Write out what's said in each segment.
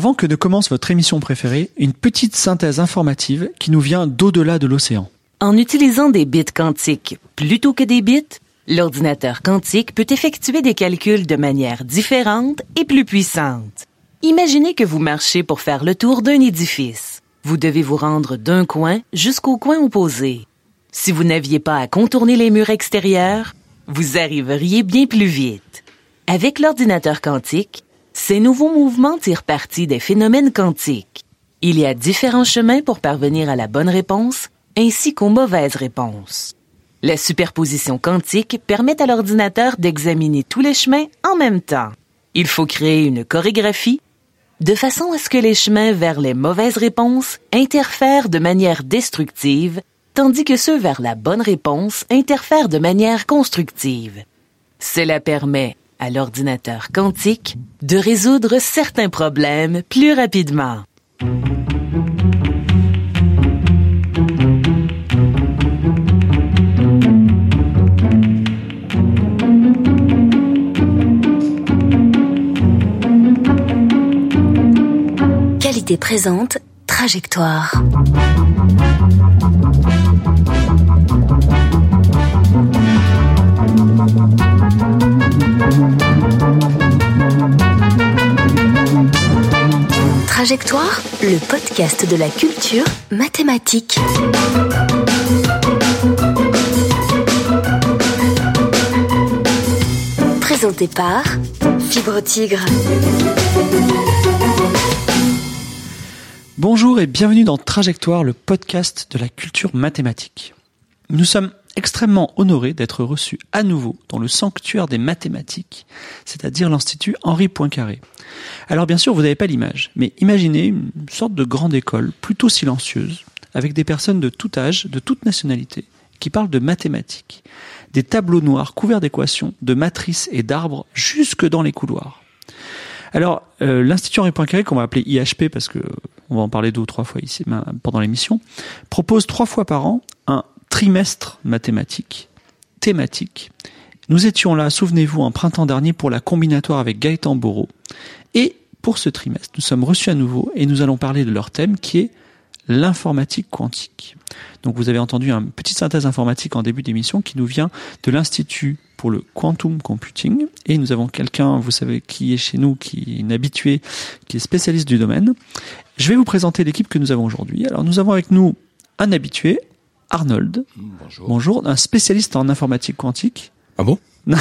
Avant que ne commence votre émission préférée, une petite synthèse informative qui nous vient d'au-delà de l'océan. En utilisant des bits quantiques plutôt que des bits, l'ordinateur quantique peut effectuer des calculs de manière différente et plus puissante. Imaginez que vous marchez pour faire le tour d'un édifice. Vous devez vous rendre d'un coin jusqu'au coin opposé. Si vous n'aviez pas à contourner les murs extérieurs, vous arriveriez bien plus vite. Avec l'ordinateur quantique, ces nouveaux mouvements tirent parti des phénomènes quantiques. Il y a différents chemins pour parvenir à la bonne réponse ainsi qu'aux mauvaises réponses. La superposition quantique permet à l'ordinateur d'examiner tous les chemins en même temps. Il faut créer une chorégraphie de façon à ce que les chemins vers les mauvaises réponses interfèrent de manière destructive, tandis que ceux vers la bonne réponse interfèrent de manière constructive. Cela permet à l'ordinateur quantique de résoudre certains problèmes plus rapidement. Qualité présente Trajectoire. Trajectoire, le podcast de la culture mathématique. Présenté par Fibre Tigre. Bonjour et bienvenue dans Trajectoire, le podcast de la culture mathématique. Nous sommes extrêmement honorés d'être reçus à nouveau dans le sanctuaire des mathématiques, c'est-à-dire l'Institut Henri Poincaré. Alors bien sûr, vous n'avez pas l'image, mais imaginez une sorte de grande école plutôt silencieuse, avec des personnes de tout âge, de toute nationalité, qui parlent de mathématiques, des tableaux noirs couverts d'équations, de matrices et d'arbres jusque dans les couloirs. Alors, euh, l'Institut Henri Poincaré, qu'on va appeler IHP parce que on va en parler deux ou trois fois ici pendant l'émission, propose trois fois par an un trimestre mathématique, thématique. Nous étions là, souvenez-vous, en printemps dernier pour la combinatoire avec Gaëtan Bourreau. Et pour ce trimestre, nous sommes reçus à nouveau et nous allons parler de leur thème qui est l'informatique quantique. Donc vous avez entendu une petite synthèse informatique en début d'émission qui nous vient de l'Institut pour le Quantum Computing. Et nous avons quelqu'un, vous savez, qui est chez nous, qui est une habituée, qui est spécialiste du domaine. Je vais vous présenter l'équipe que nous avons aujourd'hui. Alors nous avons avec nous un habitué, Arnold. Bonjour. Bonjour, un spécialiste en informatique quantique. Ah bon?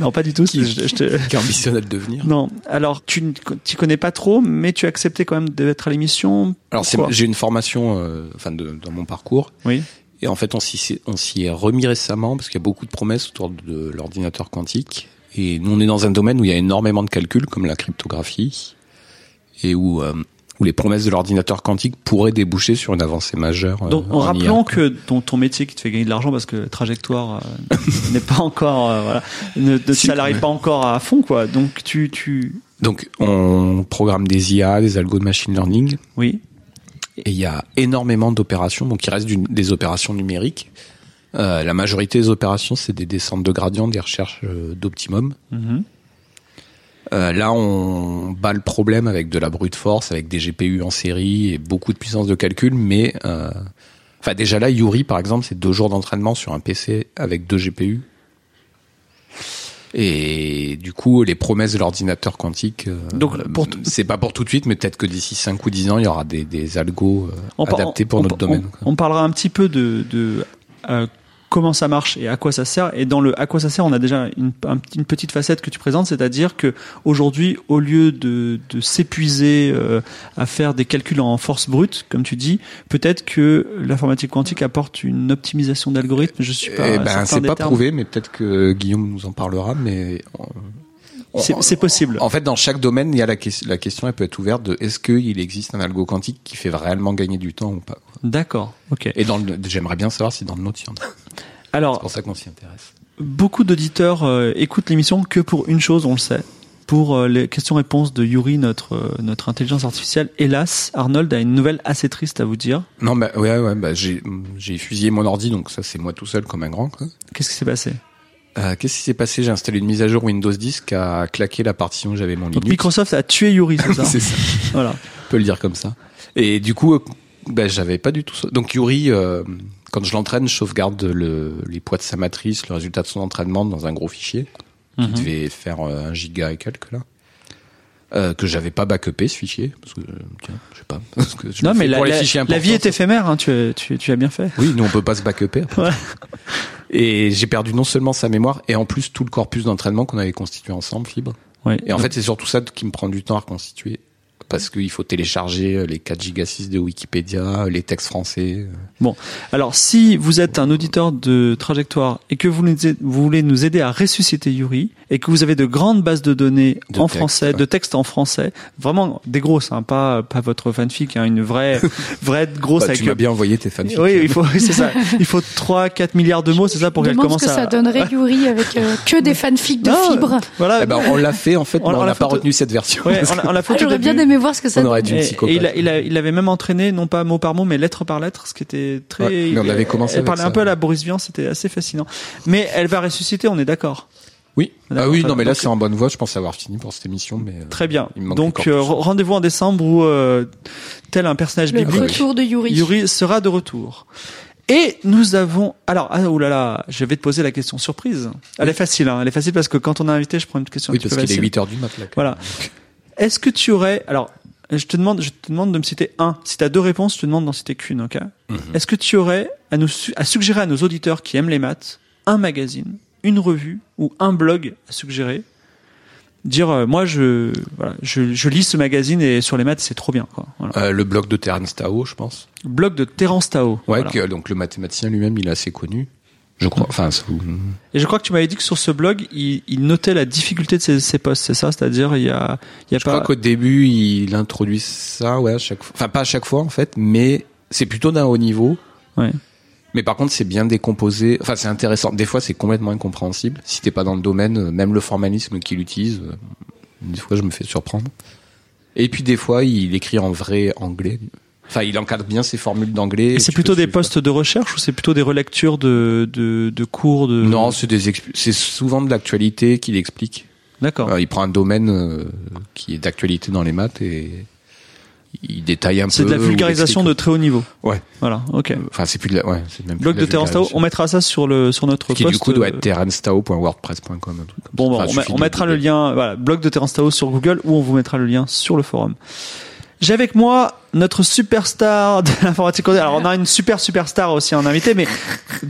Non, pas du tout. Qui, je, je te... qui ambitionne à le devenir? Non. Alors, tu ne connais pas trop, mais tu as accepté quand même d'être à l'émission. Alors, j'ai une formation, euh, enfin, de, dans mon parcours. Oui. Et en fait, on s'y est remis récemment parce qu'il y a beaucoup de promesses autour de l'ordinateur quantique. Et nous, on est dans un domaine où il y a énormément de calculs, comme la cryptographie, et où euh, où les promesses de l'ordinateur quantique pourraient déboucher sur une avancée majeure. Donc, en, en rappelant que ton, ton métier qui te fait gagner de l'argent, parce que trajectoire euh, n'est pas encore, euh, voilà, ne, ne si, salarie pas encore à fond, quoi. Donc tu, tu. Donc on programme des IA, des algos de machine learning. Oui. Et il y a énormément d'opérations, donc il reste des opérations numériques. Euh, la majorité des opérations, c'est des descentes de gradient, des recherches d'optimum. Mm -hmm. Euh, là, on bat le problème avec de la brute force, avec des GPU en série et beaucoup de puissance de calcul, mais euh, enfin déjà là, Yuri par exemple, c'est deux jours d'entraînement sur un PC avec deux GPU. Et du coup, les promesses de l'ordinateur quantique, euh, donc c'est pas pour tout de suite, mais peut-être que d'ici 5 ou 10 ans, il y aura des, des algos on adaptés pour on, notre on, domaine. On, parlera un petit peu de, de comment ça marche et à quoi ça sert. Et dans le à quoi ça sert, on a déjà une, une petite facette que tu présentes, c'est-à-dire que aujourd'hui, au lieu de, de s'épuiser euh, à faire des calculs en force brute, comme tu dis, peut-être que l'informatique quantique apporte une optimisation d'algorithmes. Je suis pas. Eh ben, c'est pas termes. prouvé, mais peut-être que Guillaume nous en parlera. Mais c'est possible. En fait, dans chaque domaine, il y a la, la question, elle peut être ouverte de est-ce qu'il existe un algo quantique qui fait réellement gagner du temps ou pas? D'accord, ok. Et dans le, j'aimerais bien savoir si dans le nôtre il y en a. Alors, c'est pour ça qu'on s'y intéresse. Beaucoup d'auditeurs euh, écoutent l'émission que pour une chose, on le sait. Pour euh, les questions-réponses de Yuri, notre euh, notre intelligence artificielle. Hélas, Arnold a une nouvelle assez triste à vous dire. Non, bah ouais, ouais, bah j'ai j'ai fusillé mon ordi, donc ça c'est moi tout seul comme un grand. Qu'est-ce qui s'est passé? Euh, Qu'est-ce qui s'est passé? J'ai installé une mise à jour Windows 10 qui a claqué la partition où j'avais mon Donc Linux. Microsoft a tué Yuri, c'est ça? C'est ça. Voilà. On peut le dire comme ça. Et du coup, ben, j'avais pas du tout ça. Donc Yuri, euh, quand je l'entraîne, je sauvegarde le, les poids de sa matrice, le résultat de son entraînement dans un gros fichier qui Mhm. devait faire euh, un giga et quelques là. Euh, que j'avais pas backupé ce fichier parce que euh, tiens, je sais pas parce que je Non, mais la, vie est éphémère, hein, tu, tu, tu as bien fait. Oui, nous on peut pas se backuper. Ouais. Et j'ai perdu non seulement sa mémoire et en plus tout le corpus d'entraînement qu'on avait constitué ensemble, Fibre. Ouais. Et en fait, c'est surtout ça qui me prend du temps à reconstituer parce qu'il faut télécharger euh, les 4 giga 6 de Wikipédia, les textes français. Alors, si vous êtes un auditeur de trajectoire et que vous, nous aidez- vous voulez nous aider à ressusciter Yuri et que vous avez de grandes bases de données De en texte, français, ouais. de textes en français, vraiment des grosses, hein, pas pas votre fanfic, hein, une vraie vraie grosse Bah, avec tu m'as bien envoyé tes fanfics. Oui, il faut, c'est ça. Il faut 3 4 milliards de mots, c'est ça pour qu'elle commence ce que à ça donnerait Yuri avec euh, que des fanfics de Non, fibres. Voilà. Eh ben, on l'a fait en fait, On- mais on on l'a pas retenu cette version. Ouais, on l'a- fait Ah, J'aurais bien début. Aimé voir ce que ça On aurait donne. dû- une Et, et psychopathe. il, a- il, a- il avait même entraîné, non pas mot par mot, mais lettre par lettre, ce qui était très. Ouais, mais on avait commencé Elle parlait ça. un peu à la Boris Vian, c'était assez fascinant. Mais elle va ressusciter, on est d'accord. Oui. Ah oui, non, mais là c'est en bonne voie. Je pense avoir fini pour cette émission, mais euh, Très bien. Il me manque Donc euh, rendez-vous en décembre où euh, tel un personnage Le biblique, retour de Yuri. Yuri sera de retour. Et nous avons alors ah oh là là, je vais te poser la question surprise. Elle est facile, hein, elle est facile parce que quand on a invité, je prends une question oui, un parce qu'il est facile. 8 heures du mat là. Voilà. Est-ce que tu aurais alors je te demande je te demande de me citer un. Si tu as deux réponses, je te demande d'en citer qu'une, OK Mhm. Est-ce que tu aurais à nous à suggérer à nos auditeurs qui aiment les maths un magazine, une revue ou un blog à suggérer Dire euh, moi je voilà, je, je lis ce magazine et sur les maths c'est trop bien quoi. Voilà. Euh, le blog de Terence Tao, je pense. Blog de Terence Tao. Ouais, voilà. que, donc le mathématicien lui-même, il est assez connu. Je crois. Enfin, Et je crois que tu m'avais dit que sur ce blog, il, il notait la difficulté de ses, ses posts, c'est ça? C'est-à-dire il y a il y a je pas crois qu'au début, il introduit ça, ouais, à chaque fois. Enfin, pas à chaque fois en fait, mais c'est plutôt d'un haut niveau. Ouais. Mais par contre, c'est bien décomposé. Enfin, c'est intéressant. Des fois, c'est complètement incompréhensible. Si t'es pas dans le domaine, euh, même le formalisme qu'il utilise, euh, des fois, je me fais surprendre. Et puis, des fois, il écrit en vrai anglais. Enfin, il encadre bien ses formules d'anglais. C'est plutôt des postes de recherche ou c'est plutôt des relectures de, de, de cours de Non, c'est des c'est souvent de l'actualité qu'il explique. D'accord. Alors, il prend un domaine euh, qui est d'actualité dans les maths et il détaille un peu. C'est de la vulgarisation de très haut niveau. Ouais. Voilà, ok. Enfin, c'est plus de la, ouais, c'est même Blog de de Terence Tao, on mettra ça sur le sur notre Qui post. du coup doit euh, être terrencetao.wordpress.com. Bon, bon, Enfin, on, on mettra le lien, voilà, blog de Terence Tao sur Google ou on vous mettra le lien sur le forum. J'ai avec moi notre superstar de l'informatique. Alors on a une super superstar aussi en invité, mais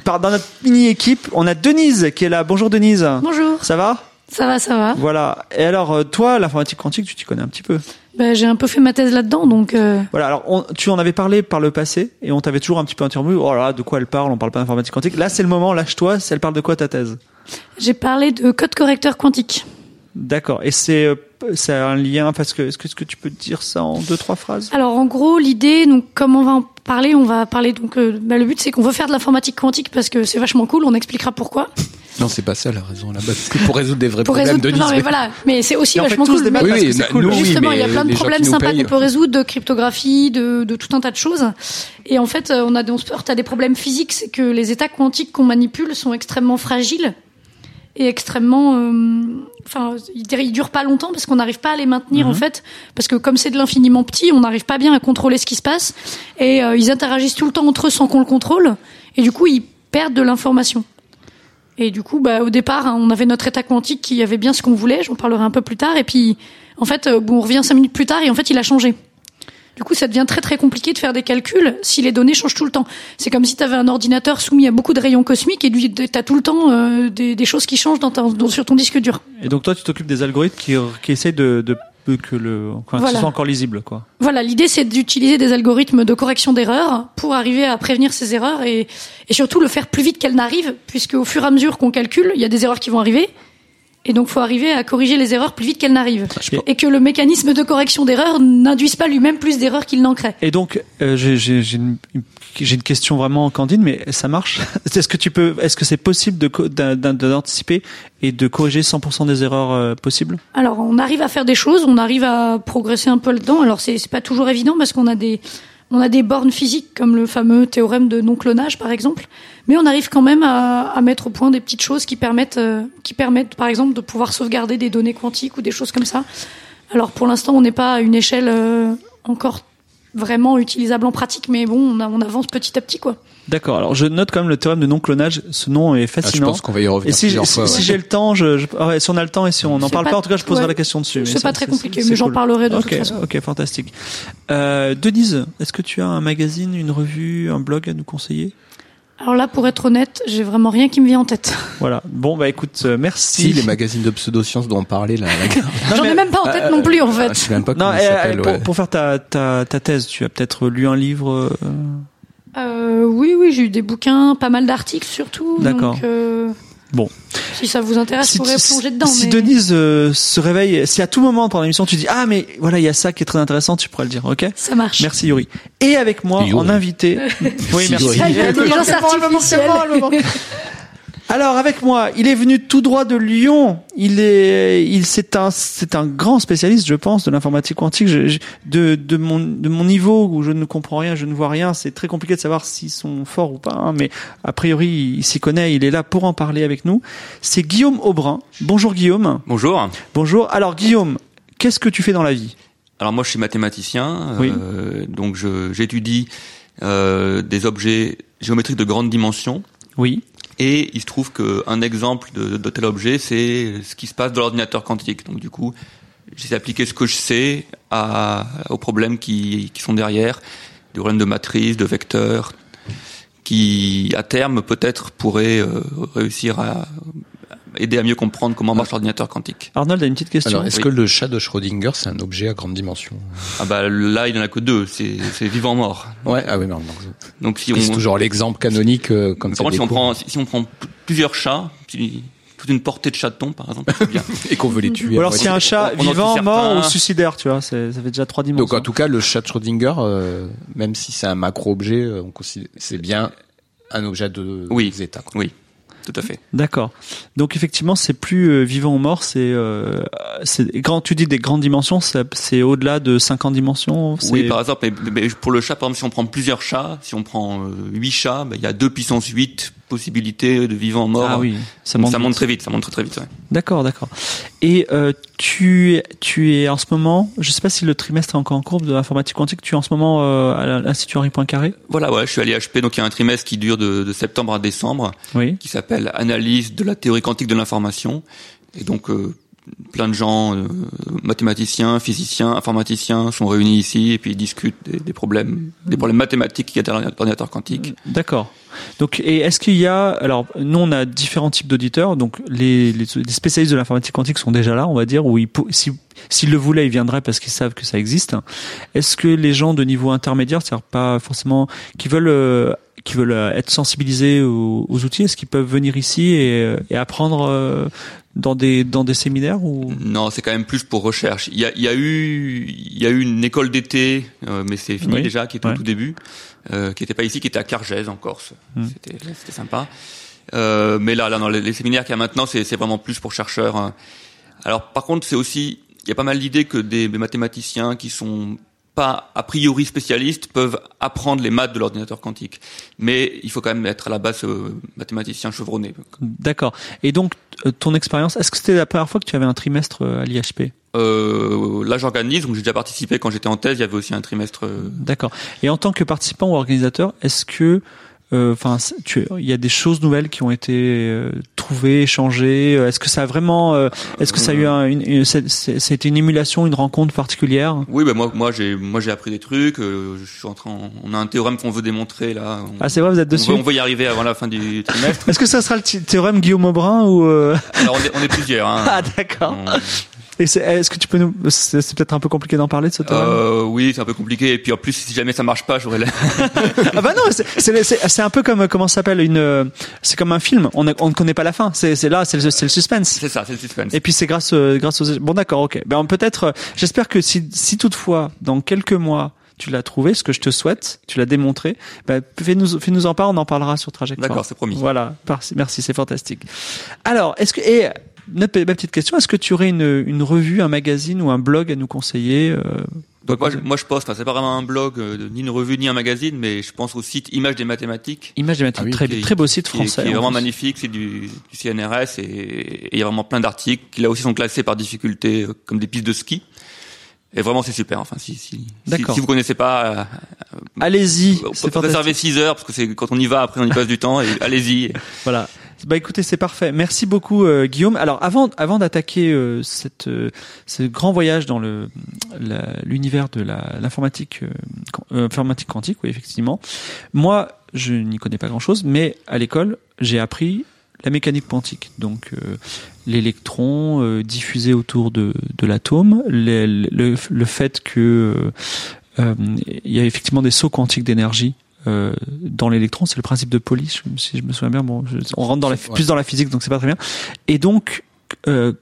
par, dans notre mini équipe, on a Denise qui est là. Bonjour Denise. Bonjour. Ça va? Ça va, ça va. Voilà. Et alors euh, toi, l'informatique quantique, tu t'y connais un petit peu? Bah, j'ai un peu fait ma thèse là-dedans, donc euh, Voilà, alors on- tu en avais parlé par le passé et on t'avait toujours un petit peu interrompu. Oh là là, de quoi elle parle? On parle pas d'informatique quantique. Là, c'est le moment, lâche-toi. Elle parle de quoi ta thèse? J'ai parlé de code correcteur quantique. D'accord. Et c'est euh, c'est un lien parce que est-ce que, est-ce que tu peux dire ça en deux trois phrases? Alors en gros, l'idée, donc comme on va en parler, on va parler donc euh, bah, le but c'est qu'on veut faire de l'informatique quantique parce que c'est vachement cool. On expliquera pourquoi. Non, c'est pas ça la raison là-bas. C'est pour résoudre des vrais Pour problèmes résoudre. de Non mais voilà, mais c'est aussi vachement cool. des maths Mais- parce que c'est bah, cool. nous, oui, Justement, il y a plein de problèmes sympas qu'on peut résoudre, de cryptographie, de, de tout un tas de choses. Et en fait, euh, on a on se heurte à des problèmes physiques, c'est que les états quantiques qu'on manipule sont extrêmement fragiles et extrêmement, euh, enfin, ils, ils durent pas longtemps parce qu'on n'arrive pas à les maintenir en fait, parce que comme c'est de l'infiniment petit, on n'arrive pas bien à contrôler ce qui se passe et euh, ils interagissent tout le temps entre eux sans qu'on le contrôle et du coup ils perdent de l'information. Et du coup, bah, au départ, hein, on avait notre état quantique qui avait bien ce qu'on voulait. J'en parlerai un peu plus tard. Et puis, en fait, euh, bon, on revient cinq minutes plus tard et en fait, il a changé. Du coup, ça devient très très compliqué de faire des calculs si les données changent tout le temps. C'est comme si tu avais un ordinateur soumis à beaucoup de rayons cosmiques et tu as tout le temps euh, des, des choses qui changent dans ta- dans- sur ton disque dur. Et donc toi, tu t'occupes des algorithmes qui, qui essayent de, de que le enfin, que ce Voilà. soit encore lisible, quoi. Voilà, l'idée c'est d'utiliser des algorithmes de correction d'erreurs pour arriver à prévenir ces erreurs et, et surtout le faire plus vite qu'elles n'arrivent, puisque au fur et à mesure qu'on calcule, il y a des erreurs qui vont arriver. Et donc, faut arriver à corriger les erreurs plus vite qu'elles n'arrivent. Et- Et que le mécanisme de correction d'erreurs n'induise pas lui-même plus d'erreurs qu'il n'en crée. Et donc, euh, j'ai une, question vraiment candide, mais ça marche Est-ce que tu peux, est-ce que c'est possible d'anticiper et de corriger 100% des erreurs euh, possibles? Alors, on arrive à faire des choses, on arrive à progresser un peu là-dedans. Alors, c'est pas toujours évident parce qu'on a des On a des bornes physiques comme le fameux théorème de non-clonage par exemple, mais on arrive quand même à, mettre au point des petites choses qui permettent, euh, qui permettent par exemple de pouvoir sauvegarder des données quantiques ou des choses comme ça. Alors pour l'instant, on n'est pas à une échelle euh, encore vraiment utilisable en pratique, mais bon, on, a- on avance petit à petit quoi. D'accord. Alors je note quand même le théorème de non-clonage. Ce nom est Ah, je fascinant. pense qu'on va y revenir et si, plusieurs si, fois. si ouais. j'ai le temps, je, je- ah ouais, si on a le temps et si on n'en parle pas, pas- en tout cas, je poserai ouais. la question dessus. C'est mais pas ça, très compliqué, mais j'en parlerai de Ok, toute façon. ok, fantastique. Euh, Denise, est-ce que tu as un magazine, une revue, un blog à nous conseiller? Alors là, pour être honnête, j'ai vraiment rien qui me vient en tête. Voilà. Bon, bah écoute, euh, merci. Si les magazines de pseudosciences dont on parlait là. J'en ai même pas en tête non plus en Ah, fait. je sais même pas Non, comment ça s'appelle. pour, ouais. pour faire ta, ta, ta thèse, tu as peut-être lu un livre. euh, Euh, oui, oui, j'ai eu des bouquins, pas mal d'articles surtout. D'accord. Bon. Si ça vous intéresse, pourrais tu- plonger dedans. si mais... Denise euh, se réveille, si à tout moment pendant l'émission tu dis ah mais voilà il y a ça qui est très intéressant, tu pourras le dire, ok? Ça marche. Merci Yuri. Et avec moi Yuri. en invité. oui Si, merci. Yuri. Ah, il y a l'intelligence artificielle. Alors avec moi, il est venu tout droit de Lyon. Il est, il c'est un, c'est un grand spécialiste, je pense, de l'informatique quantique. Je- je- de, de mon, de mon niveau où je ne comprends rien, je ne vois rien. C'est très compliqué de savoir s'ils sont forts ou pas. hein, mais a priori, il s'y connaît. Il est là pour en parler avec nous. C'est Guillaume Aubrin. Bonjour Guillaume. Bonjour. Bonjour. Alors Guillaume, qu'est-ce que tu fais dans la vie? Alors moi je suis mathématicien, Oui. euh, donc je- j'étudie euh, des objets géométriques de grande dimension. Oui. Et il se trouve qu'un exemple de, tel objet, c'est ce qui se passe dans l'ordinateur quantique. Donc du coup, j'essaie d'appliquer ce que je sais à, aux problèmes qui, qui sont derrière, des problèmes de matrice, de vecteurs, qui à terme peut-être pourraient euh, réussir à aider à mieux comprendre comment marche l'ordinateur quantique. Arnold a une petite question. Alors, est-ce Oui. que le chat de Schrödinger, c'est un objet à grande dimension Ah bah là, il n'y en a que deux, c'est c'est vivant-mort. Ouais, ah oui, non, non. Donc si C'est on, toujours l'exemple canonique euh, comme Par ça. contre, si on prend, si si on prend p- plusieurs chats, si- toute une portée de chatons, par exemple, c'est bien. et qu'on veut les tuer. Ou alors a un chat on vivant, certains. mort ou suicidaire, tu vois, c'est- ça fait déjà trois dimensions. Donc en tout cas, le chat de Schrödinger, euh, même si c'est un macro-objet, euh, on considère- c'est bien un objet de Oui. zeta. quoi. Oui, tout à fait. D'accord. Donc effectivement, c'est plus euh, vivant ou mort, c'est euh, c'est quand tu dis des grandes dimensions, c'est au-delà de 50 dimensions. Oui, par exemple, pour le chat, par exemple, si on prend plusieurs chats, si on prend euh, 8 chats, ben, il y a 2 puissance 8 possibilités de vivant mort. Ah oui, ça monte. ça monte très vite, ça monte très très vite. ouais. D'accord, d'accord. Et euh, tu tu es en ce moment, je sais pas si le trimestre est encore en cours de l'informatique quantique, tu es en ce moment euh, à l'Institut Henri Poincaré. Voilà, ouais, je suis à l'IHP, donc il y a un trimestre qui dure de, de septembre à décembre, Oui. qui s'appelle Analyse de la théorie quantique de l'information. Et donc, euh, plein de gens, euh, mathématiciens, physiciens, informaticiens, sont réunis ici et puis ils discutent des, des problèmes, des problèmes mathématiques qu'il y a dans l'ordinateur quantique. D'accord. Donc, et est-ce qu'il y a, alors, nous, on a différents types d'auditeurs. Donc, les, spécialistes de l'informatique quantique sont déjà là, on va dire, où ils, si, s'ils le voulaient, ils viendraient parce qu'ils savent que ça existe. Est-ce que les gens de niveau intermédiaire, c'est-à-dire pas forcément, qui veulent, euh, qui veulent euh, être sensibilisés aux, outils, est-ce qu'ils peuvent venir ici et, euh, apprendre dans des, dans des séminaires ou? Non, c'est quand même plus pour recherche. Il y a, il y a eu, il y a eu une école d'été, euh, mais c'est fini Oui. déjà, qui était Ouais. au tout début, euh, qui était pas ici, qui était à Cargèse en Corse. Hmm. C'était, c'était sympa. Euh, mais là, là, dans les, les séminaires qu'il y a maintenant, c'est, c'est vraiment plus pour chercheurs. hein. Alors, par contre, c'est aussi, il y a pas mal d'idées que des, des mathématiciens qui sont pas a priori spécialistes peuvent apprendre les maths de l'ordinateur quantique. Mais il faut quand même être à la base euh, mathématicien chevronné. D'accord. Et donc, euh, ton expérience, est-ce que c'était la première fois que tu avais un trimestre euh, à l'IHP? Euh, là, j'organise, donc j'ai déjà participé quand j'étais en thèse. Il y avait aussi un trimestre. euh, D'accord. Et en tant que participant ou organisateur, est-ce que, enfin, c'est- tu, il y a des choses nouvelles qui ont été euh, trouvées, échangées. euh, Est-ce que ça a vraiment, euh, est-ce que ça a eu un, une, une- c'était une émulation, une rencontre particulière? Oui, ben moi, moi j'ai, moi j'ai appris des trucs. euh, je suis en train, on a un théorème qu'on veut démontrer là. On, Ah, c'est vrai, vous êtes on dessus. veut, on veut y arriver avant la fin du trimestre. Est-ce que ça sera le théorème Guillaume Aubrin ou euh, Alors on est, on est plusieurs. Hein. Ah, d'accord. On- Et c'est- est-ce que tu peux nous, c'est peut-être un peu compliqué d'en parler de ce euh, oui, c'est un peu compliqué. Et puis en plus, si jamais ça marche pas, j'aurais. Ah bah non, c'est- c'est c'est- c'est un peu comme comment ça s'appelle une, c'est comme un film. On, a- on ne connaît pas la fin. C'est c'est là, c'est le, c'est le suspense. C'est ça, c'est le suspense. Et puis c'est grâce euh, grâce aux bon d'accord ok ben peut-être euh, j'espère que si si toutefois dans quelques mois tu l'as trouvé ce que je te souhaite tu l'as démontré ben fais-nous fais-nous en part on en parlera sur trajectoire D'accord, c'est promis. voilà merci c'est fantastique alors est-ce que et ma petite question est-ce que tu aurais une une revue un magazine ou un blog à nous conseiller euh, Donc moi, je- moi je poste, enfin, c'est pas vraiment un blog, euh, ni une revue, ni un magazine, mais je pense au site Images des mathématiques. Image des mathématiques, Ah oui, très, qui est- très beau site qui est- français. Qui est en vraiment plus. magnifique, c'est du, du CNRS et il y a vraiment plein d'articles qui là aussi sont classés par difficulté euh, comme des pistes de ski. Et vraiment c'est super. Enfin si si si, D'accord. si vous connaissez pas, euh, Allez-y, on c'est peut réserver fantastique. 6 heures parce que c'est quand on y va après on y passe du temps et allez-y. Voilà. Bah écoutez, c'est parfait. Merci beaucoup euh, Guillaume. Alors avant avant d'attaquer euh, cette euh, ce grand voyage dans le l'univers de la l'informatique euh, euh, informatique quantique, oui effectivement. Moi, je n'y connais pas grand-chose, mais à l'école, j'ai appris la mécanique quantique. Donc euh, l'électron euh, diffusé autour de de l'atome, le, le le fait que il y a effectivement des sauts quantiques d'énergie euh, dans l'électron, c'est le principe de Pauli, si je me souviens bien. Bon, je- on rentre dans la, Ouais. plus dans la physique, donc c'est pas très bien. Et donc, euh,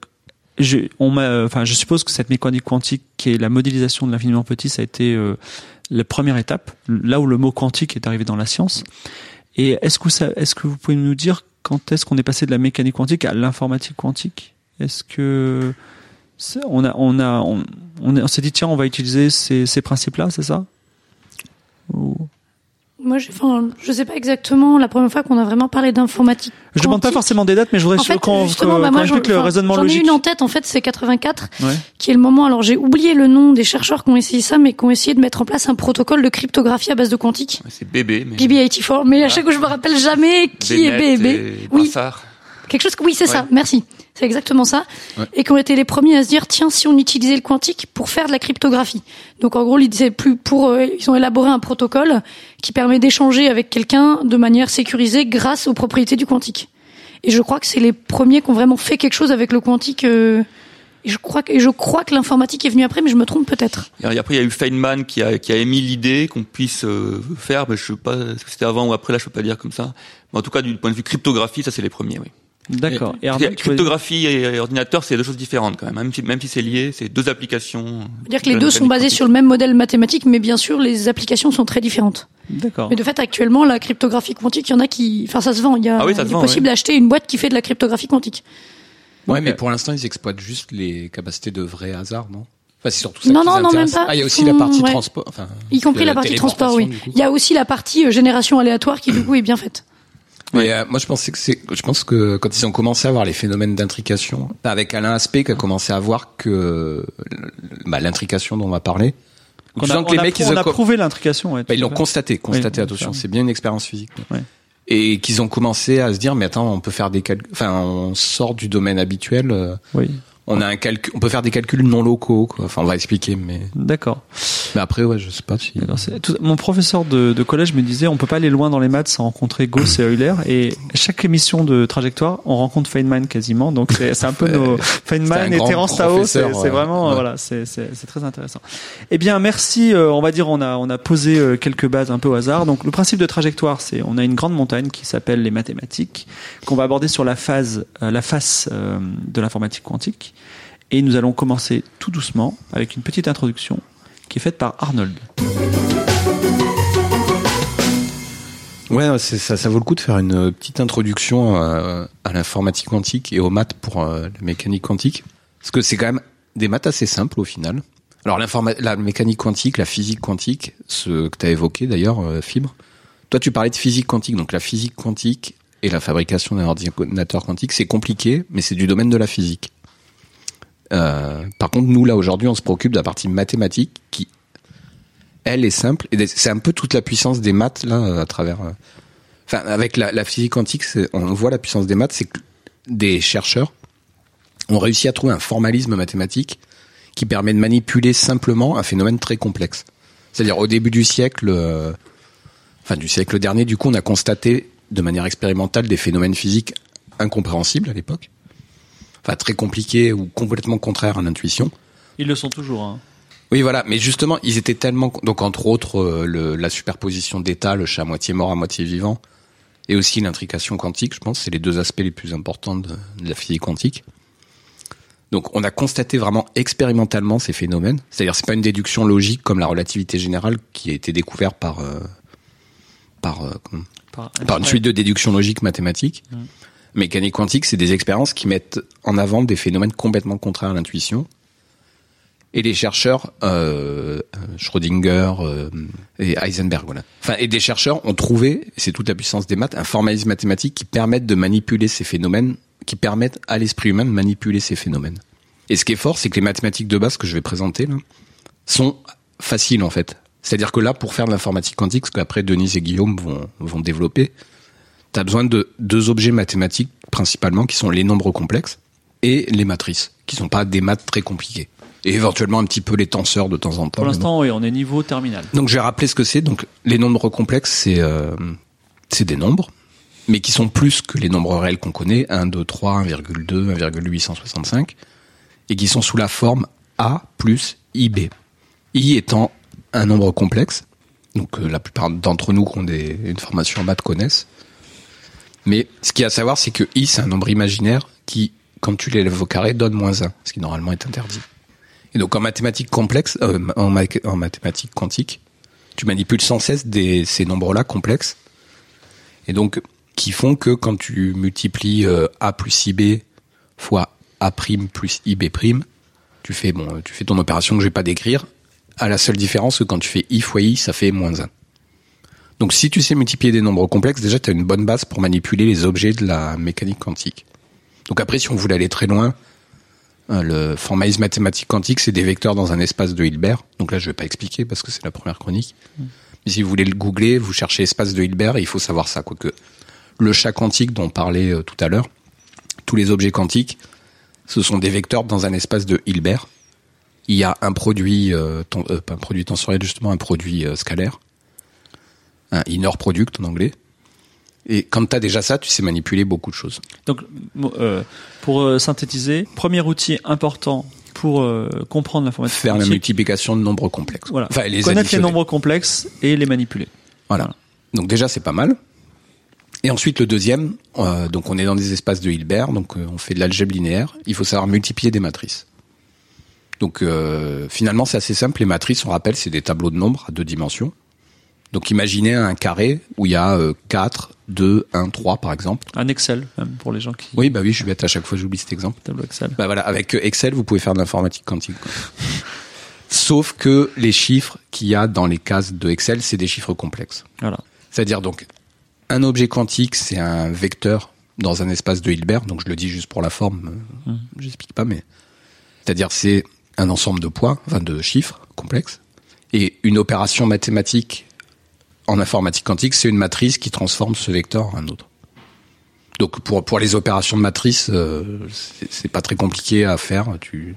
je, on m'a, enfin, je suppose que cette mécanique quantique, qui est la modélisation de l'infiniment petit, ça a été euh, la première étape, là où le mot quantique est arrivé dans la science. Et est-ce que ça, est-ce que vous pouvez nous dire quand est-ce qu'on est passé de la mécanique quantique à l'informatique quantique? Est-ce que on a, on a, on, on, est- on s'est dit tiens, on va utiliser ces, ces principes-là, c'est ça? Ou- Moi, j'ai- enfin, je sais pas exactement la première fois qu'on a vraiment parlé d'informatique. Je demande pas forcément des dates, mais je voudrais En fait, qu'on justement, qu'on- bah, explique le raisonnement J'en ai logique. une en tête, en fait, c'est 84, Ouais. qui est le moment. Alors, j'ai oublié le nom des chercheurs qui ont essayé ça, mais qui ont essayé de mettre en place un protocole de cryptographie à base de quantique. C'est bébé. Mais... BB84. Mais à chaque fois, je me rappelle jamais qui est BB. et Oui. Brassard. Quelque chose que, oui, c'est ça. Merci. C'est exactement ça. Ouais. Et qui ont été les premiers à se dire, tiens, si on utilisait le quantique pour faire de la cryptographie. Donc, en gros, c'est plus pour, euh, ils ont élaboré un protocole qui permet d'échanger avec quelqu'un de manière sécurisée grâce aux propriétés du quantique. Et je crois que c'est les premiers qui ont vraiment fait quelque chose avec le quantique, euh, et je crois que, et je crois que l'informatique est venue après, mais je me trompe peut-être. Et après, il y a eu Feynman qui a, qui a émis l'idée qu'on puisse euh, faire, mais je sais pas si c'était avant ou après, là, je peux pas dire comme ça. Mais en tout cas, du point de vue cryptographie, ça, c'est les premiers, oui. D'accord. Et cryptographie et ordinateur, c'est deux choses différentes quand même. Même si, même si c'est lié, c'est deux applications. C'est-à-dire que les deux sont basés sur le même modèle mathématique, mais bien sûr, les applications sont très différentes. D'accord. Mais de fait, actuellement, la cryptographie quantique, il y en a qui, enfin, ça se vend. Il y a, Ah oui, ça se il est vend, possible ouais. d'acheter une boîte qui fait de la cryptographie quantique. Ouais, mais pour l'instant, ils exploitent juste les capacités de vrai hasard, non? Enfin, c'est surtout ça Non, non, non, même pas. Ah, il y a aussi la partie ouais. transport, enfin, Y compris la partie transport, oui. Il y a aussi la partie euh, génération aléatoire qui, du coup, est bien faite. Mais euh, moi, je pensais que c'est, je pense que quand ils ont commencé à voir les phénomènes d'intrication, avec Alain Aspect qui a commencé à voir que euh, bah, l'intrication dont on va parler, On a, que les a mecs, ils on ont a co- prouvé l'intrication. Ouais, bah, ils l'ont constaté, constaté, Oui, attention, c'est bien une expérience physique. Ouais. Et qu'ils ont commencé à se dire, mais attends, on peut faire des calculs, enfin, on sort du domaine habituel, euh, Oui. On a un calcul, on peut faire des calculs non locaux, quoi. Enfin, on va expliquer, mais, D'accord. mais après, ouais, je sais pas si. Tout- mon professeur de, de collège me disait on peut pas aller loin dans les maths sans rencontrer Gauss et Euler et chaque émission de trajectoire on rencontre Feynman quasiment donc c'est un peu nos Feynman et Terence Tao c'est ouais. vraiment Ouais. voilà c'est très intéressant. Eh bien merci euh, on va dire on a on a posé euh, quelques bases un peu au hasard donc le principe de trajectoire c'est on a une grande montagne qui s'appelle les mathématiques qu'on va aborder sur la phase euh, la face de l'informatique quantique et nous allons commencer tout doucement avec une petite introduction qui est faite par Arnold. Ouais, ça, ça vaut le coup de faire une petite introduction à, l'informatique quantique et aux maths pour euh, la mécanique quantique, parce que c'est quand même des maths assez simples au final. Alors la mécanique quantique, la physique quantique, ce que tu as évoqué d'ailleurs, euh, Fibre. Toi, tu parlais de physique quantique, donc la physique quantique et la fabrication d'un ordinateur quantique, c'est compliqué, mais c'est du domaine de la physique. Euh, par contre, nous là aujourd'hui, on se préoccupe de la partie mathématique qui elle est simple. Et c'est un peu toute la puissance des maths là à travers euh, enfin avec la, physique quantique on voit la puissance des maths c'est que des chercheurs ont réussi à trouver un formalisme mathématique qui permet de manipuler simplement un phénomène très complexe. C'est-à-dire au début du siècle euh, enfin du siècle dernier du coup on a constaté de manière expérimentale des phénomènes physiques incompréhensibles à l'époque enfin très compliqués ou complètement contraires à l'intuition Ils le sont toujours. Hein. oui, voilà. Mais justement, ils étaient tellement donc entre autres euh, le, la superposition d'états, le chat à moitié mort à moitié vivant, et aussi l'intrication quantique. Je pense c'est les deux aspects les plus importants de, de la physique quantique. Donc, on a constaté vraiment expérimentalement ces phénomènes. C'est-à-dire, c'est pas une déduction logique comme la relativité générale qui a été découverte par euh, par euh, Par, par une suite de déductions logiques mathématiques. Mécanique quantique, c'est des expériences qui mettent en avant des phénomènes complètement contraires à l'intuition. et les chercheurs euh, Schrödinger euh, et Heisenberg voilà. Enfin et des chercheurs ont trouvé, c'est toute la puissance des maths, un formalisme mathématique qui permette de manipuler ces phénomènes, qui permettent à l'esprit humain de manipuler ces phénomènes. Et ce qui est fort, c'est que les mathématiques de base que je vais présenter là, sont faciles en fait. C'est-à-dire que là, pour faire de l'informatique quantique, ce qu'après Denise et Guillaume vont, vont développer, tu as besoin de deux objets mathématiques principalement, qui sont les nombres complexes et les matrices, qui sont pas des maths très compliquées et éventuellement un petit peu les tenseurs de temps en temps. Pour l'instant, oui, on est niveau terminal. Donc je vais rappeler ce que c'est. Donc les nombres complexes, c'est euh, c'est des nombres, mais qui sont plus que les nombres réels qu'on connaît, 1, 2, 3, 1,2, 1,865, et qui sont sous la forme A plus IB. I étant un nombre complexe, donc euh, la plupart d'entre nous qui ont des, une formation en maths connaissent. Mais ce qu'il y a à savoir, c'est que I, c'est un nombre imaginaire qui, quand tu l'élèves au carré, donne moins 1, ce qui normalement est interdit. Et donc en mathématiques complexes, euh, en, ma- en mathématiques quantiques, tu manipules sans cesse des, ces nombres-là complexes, et donc qui font que quand tu multiplies euh, a plus ib fois a prime plus ib prime, tu fais bon, tu fais ton opération que je vais pas décrire, à la seule différence que quand tu fais i fois i, ça fait moins 1. Donc si tu sais multiplier des nombres complexes, déjà tu as une bonne base pour manipuler les objets de la mécanique quantique. Donc après, si on voulait aller très loin, euh, le formalisme mathématique quantique, c'est des vecteurs dans un espace de Hilbert. Donc là, je vais pas expliquer parce que c'est la première chronique. Mais si vous voulez le googler, vous cherchez espace de Hilbert il faut savoir ça. Quoique le chat quantique dont on parlait euh, tout à l'heure, tous les objets quantiques, ce sont des vecteurs dans un espace de Hilbert. Il y a un produit, euh, euh, pas un produit tensoriel, justement un produit euh, scalaire, un inner product en anglais. Et quand tu as déjà ça, tu sais manipuler beaucoup de choses. Donc, euh, pour euh, synthétiser, premier outil important pour euh, comprendre l'informatique Faire la multiplication de nombres complexes. Voilà. Enfin, les Connaître les nombres complexes et les manipuler. Voilà. Donc déjà c'est pas mal. Et ensuite le deuxième, euh, donc on est dans des espaces de Hilbert, donc on fait de l'algèbre linéaire. Il faut savoir multiplier des matrices. Donc finalement c'est assez simple. Les matrices, on rappelle, c'est des tableaux de nombres à deux dimensions. Donc imaginez un carré où il y a euh, 4, 2, 1, 3 par exemple. Un Excel, même, pour les gens qui... Oui, bah oui, je suis bête à chaque fois, j'oublie cet exemple. Tableau Excel. Bah voilà, avec Excel, vous pouvez faire de l'informatique quantique. quoi. Sauf que les chiffres qu'il y a dans les cases de Excel, c'est des chiffres complexes. Voilà. C'est-à-dire donc un objet quantique, c'est un vecteur dans un espace de Hilbert. Donc je le dis juste pour la forme, euh, j'explique pas, mais c'est-à-dire c'est un ensemble de poids, enfin de chiffres complexes, et une opération mathématique en informatique quantique, c'est une matrice qui transforme ce vecteur en un autre. Donc pour pour les opérations de matrice, euh, c'est c'est pas très compliqué à faire. Tu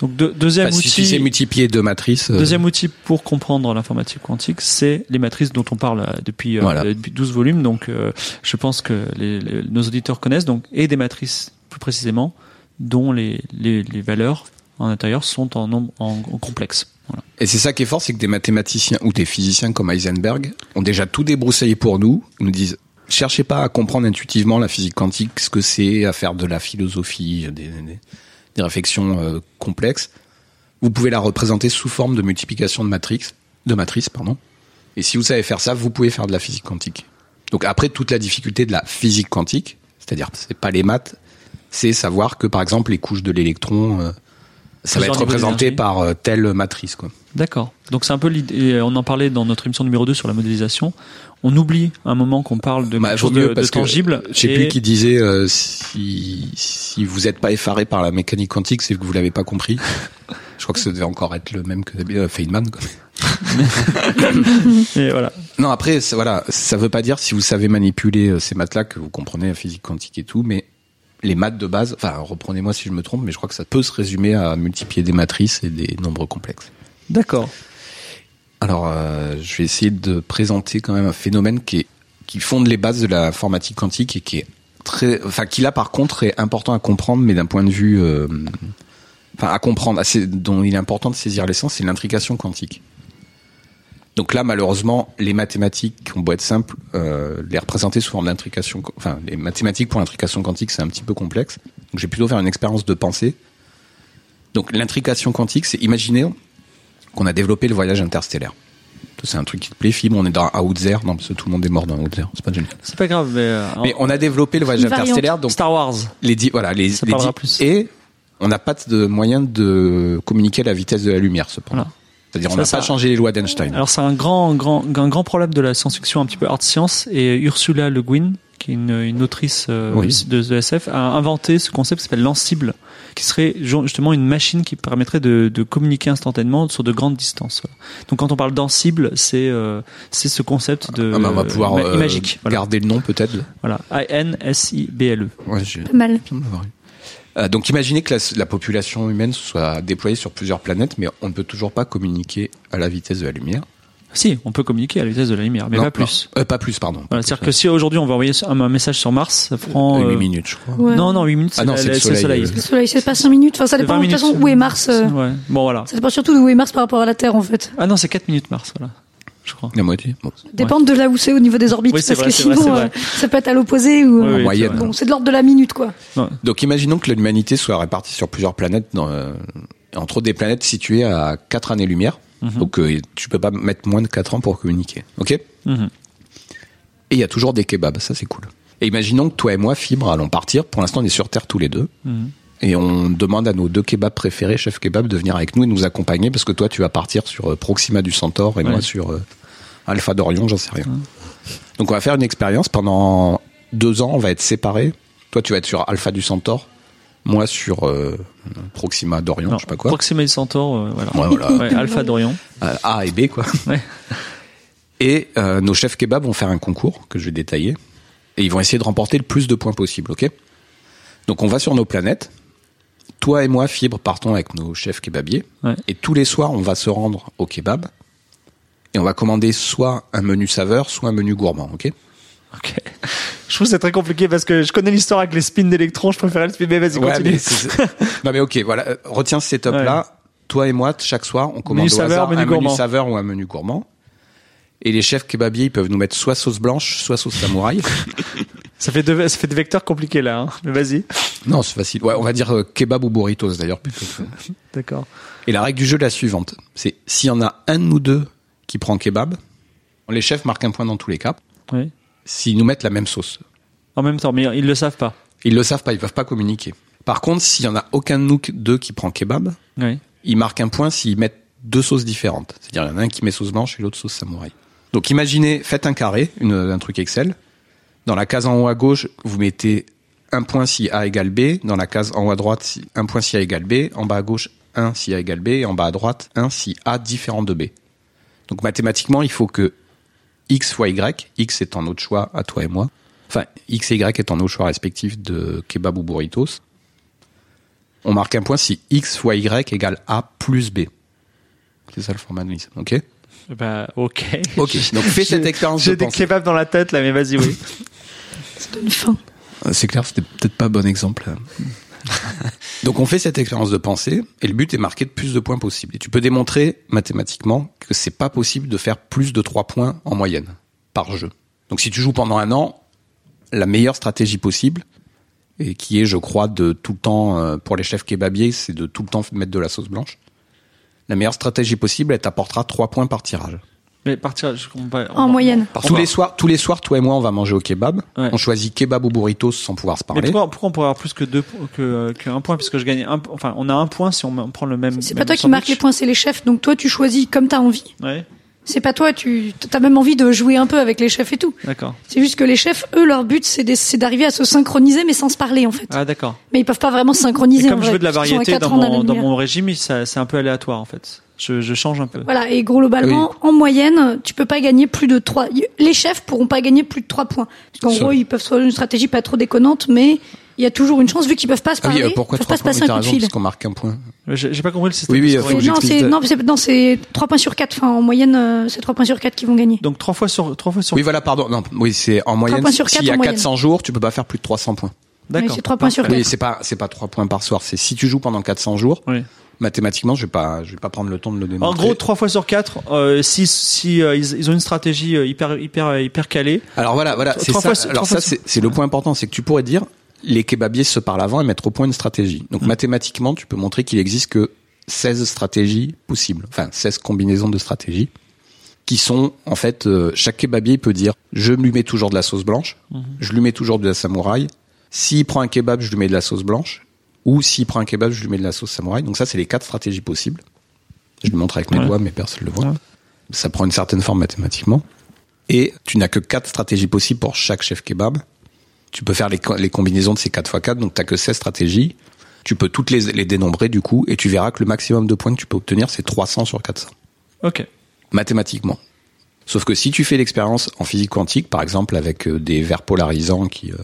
Donc, deux- deuxième enfin, si outil... tu sais multiplier deux matrices, euh, Deuxième outil pour comprendre l'informatique quantique, c'est les matrices dont on parle euh, depuis, euh, Voilà. depuis 12 volumes. Donc, je pense que les- les- nos auditeurs connaissent donc et des matrices plus précisément dont les, les, les valeurs en intérieur sont en nombre en, en complexe. Et c'est ça qui est fort, c'est que des mathématiciens ou des physiciens comme Heisenberg ont déjà tout débroussaillé pour nous. Ils nous disent, cherchez pas à comprendre intuitivement la physique quantique, ce que c'est, à faire de la philosophie, des réflexions euh, complexes. Vous pouvez la représenter sous forme de multiplication de matrices, de matrices, pardon. Et si vous savez faire ça, vous pouvez faire de la physique quantique. Donc après, toute la difficulté de la physique quantique, c'est-à-dire c'est pas les maths, c'est savoir que par exemple les couches de l'électron, euh, ça va être représenté par euh, telle matrice, quoi. D'accord. Donc c'est un peu l'idée. On en parlait dans notre émission numéro 2 sur la modélisation. On oublie un moment qu'on parle de Bah, chose de, que. Je sais et- plus qui disait euh, si si vous n'êtes pas effaré par la mécanique quantique, c'est que vous l'avez pas compris. Je crois que ça devait encore être le même que euh, Feynman. quoi. et voilà. Non, après, ça- voilà, ça veut pas dire si vous savez manipuler ces maths-là que vous comprenez la physique quantique et tout, mais les maths de base, enfin, reprenez-moi si je me trompe, mais je crois que ça peut se résumer à multiplier des matrices et des nombres complexes. D'accord. Alors, euh, je vais essayer de présenter quand même un phénomène qui est qui fonde les bases de l'informatique quantique et qui est très, enfin, qui là par contre est important à comprendre, mais d'un point de vue, euh, enfin, à comprendre, assez, dont il est important de saisir l'essence, c'est l'intrication quantique. Donc là, malheureusement, les mathématiques ont beau être simples, euh, les représenter sous forme d'intrication, enfin, les mathématiques pour l'intrication quantique, c'est un petit peu complexe. Donc, je vais plutôt faire une expérience de pensée. Donc, l'intrication quantique, c'est imaginer qu'on a développé le voyage interstellaire. C'est un truc qui te plaît, Fibre. On est dans Outzer. Non, parce que tout le monde est mort dans Outzer. C'est pas génial. C'est pas grave, mais, euh, Mais on a développé le voyage interstellaire. Donc, Star Wars. les dix, voilà, les, les dix- plus. Et On n'a pas de moyen de communiquer à la vitesse de la lumière, cependant. Voilà. C'est-à-dire, on n'a pas changé les lois d'Einstein. Alors c'est un grand, grand, un grand problème de la science-fiction un petit peu hard science et Ursula Le Guin, qui est une, une autrice euh, Oui. de, de SF, a inventé ce concept qui s'appelle l'Ansible, qui serait ju- justement une machine qui permettrait de, de communiquer instantanément sur de grandes distances. Voilà. Donc quand on parle d'Ansible, c'est euh, c'est ce concept de Ah bah, on va pouvoir euh, magique. Voilà. garder le nom peut-être. voilà. I N S I B L E. Ouais, j'ai- Pas mal. Euh, donc imaginez que la, la population humaine soit déployée sur plusieurs planètes, mais on ne peut toujours pas communiquer à la vitesse de la lumière. Si, on peut communiquer à la vitesse de la lumière, mais Non, pas plus. non. Euh, pas plus, pardon. Voilà, C'est-à-dire que si aujourd'hui on va envoyer un, un message sur Mars, ça prend... Euh, 8 euh, minutes, je crois. Ouais. Non, non, 8 minutes, c'est Ah c'est le la- soleil, euh, Le soleil, c'est pas 5 minutes. Enfin, ça dépend 20 de toute façon où est Mars. euh, Ouais. Bon, voilà. Ça dépend surtout de où est Mars par rapport à la Terre, en fait. Ah non, c'est 4 minutes Mars, voilà. Je crois. La moitié. Bon. Ça dépend de là où c'est au niveau des orbites. Oui, parce vrai, que sinon, vrai. euh, ça peut être à l'opposé ou. Oui, euh, oui, moyenne. Bon, c'est de l'ordre de la minute, quoi. Donc imaginons que l'humanité soit répartie sur plusieurs planètes, dans, euh, entre autres des planètes situées à 4 années-lumière. Donc euh, tu peux pas mettre moins de 4 ans pour communiquer. Ok Mhm. Et il y a toujours des kebabs, ça c'est cool. Et imaginons que toi et moi, Fibre, allons partir. Pour l'instant, on est sur Terre tous les deux. Mhm. Et on demande à nos deux kebabs préférés, chef kebab, de venir avec nous et nous accompagner parce que toi, tu vas partir sur euh, Proxima du Centaure et Ouais. moi sur euh, Alpha d'Orion, j'en sais rien. Donc on va faire une expérience pendant deux ans. On va être séparés. Toi, tu vas être sur Alpha du Centaure. Moi sur euh, Proxima d'Orion, je sais pas quoi. Proxima Centaure, euh, voilà. Ouais, voilà. Ouais, Alpha d'Orion. Euh, A et B, quoi. Ouais. Et nos chefs kebabs vont faire un concours que je vais détailler. Et ils vont essayer de remporter le plus de points possible, ok? Donc on va sur nos planètes. Toi et moi, Fibre, partons avec nos chefs kebabiers. Et tous les soirs, on va se rendre au kebab. Et on va commander soit un menu saveur, soit un menu gourmand, ok? Ok. Je trouve que c'est très compliqué parce que je connais l'histoire avec les spins d'électrons, je préfère le spin, mais vas-y, Ouais, continue. mais non mais ok, voilà. euh, Retiens ce setup-là. Toi et moi, chaque soir, on commande Menu au saveur, hasard menu un menu gourmand. saveur ou un menu gourmand. Et les chefs kebabiers, ils peuvent nous mettre soit sauce blanche, soit sauce samouraï. Ça fait deux, ça fait des vecteurs compliqués là, hein. Mais vas-y. Non, c'est facile. Ouais, on va dire euh, kebab ou burritos d'ailleurs. D'accord. Et la règle du jeu est la suivante. C'est s'il y en a un de nous deux qui prend kebab, les chefs marquent un point dans tous les cas. Oui. S'ils nous mettent la même sauce. En même temps, mais ils le savent pas. Ils le savent pas, ils peuvent pas communiquer. Par contre, s'il y en a aucun de nous deux qui prend kebab, Oui. ils marquent un point s'ils mettent deux sauces différentes. C'est-à-dire, il y en a un qui met sauce blanche et l'autre sauce samouraï. Donc, imaginez, faites un carré, une, un truc Excel. Dans la case en haut à gauche, vous mettez un point si A égale B. Dans la case en haut à droite, un point si A égale B. En bas à gauche, 1 si A égale B. Et en bas à droite, 1 si A différent de B. Donc, mathématiquement, il faut que X fois Y, X étant notre choix à toi et moi, enfin, X et Y étant nos choix respectifs de kebab ou burritos, on marque un point si X fois Y égale A plus B. C'est ça le formalisme, ok? Bah, ok. Ok, donc fais cette J'ai- expérience de J'ai des pensée. kebabs dans la tête là, mais vas-y, oui. Ça donne faim. Euh, C'est clair, c'était peut-être pas un bon exemple. Donc on fait cette expérience de pensée et le but est marqué de plus de points possible. Et tu peux démontrer mathématiquement que c'est pas possible de faire plus de 3 points en moyenne par jeu. Donc si tu joues pendant un an, la meilleure stratégie possible et qui est je crois de tout le temps euh, pour les chefs kebabiers, c'est de tout le temps mettre de la sauce blanche. La meilleure stratégie possible, elle t'apportera 3 points par tirage. Mais partir, je comprends pas. En moyenne. Tous les soirs, tous les soirs, toi et moi, on va manger au kebab. Ouais. On choisit kebab ou burritos sans pouvoir se Mais parler. pourquoi, pourquoi on pourrait avoir plus que deux, que, qu'un point, puisque je gagne un, enfin, on a un point si on, prend le même. C'est même pas toi qui marque les points, c'est les chefs. Donc toi, tu choisis comme t'as envie. Ouais, C'est pas toi, tu as même envie de jouer un peu avec les chefs et tout. d'accord. C'est juste que les chefs, eux, leur but, c'est d'arriver à se synchroniser, mais sans se parler, en fait. Ah, d'accord. Mais ils peuvent pas vraiment se Et synchroniser. en comme je vrai, veux de la variété dans ans mon, dans mon régime, c'est un peu aléatoire, en fait. Je, je change un peu. Voilà, et globalement, en moyenne, tu peux pas gagner plus de 3. Les chefs pourront pas gagner plus de 3 points. Parce qu'en gros, ils peuvent soit une stratégie pas trop déconnante, mais il y a toujours une chance, vu qu'ils peuvent pas se Ah oui, parler, pourquoi ils peuvent trois pas se points passer un coup de fil. parce qu'on marque un point. J'ai pas compris le système. Oui, oui, faut Non, c'est, de- non, c'est, non, c'est 3 points sur 4. Enfin, en moyenne, euh, c'est 3 points sur 4 qui vont gagner. Donc trois fois sur, trois fois sur. Oui, voilà, pardon. Non, oui, c'est en moyenne. points sur quatre S'il y a en moyenne. 400 jours, tu peux pas faire plus de 300 points. D'accord. Oui, c'est trois points sur Parfait. Oui, c'est pas, c'est pas 3 points par soir. C'est si tu joues pendant 400 jours, Oui. Mathématiquement, je vais pas, je vais pas prendre le temps de le En démontrer. gros, trois fois sur quatre, euh, si, si euh, ils, ils ont une stratégie euh, hyper, hyper, euh, hyper calée. Alors voilà, voilà, c'est ça. fois Alors ça, c'est, le point important, c'est que tu pourrais dire, les kebabiers se parlent avant et mettre au point une stratégie. Donc mathématiquement, tu peux montrer qu'il existe que 16 stratégies possibles. Enfin, 16 combinaisons de stratégies qui sont, en fait, euh, chaque kebabier peut dire, je lui mets toujours de la sauce blanche, je lui mets toujours de la samouraï. S'il prend un kebab, je lui mets de la sauce blanche. Ou s'il prend un kebab, je lui mets de la sauce samouraï. Donc ça, c'est les quatre stratégies possibles. Je le montre avec mes Ouais. doigts, mais personne le voit. Ouais. Ça prend une certaine forme mathématiquement. Et tu n'as que quatre stratégies possibles pour chaque chef kebab. Tu peux faire les, co- les combinaisons de ces 4 x 4, donc tu que 16 stratégies. Tu peux toutes les, les dénombrer du coup, et tu verras que le maximum de points que tu peux obtenir, c'est 300 sur 400 Ok. mathématiquement. Sauf que si tu fais l'expérience en physique quantique, par exemple avec euh, des verres polarisants qui euh,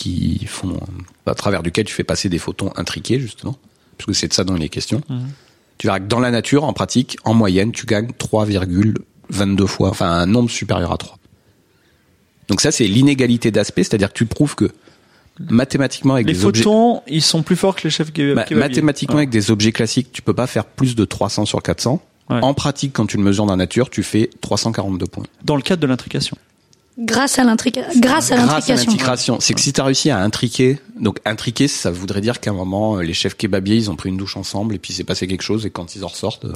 qui font à travers duquel tu fais passer des photons intriqués justement, parce que c'est de ça dont il est question. Tu verras que dans la nature, en pratique, en moyenne, tu gagnes 3,22 fois, enfin un nombre supérieur à 3. Donc ça, c'est l'inégalité d'aspect, c'est-à-dire que tu prouves que mathématiquement avec Les des objets photons, ils sont plus forts que les chefs bah, mathématiquement, avec des objets classiques, tu peux pas faire plus de 300 sur 400. Ouais. En pratique, quand tu le mesures dans la nature, tu fais 342 points. Dans le cadre de l'intrication. Grâce à l'intrica- grâce à l'intrication. C'est que si tu as réussi à intriquer, donc intriquer, ça voudrait dire qu'à un moment, euh, les chefs kebabiers, ils ont pris une douche ensemble et puis c'est passé quelque chose et quand ils en ressortent, euh,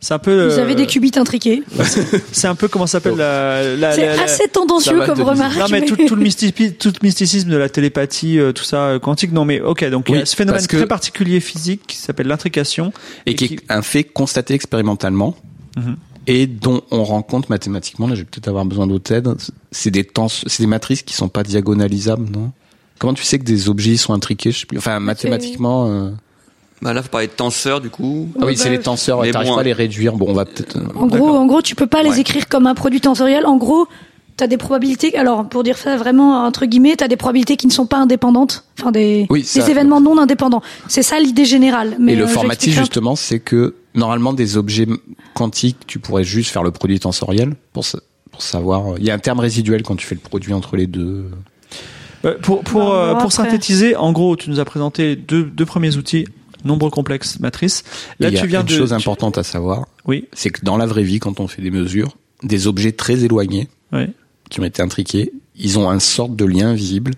C'est un peu. Vous euh, avez des qubits intriqués. C'est un peu comment ça s'appelle la. la, C'est assez tendancieux comme remarque. Non mais tout, tout le mysticisme, tout le mysticisme de la télépathie, euh, tout ça euh, quantique. Non mais ok, donc il y a ce phénomène très particulier physique qui s'appelle l'intrication. et qui est un fait constaté expérimentalement Mhm. Et dont on rencontre mathématiquement. Là, je vais peut-être avoir besoin d'autres aides. C'est des c'est des matrices qui sont pas diagonalisables, non? Comment tu sais que des objets sont intriqués? Je sais plus. Enfin, mathématiquement. euh, Bah là, faut parler de tenseur, du coup. Ah oui, c'est bah, les tenseurs. mais T'arrives bon, pas à les réduire. Bon, on va peut-être. euh, En gros, en gros, tu peux pas les Ouais. écrire comme un produit tensoriel. En gros, t'as des probabilités. Alors, pour dire ça vraiment entre guillemets, t'as des probabilités qui ne sont pas indépendantes. Enfin, des, Oui, des événements non indépendants. C'est ça l'idée générale. Mais et le euh, formatif, justement, c'est que normalement, des objets quantiques, tu pourrais juste faire le produit tensoriel pour, sa- pour savoir. Il y a un terme résiduel quand tu fais le produit entre les deux. Euh, pour pour euh, pour synthétiser, en gros, tu nous as présenté deux deux premiers outils, nombre complexe, matrice. Là, Et il y a tu viens une de. chose tu- importante à savoir, Oui, c'est que dans la vraie vie, quand on fait des mesures, des objets très éloignés oui. qui ont été intriqués, ils ont un sorte de lien invisible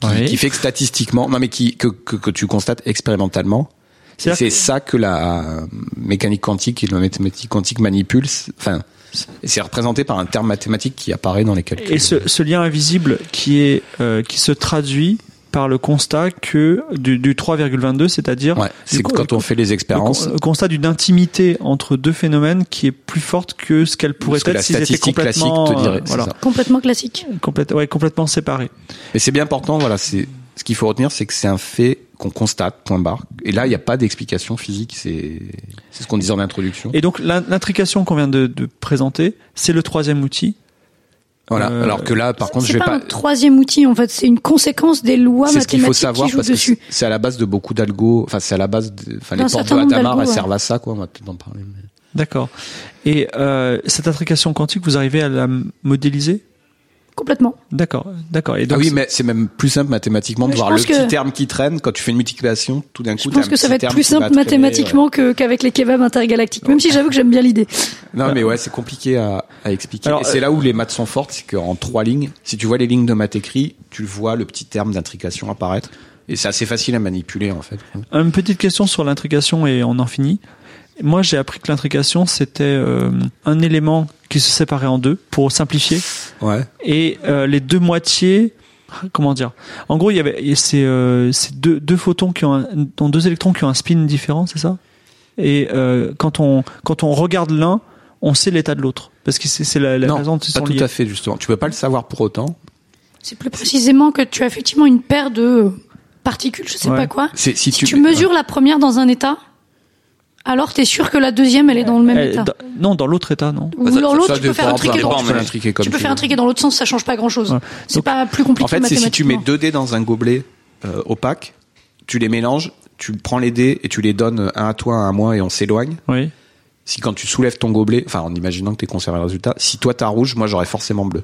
qui, Oui. qui fait que statistiquement, non mais qui que, que, que tu constates expérimentalement. C'est ça que la euh, mécanique quantique et la mathématique quantique manipulent. c'est- Enfin, c'est représenté par un terme mathématique qui apparaît dans les calculs. Et ce, ce lien invisible qui est euh, qui se traduit par le constat que du, du 3,22, c'est-à-dire Ouais, c'est que quand on fait les le, expériences, le constat d'une intimité entre deux phénomènes qui est plus forte que ce qu'elle pourrait que être la s'ils étaient statistique classique complètement te dirait. euh, c'est voilà, complètement classique. complète- ouais, complètement séparés. Mais c'est bien important, voilà, c'est ce qu'il faut retenir, c'est que c'est un fait qu'on constate, point barre. Et là, il n'y a pas d'explication physique, c'est c'est ce qu'on disait en introduction. Et donc l'in- l'intrication qu'on vient de, de présenter, c'est le troisième outil. voilà. euh, Alors que là, par contre, je C'est vais pas, pas. un troisième outil en fait. C'est une conséquence des lois C'est ce qu'il mathématiques faut savoir qui parce que dessus. c'est- c'est à la base de beaucoup d'algos. Enfin, c'est à la base. De, enfin, les portes de Hadamard, elles ouais. servent à ça, quoi. On va peut-être en parler. mais- D'accord. Et euh, cette intrication quantique, vous arrivez à la modéliser? Complètement. D'accord, d'accord. Et donc ah oui, mais c'est même plus simple mathématiquement de voir le petit terme qui traîne quand tu fais une multiplication. Tout d'un coup, Je pense un que ça va être plus simple mathématiquement que qu'avec les kebabs intergalactiques. Même si j'avoue que j'aime bien l'idée. Non, mais ouais, c'est compliqué à, à expliquer. Alors, Et c'est euh, là où les maths sont fortes, c'est qu'en trois lignes, si tu vois les lignes de maths écrits, tu vois le petit terme d'intrication apparaître. Et c'est assez facile à manipuler, en fait. Une petite question sur l'intrication et on en finit. Moi, j'ai appris que l'intrication, c'était euh, un élément qui se séparait en deux, pour simplifier. Ouais. Et euh, les deux moitiés, comment dire? En gros, il y avait c'est euh, c'est deux, deux photons qui ont, un, dont deux électrons qui ont un spin différent, c'est ça? Et euh, quand on quand on regarde l'un, on sait l'état de l'autre parce que c'est c'est la, la non, raison dont pas ils sont tout liés. à fait, justement. Tu peux pas le savoir pour autant. C'est plus précisément que tu as effectivement une paire de particules, je sais Ouais. pas quoi. Si, Si tu mesures la première dans un état, alors t'es sûr que la deuxième elle est dans le même Elle- état. dans- non, dans l'autre état, non. Ou dans l'autre, tu peux faire un triqué peu dans dépend, tu peux faire un triqué dans l'autre sens, ça change pas grand chose. C'est pas plus compliqué En fait, c'est si tu mets deux dés dans un gobelet euh, opaque, tu les mélanges, tu prends les dés et tu les donnes un à toi, un à moi et on s'éloigne. Oui. Si quand tu soulèves ton gobelet, enfin en imaginant que tu conservé le résultat, si toi t'as rouge, moi j'aurais forcément bleu.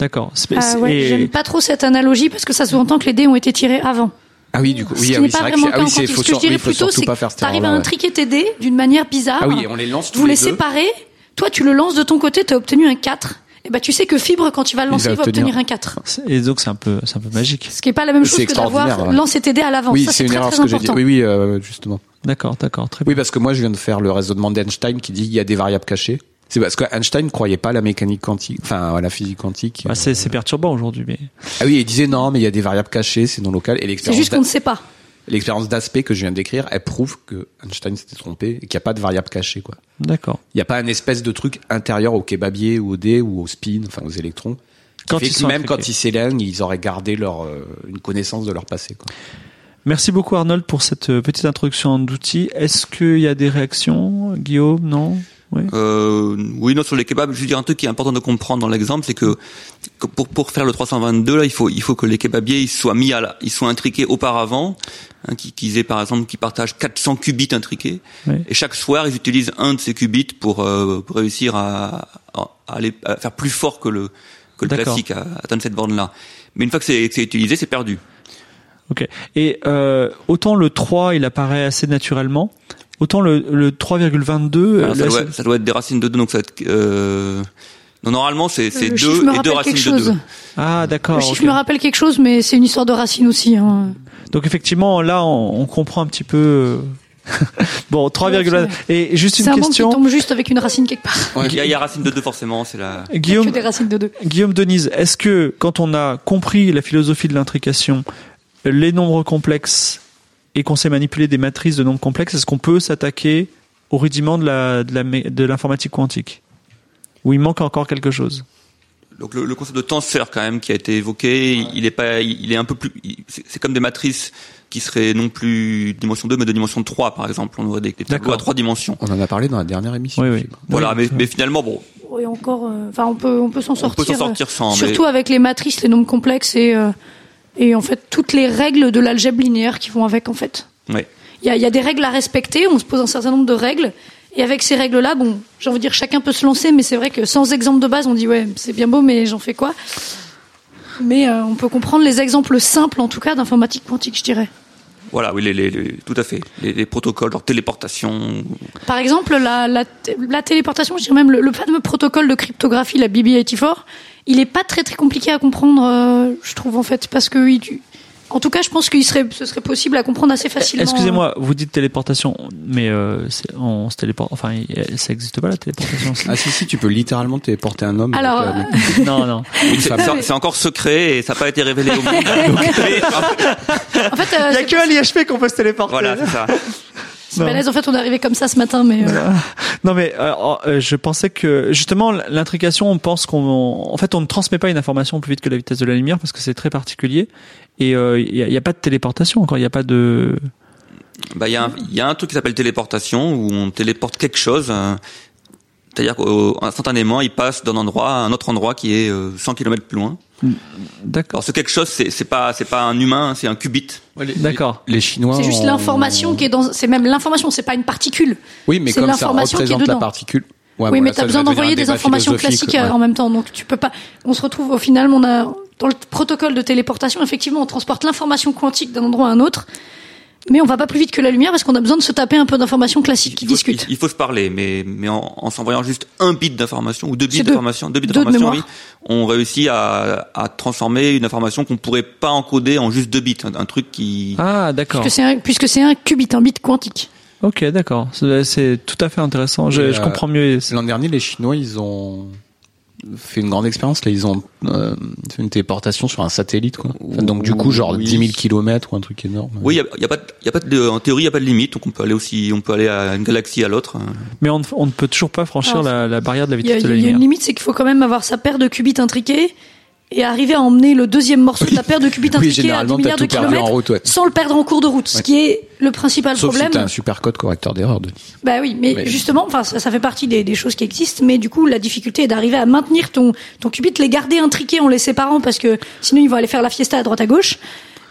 D'accord. Ah c'est- ouais, et- j'aime pas trop cette analogie parce que ça sous-entend que les dés ont été tirés avant. Ah oui, du coup, Ce oui, qui ah n'est oui, c'est vrai que ah oui, c'est, faut, Ce que je dirais plutôt, c'est que t'arrives à erreur-là, ouais. intriquer tes dés d'une manière bizarre. Ah oui, on les lance tous vous les les deux. séparez. Toi, tu le lances de ton côté, t'as obtenu un 4. Et ben, tu sais que Fibre, quand tu vas le Il lancer, va il va obtenir. un 4. Et donc c'est un peu c'est un peu magique. Ce qui est pas la même chose que d'avoir lancé tes dés à l'avance. Oui, ça, c'est une très, erreur ce que j'ai dit. Oui, oui, euh, justement. D'accord, d'accord, très bien. Oui, parce que moi je viens de faire le raisonnement d'Einstein qui dit qu'il y a des variables cachées. C'est parce que Einstein ne croyait pas à la mécanique quantique, enfin à la physique quantique. Bah, c'est perturbant aujourd'hui, mais Ah oui, il disait non, mais il y a des variables cachées, c'est non local. Et C'est juste qu'on ne sait pas. l'expérience d'aspect que je viens de décrire, elle prouve que Einstein s'était trompé et qu'il n'y a pas de variable cachée, quoi. D'accord. Il n'y a pas un espèce de truc intérieur au kebabier ou au dé ou au spin, enfin aux électrons. Quand ils même intriqués. quand ils s'éloignent, ils auraient gardé leur euh, une connaissance de leur passé. Quoi. Merci beaucoup Arnold pour cette euh, petite introduction d'outils. Est-ce qu'il y a des réactions, Guillaume Non? Oui. Euh, oui, non, sur les kebabs, je veux dire un truc qui est important de comprendre dans l'exemple, c'est que, que pour, pour faire le 322, là, il faut, il faut que les kebabiers, ils soient mis à la, ils soient intriqués auparavant, hein, qu'ils qu'ils aient, par exemple, qu'ils partagent 400 qubits intriqués. Oui. Et chaque soir, ils utilisent un de ces qubits pour, euh, pour réussir à, à, aller, à faire plus fort que le, que le classique, à, à atteindre cette borne-là. Mais une fois que c'est que c'est utilisé, c'est perdu. Ok. Et euh, autant le 3, il apparaît assez naturellement, autant le, le 3,22... Alors, ça, doit, c'est- ça doit être des racines de 2, donc ça va être, euh, non, normalement, c'est, c'est Le 2 chiffre me et 2 rappelle racines de 2. chose. Ah, d'accord. Le chiffre me rappelle quelque chose, mais c'est une histoire de racines aussi. Hein. Donc effectivement, là, on, on comprend un petit peu... euh, bon, 3,22... Et juste C'est une un banc qui question. tombe juste avec une racine quelque part. Il y a, il y a racine de 2 forcément, c'est la... Il y a Guillaume, que des racines de deux. Guillaume Denise, est-ce que quand on a compris la philosophie de l'intrication, les nombres complexes et qu'on sait manipuler des matrices de nombres complexes, est-ce qu'on peut s'attaquer au rudiment de la de la mé- de l'informatique quantique? Ou il manque encore quelque chose? Donc le, le concept de tenseur quand même qui a été évoqué, il est pas, il est un peu plus, c'est comme des matrices qui seraient non plus de dimension 2 mais de dimension 3 par exemple. On aurait des, des tableaux à trois dimensions. On en a parlé dans la dernière émission. Oui, oui. Voilà, Oui, mais, finalement bon, Oui, encore. euh, Enfin, on peut, on peut s'en on sortir. peut s'en sortir sans. euh, mais- Surtout avec les matrices, les nombres complexes et euh, et en fait toutes les règles de l'algèbre linéaire qui vont avec en fait. Ouais. Il y a, il y a des règles à respecter. On se pose un certain nombre de règles. Et avec ces règles-là, bon, j'ai envie de dire chacun peut se lancer, mais c'est vrai que sans exemple de base, on dit ouais, c'est bien beau, mais j'en fais quoi? Mais euh, on peut comprendre les exemples simples, en tout cas, d'informatique quantique, je dirais. Voilà, oui, les, les, les- tout à fait. Les, les protocoles, leur téléportation. Par exemple, la, la téléportation, je dirais même le, le fameux protocole de cryptographie, la BB84, il est pas très très compliqué à comprendre, euh, je trouve en fait, parce que il- en tout cas, je pense qu'il serait, ce serait possible à comprendre assez facilement. Excusez-moi, vous dites téléportation, mais euh, on se téléporte. Enfin, il- ça existe pas la téléportation. Ah si si, tu peux littéralement téléporter un homme. Alors, avec, euh, non, non. C'est encore secret et ça n'a pas été révélé au monde. Donc, mais, En fait, euh, c'est- à l'IHP qu'on peut se téléporter. voilà, c'est ça. C'est balèze. En fait, on est arrivé comme ça ce matin, mais euh, Non mais euh, euh, je pensais que justement l'intrication, on pense qu'on, en fait, on ne transmet pas une information plus vite que la vitesse de la lumière parce que c'est très particulier et euh, il n'y a, il y a pas de téléportation encore, il n'y a pas de. Bah, il y, a un- il y a un truc qui s'appelle téléportation où on téléporte quelque chose. euh, C'est-à-dire qu'instantanément, il passe d'un endroit à un autre endroit qui est euh, 100 km plus loin. D'accord. Alors ce quelque chose, c'est pas c'est pas un humain, c'est un qubit. D'accord. Les Chinois. c'est juste ont- l'information qui est dans. C'est même l'information, c'est pas une particule. Oui, mais c'est comme ça représente la particule. Ouais, oui, mais t'as va besoin d'envoyer des informations classiques euh, ouais. en même temps, donc tu peux pas. On se retrouve au final, on a dans le protocole de téléportation, effectivement, on transporte l'information quantique d'un endroit à un autre, mais on va pas plus vite que la lumière parce qu'on a besoin de se taper un peu d'informations classiques qui il faut, discutent. il- il faut se parler, mais mais en, en s'envoyant juste un bit d'information ou deux bits deux. d'information, deux bits d'information, oui, on réussit à, à transformer une information qu'on pourrait pas encoder en juste deux bits, un, un truc qui Ah d'accord. Puisque c'est un, puisque c'est un qubit, un bit quantique. Ok, d'accord. C'est tout à fait intéressant. Je, je euh, comprends mieux. L'an dernier, les Chinois, ils ont fait une grande expérience. Là, ils ont euh, fait une téléportation sur un satellite, quoi. Enfin, donc du coup, genre Oui. 10 000 kilomètres ou un truc énorme. Oui, il y a, il y a pas, y a pas de, en théorie, il y a pas de limite, donc on peut aller aussi, on peut aller à une galaxie à l'autre. Mais on, ne- on ne peut toujours pas franchir Alors, la, la barrière de la Il y a, vitesse de la il y a lumière. une limite, c'est qu'il faut quand même avoir sa paire de qubits intriqués et arriver à emmener le deuxième morceau de la paire de qubits Oui, intriqués à 10 généralement, t'as milliards de kilomètres route, ouais. sans le perdre en cours de route, ce qui est le principal Sauf problème. si t'as un super code correcteur d'erreur, Denis. Bah oui, mais, Mais- justement, enfin, ça, ça fait partie des, des choses qui existent, mais du coup, la difficulté est d'arriver à maintenir ton, ton qubit, les garder intriqués en les séparant, parce que sinon, ils vont aller faire la fiesta à droite à gauche,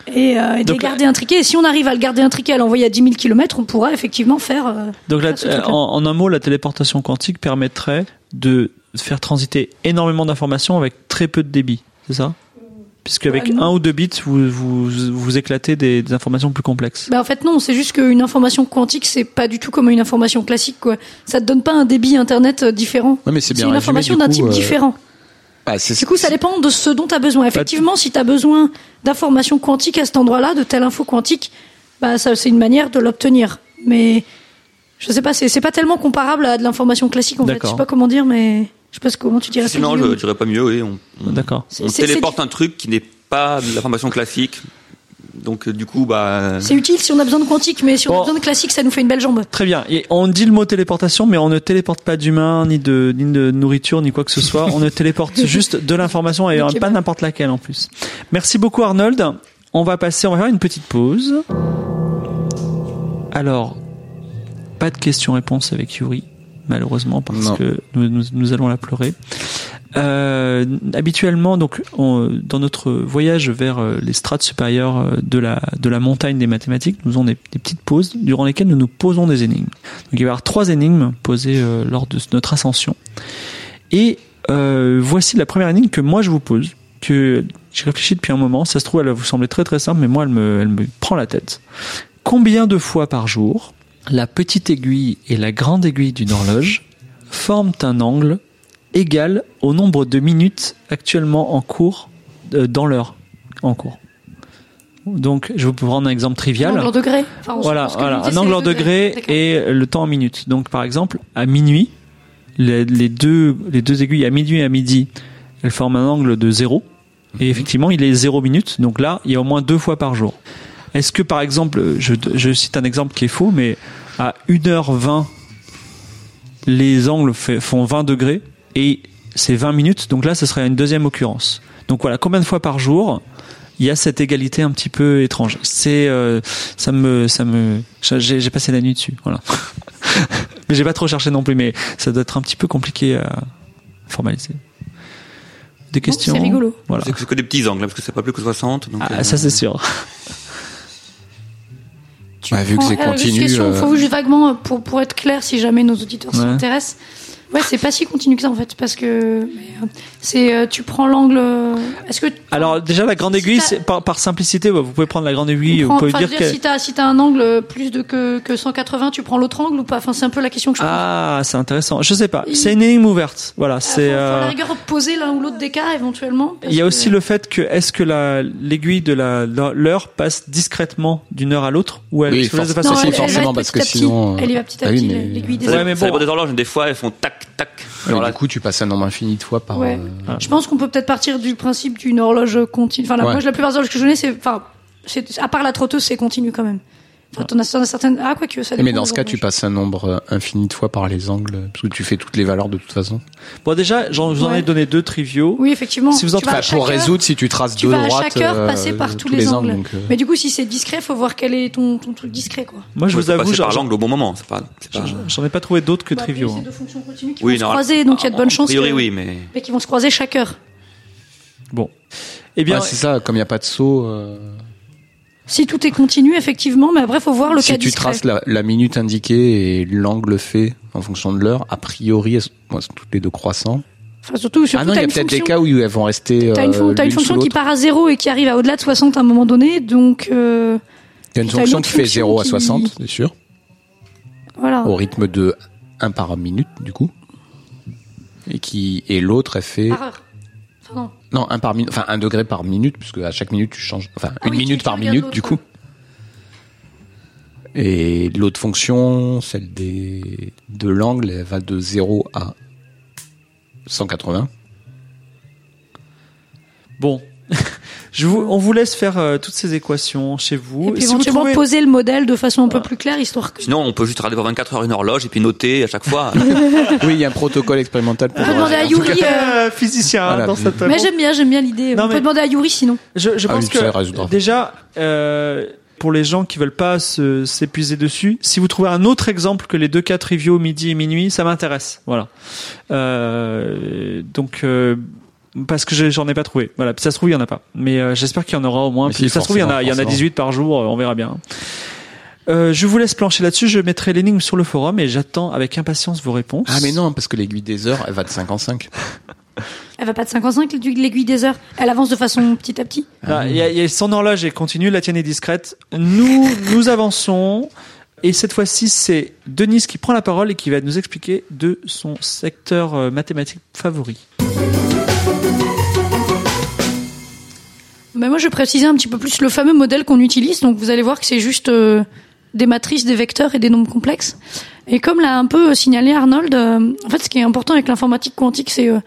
et, euh, et de Donc, les garder intriqués. Et si on arrive à le garder intriqué, à l'envoyer à 10 000 km, on pourra effectivement faire. euh, Donc là, faire ce truc-là. en, en un mot, la téléportation quantique permettrait de faire transiter énormément d'informations avec très peu de débit, c'est ça? Puisque avec non. un ou deux bits, vous vous, vous éclatez des, des informations plus complexes. Bah en fait non, c'est juste qu'une information quantique c'est pas du tout comme une information classique quoi. Ça te donne pas un débit internet euh, différent. Ouais, mais c'est une information du d'un type euh, différent. bah, Du coup, ça dépend de ce dont tu as besoin. Effectivement, si tu as besoin d'informations quantiques à cet endroit-là, de telle info quantique, bah ça c'est une manière de l'obtenir. Mais je sais pas, c'est c'est pas tellement comparable à de l'information classique en fait. Je sais pas comment dire, mais je sais pas ce- comment tu dirais ça. Sinon, je dirais pas mieux, oui. On, on, D'accord. On téléporte un truc qui n'est pas de l'information classique, donc euh, du coup, bah, C'est utile si on a besoin de quantique, mais si on Bon. a besoin de classique, ça nous fait une belle jambe. Très bien. Et on dit le mot téléportation, mais on ne téléporte pas d'humains, ni de, ni de nourriture, ni quoi que ce soit. On ne téléporte juste de l'information et pas bah. n'importe laquelle en plus. Merci beaucoup Arnold. On va passer, on va faire une petite pause. Alors, pas de questions-réponses avec Yuri, malheureusement, parce Non. que nous, nous, nous allons la pleurer. Euh, habituellement, donc, on- dans notre voyage vers euh, les strates supérieures euh, de la de la montagne des mathématiques, nous avons des, des petites pauses durant lesquelles nous nous posons des énigmes. Donc, il va y avoir trois énigmes posées euh, lors de notre ascension. Et euh, voici la première énigme que moi je vous pose, que j'ai réfléchi depuis un moment. Ça se trouve, elle va vous sembler très très simple, mais moi, elle me, elle me prend la tête. Combien de fois par jour la petite aiguille et la grande aiguille d'une horloge forment un angle égal au nombre de minutes actuellement en cours euh, dans l'heure en cours. Donc, je vais vous prendre un exemple trivial. Un angle en degré. Enfin, Voilà, voilà, un angle en degrés D'accord. et le temps en minutes. Donc, par exemple, à minuit, les, les deux, les deux aiguilles à minuit et à midi, elles forment un angle de zéro. Et effectivement, il est zéro minutes. Donc là, il y a au moins deux fois par jour. Est-ce que, par exemple, je, je cite un exemple qui est faux, mais à 1h20, les angles fait- font 20 degrés et c'est 20 minutes. Donc là, ce serait une deuxième occurrence. Donc voilà, combien de fois par jour il y a cette égalité un petit peu étrange? C'est, euh, ça me, ça me, j'ai, j'ai passé la nuit dessus, voilà. mais j'ai pas trop cherché non plus, mais ça doit être un petit peu compliqué à formaliser. Des questions. c'est rigolo. Voilà. c'est que, des petits angles, hein, parce que c'est pas plus que 60. Donc, Ah, euh, ça c'est sûr. Tu Ouais, vu que c'est continu, euh, faut juste vaguement, euh, pour, pour être clair, si jamais nos auditeurs s'y Ouais. Ouais, c'est pas si continu que ça en fait, parce que euh, c'est euh, tu prends l'angle. euh, Est-ce que Alors déjà la grande Si aiguille, c'est par, par simplicité, vous pouvez prendre la grande aiguille, tu vous pouvez dire que si t'as si t'as un angle plus de que que 180, tu prends l'autre angle ou pas? Enfin, c'est un peu la question que je pose. ah c'est intéressant. Je sais pas, Il- c'est une énigme ouverte. Voilà, Ah, c'est. euh, la rigueur poser l'un ou l'autre d'écart éventuellement. parce Il y a que- aussi le fait que est-ce que la l'aiguille de la l'heure passe discrètement d'une heure à l'autre ou elle Oui, se de forcément. façon Non, si, elle- elle va forcément, parce que sinon, euh, Elle y va petit à ah petit, l'aiguille des Ça, Ouais, mais bon. des horloges, des fois elles font tac tac. Alors là, du coup, tu passes un nombre infini de fois par. Ouais. euh, Je pense qu'on peut peut-être partir du principe d'une horloge continue. Enfin, la, Ouais. moi, la plupart des horloges que je connais, c'est, enfin, c'est, à part la trotteuse, c'est continu quand même. Enfin, t'en as, t'en as certaines, ah, quoi que, ça Mais dans ce cas, tu passes un nombre infini de fois par les angles, parce que tu fais toutes les valeurs de toute façon. Bon déjà, j'en- je vous en ai donné deux triviaux. Oui, effectivement. Si vous en Tu Enfin, pour résoudre, si tu traces tu deux vas à droites, chaque heure euh, passer par tous, les, angles. donc, euh, Mais du coup, si c'est discret, faut voir quel est ton, ton truc discret, quoi. Moi, je vous avoue, par l'angle au bon moment. C'est pas. c'est pas- j'en ai pas trouvé d'autres que Bah, triviaux. C'est hein. deux fonctions continues qui Oui, vont se croiser, donc il y a de bonnes A chances oui, mais mais qui vont se croiser chaque heure. Bon, eh bien, c'est ça, comme il n'y a pas de saut, euh, Si tout est continu, effectivement, mais après, faut voir le si cas tu discret. traces la, la minute indiquée et l'angle fait en fonction de l'heure, a priori, elles sont, sont toutes les deux croissants. Enfin, surtout, surtout, ah non, il y a peut-être des cas où elles vont rester. T'as une, fon- euh, t'as une fonction qui part à zéro et qui arrive à au-delà de 60 à un moment donné, donc euh, une t'as une fonction qui fait fonction 0 à qui- 60, c'est sûr, voilà. au rythme de 1 par minute, du coup. Et qui, et l'autre, elle fait, Par heure. Enfin, non. 1 par minute, enfin 1 degré par minute, puisque à chaque minute tu changes, enfin Ah une oui, minute par minute, du coup. Et l'autre fonction, celle des, de l'angle, elle va de 0 à 180. bon. Je vous, on vous laisse faire euh, toutes ces équations chez vous. Et puis Si vous éventuellement trouvez- poser le modèle de façon un peu plus claire, histoire que. sinon on peut juste regarder pour 24 heures une horloge et puis noter à chaque fois. Oui, il y a un protocole expérimental pour. On peut demander à Yuri. euh, physicien Voilà. dans cette. Mais j'aime bien, j'aime bien l'idée. On mais- peut demander à Yuri sinon. Je, je Ah pense que déjà, euh, pour les gens qui veulent pas se- s'épuiser dessus, si vous trouvez un autre exemple que les deux cas triviaux midi et minuit, ça m'intéresse. Voilà. Euh, donc euh, parce que j'en ai pas trouvé. Voilà. Puis ça se trouve il y en a pas, mais euh, j'espère qu'il y en aura au moins. Puis si, ça se trouve il y en a, il y en a forcément, 18 par jour. euh, On verra bien. Euh, je vous laisse plancher là-dessus. Je mettrai l'énigme sur le forum et j'attends avec impatience vos réponses. Ah mais non, parce que l'aiguille des heures, elle va de 5 en 5. Elle va pas de 55 l'aiguille l'aiguille des heures? Elle avance de façon petit à petit? Ah, il y a- il y a son horloge est continue, la tienne est discrète. Nous, nous avançons. Et cette fois-ci, c'est Denise qui prend la parole et qui va nous expliquer de son secteur mathématique favori. Mais moi, je préciser un petit peu plus le fameux modèle qu'on utilise. Donc, vous allez voir que c'est juste euh, des matrices, des vecteurs et des nombres complexes. Et comme l'a un peu signalé Arnold, euh, en fait, ce qui est important avec l'informatique quantique, c'est euh,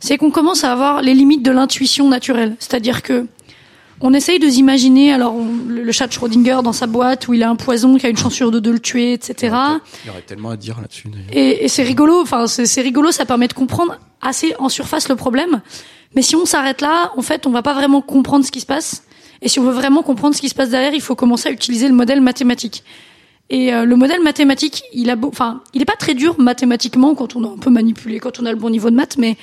c'est qu'on commence à avoir les limites de l'intuition naturelle. C'est-à-dire que on essaye de s'imaginer, alors on- le, le chat de Schrödinger dans sa boîte où il a un poison qui a une chance sur deux de le tuer, etc. Il y aurait tellement à dire là-dessus. Et, et c'est rigolo, enfin c'est c'est rigolo, ça permet de comprendre assez en surface le problème. Mais si on s'arrête là, en fait, on va pas vraiment comprendre ce qui se passe. Et si on veut vraiment comprendre ce qui se passe derrière, il faut commencer à utiliser le modèle mathématique. Et euh, le modèle mathématique, il a beau, enfin, il est pas très dur mathématiquement quand on a un peu manipulé, quand on a le bon niveau de maths, mais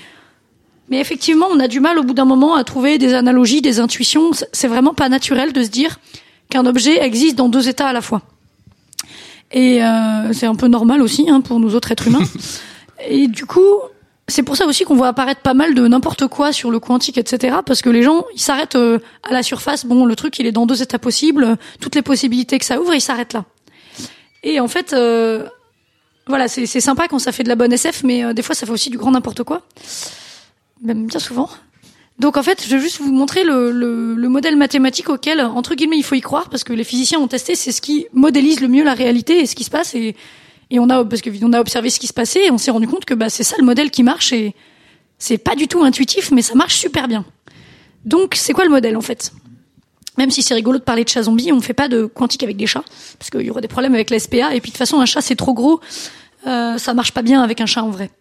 mais effectivement, on a du mal au bout d'un moment à trouver des analogies, des intuitions. C'est- vraiment pas naturel de se dire qu'un objet existe dans deux états à la fois. Et euh, c'est un peu normal aussi hein, pour nous autres êtres humains. Et du coup, c'est pour ça aussi qu'on voit apparaître pas mal de n'importe quoi sur le quantique, etc. Parce que les gens, ils s'arrêtent euh, à la surface. Bon, le truc, il est dans deux états possibles. Toutes les possibilités que ça ouvre, ils s'arrêtent là. Et en fait, euh, voilà, c'est c'est sympa quand ça fait de la bonne SF, mais euh, des fois, ça fait aussi du grand n'importe quoi. Même bien souvent. Donc en fait, je vais juste vous montrer le, le, le modèle mathématique auquel, entre guillemets, il faut y croire, parce que les physiciens ont testé, c'est ce qui modélise le mieux la réalité et ce qui se passe. Et, et on a, parce que on a observé ce qui se passait, et on s'est rendu compte que bah, c'est ça le modèle qui marche, et c'est pas du tout intuitif, mais ça marche super bien. Donc c'est quoi le modèle en fait? Même si c'est rigolo de parler de chat zombie, on fait pas de quantique avec des chats, parce qu'il y aurait des problèmes avec la SPA, et puis de toute façon, un chat c'est trop gros, euh, ça marche pas bien avec un chat en vrai.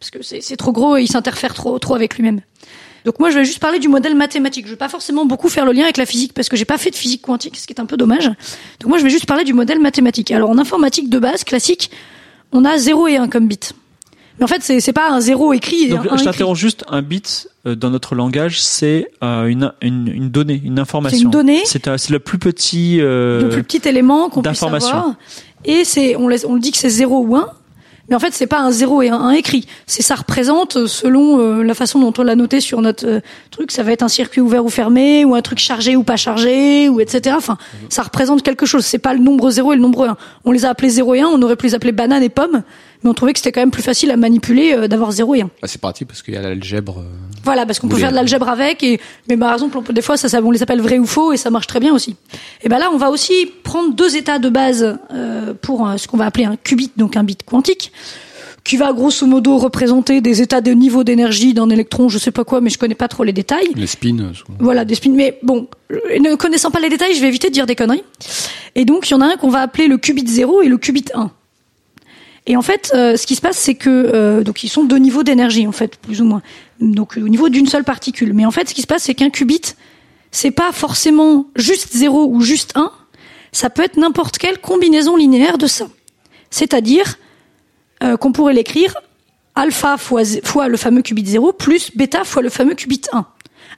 Parce que c'est trop gros et il s'interfère trop, trop avec lui-même. Donc moi, je vais juste parler du modèle mathématique. Je vais pas forcément beaucoup faire le lien avec la physique parce que j'ai pas fait de physique quantique, ce qui est un peu dommage. Donc moi, je vais juste parler du modèle mathématique. Alors en informatique de base classique, on a 0 et 1 comme bit. Mais en fait, c'est c'est pas un 0 écrit et Donc, un 1 je t'interromps juste. Un bit euh, dans notre langage, c'est euh, une, une, une donnée, une information. C'est une donnée. C'est euh, le plus petit. euh, le plus petit élément qu'on puisse d'information. avoir. Et c'est, on, on le dit que c'est 0 ou 1. Mais en fait, c'est pas un 0 et un 1 écrit. C'est ça représente euh, selon euh, la façon dont on l'a noté sur notre euh, truc. Ça va être un circuit ouvert ou fermé, ou un truc chargé ou pas chargé, ou etc. Enfin, ça représente quelque chose. C'est pas le nombre 0 et le nombre 1. On les a appelés 0 et 1. On aurait pu les appeler banane et pomme. Mais on trouvait que c'était quand même plus facile à manipuler euh, d'avoir 0 et 1. Bah, c'est pratique parce qu'il y a l'algèbre. euh, Voilà, parce qu'on peut faire de l'algèbre avec, et mais par exemple, on peut, des fois, ça, ça, on les appelle vrai ou faux, et ça marche très bien aussi. Et ben là, on va aussi prendre deux états de base euh, pour euh, ce qu'on va appeler un qubit, donc un bit quantique, qui va grosso modo représenter des états de niveau d'énergie d'un électron, je sais pas quoi, mais je connais pas trop les détails. les spins. souvent. Voilà, des spins. Mais bon, ne connaissant pas les détails, je vais éviter de dire des conneries. Et donc, il y en a un qu'on va appeler le qubit 0 et le qubit 1. Et en fait, euh, ce qui se passe, c'est que euh, donc ils sont deux niveaux d'énergie en fait, plus ou moins. Donc au niveau d'une seule particule. Mais en fait, ce qui se passe, c'est qu'un qubit, c'est pas forcément juste 0 ou juste 1. Ça peut être n'importe quelle combinaison linéaire de ça. C'est-à-dire euh, qu'on pourrait l'écrire alpha fois, le fameux qubit 0 plus bêta fois le fameux qubit 1.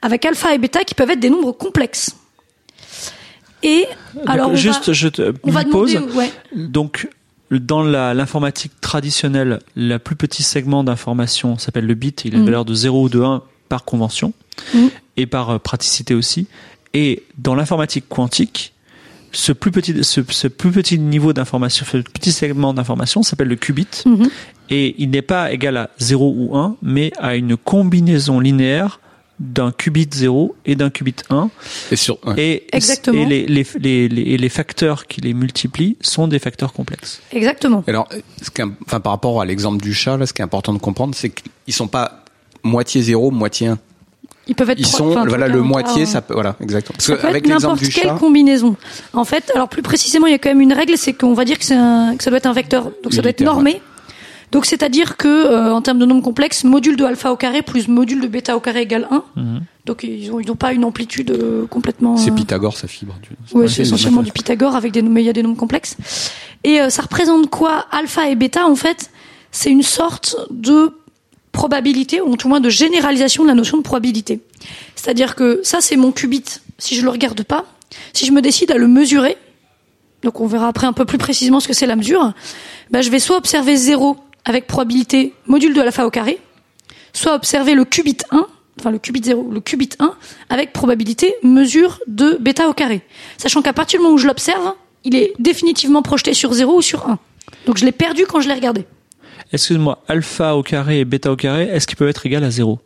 Avec alpha et bêta qui peuvent être des nombres complexes. Et donc, alors on juste, va, je te on va mini pause. demander, ouais, Donc, dans l'informatique traditionnelle, le plus petit segment d'information s'appelle le bit. Il a une Mhm. valeur de 0 ou de 1 par convention Mhm. et par euh, praticité aussi. Et dans l'informatique quantique, ce plus petit, ce, ce plus petit niveau d'information, ce petit segment d'information s'appelle le qubit. Mhm. Et il n'est pas égal à 0 ou 1, mais à une combinaison linéaire d'un qubit 0 et d'un qubit 1. Et sur. ouais. Et, Exactement. et les, les, les, les, les facteurs qui les multiplient sont des facteurs complexes. exactement. Alors, ce qui est- enfin, par rapport à l'exemple du chat, là, ce qui est important de comprendre, c'est qu'ils sont pas moitié zéro, moitié un. Ils peuvent être Ils sont, enfin, voilà, le moitié, ça peut, voilà, exactement. Parce Ça que peut avec n'importe quelle chat, combinaison. En fait, alors plus précisément, il y a quand même une règle, c'est qu'on va dire que, un- que ça doit être un vecteur, donc ça doit être normé. Donc c'est-à-dire que euh, en termes de nombres complexes, module de alpha au carré plus module de bêta au carré égale 1. Donc ils ont ils ont pas une amplitude euh, complètement. c'est euh, Pythagore, sa fibre. Ouais, c'est essentiellement du Pythagore avec des mais il y a des nombres complexes. Et euh, ça représente quoi Alpha et bêta en fait, c'est une sorte de probabilité ou tout au moins de généralisation de la notion de probabilité. C'est-à-dire que ça c'est mon qubit. Si je le regarde pas, si je me décide à le mesurer, donc on verra après un peu plus précisément ce que c'est la mesure, bah, je vais soit observer 0 avec probabilité module de l'alpha au carré, soit observer le qubit 1, enfin le qubit 0, le qubit 1, avec probabilité mesure de bêta au carré. Sachant qu'à partir du moment où je l'observe, il est définitivement projeté sur 0 ou sur 1. Donc je l'ai perdu quand je l'ai regardé. Excuse-moi, alpha au carré et bêta au carré, est-ce qu'ils peuvent être égal à 0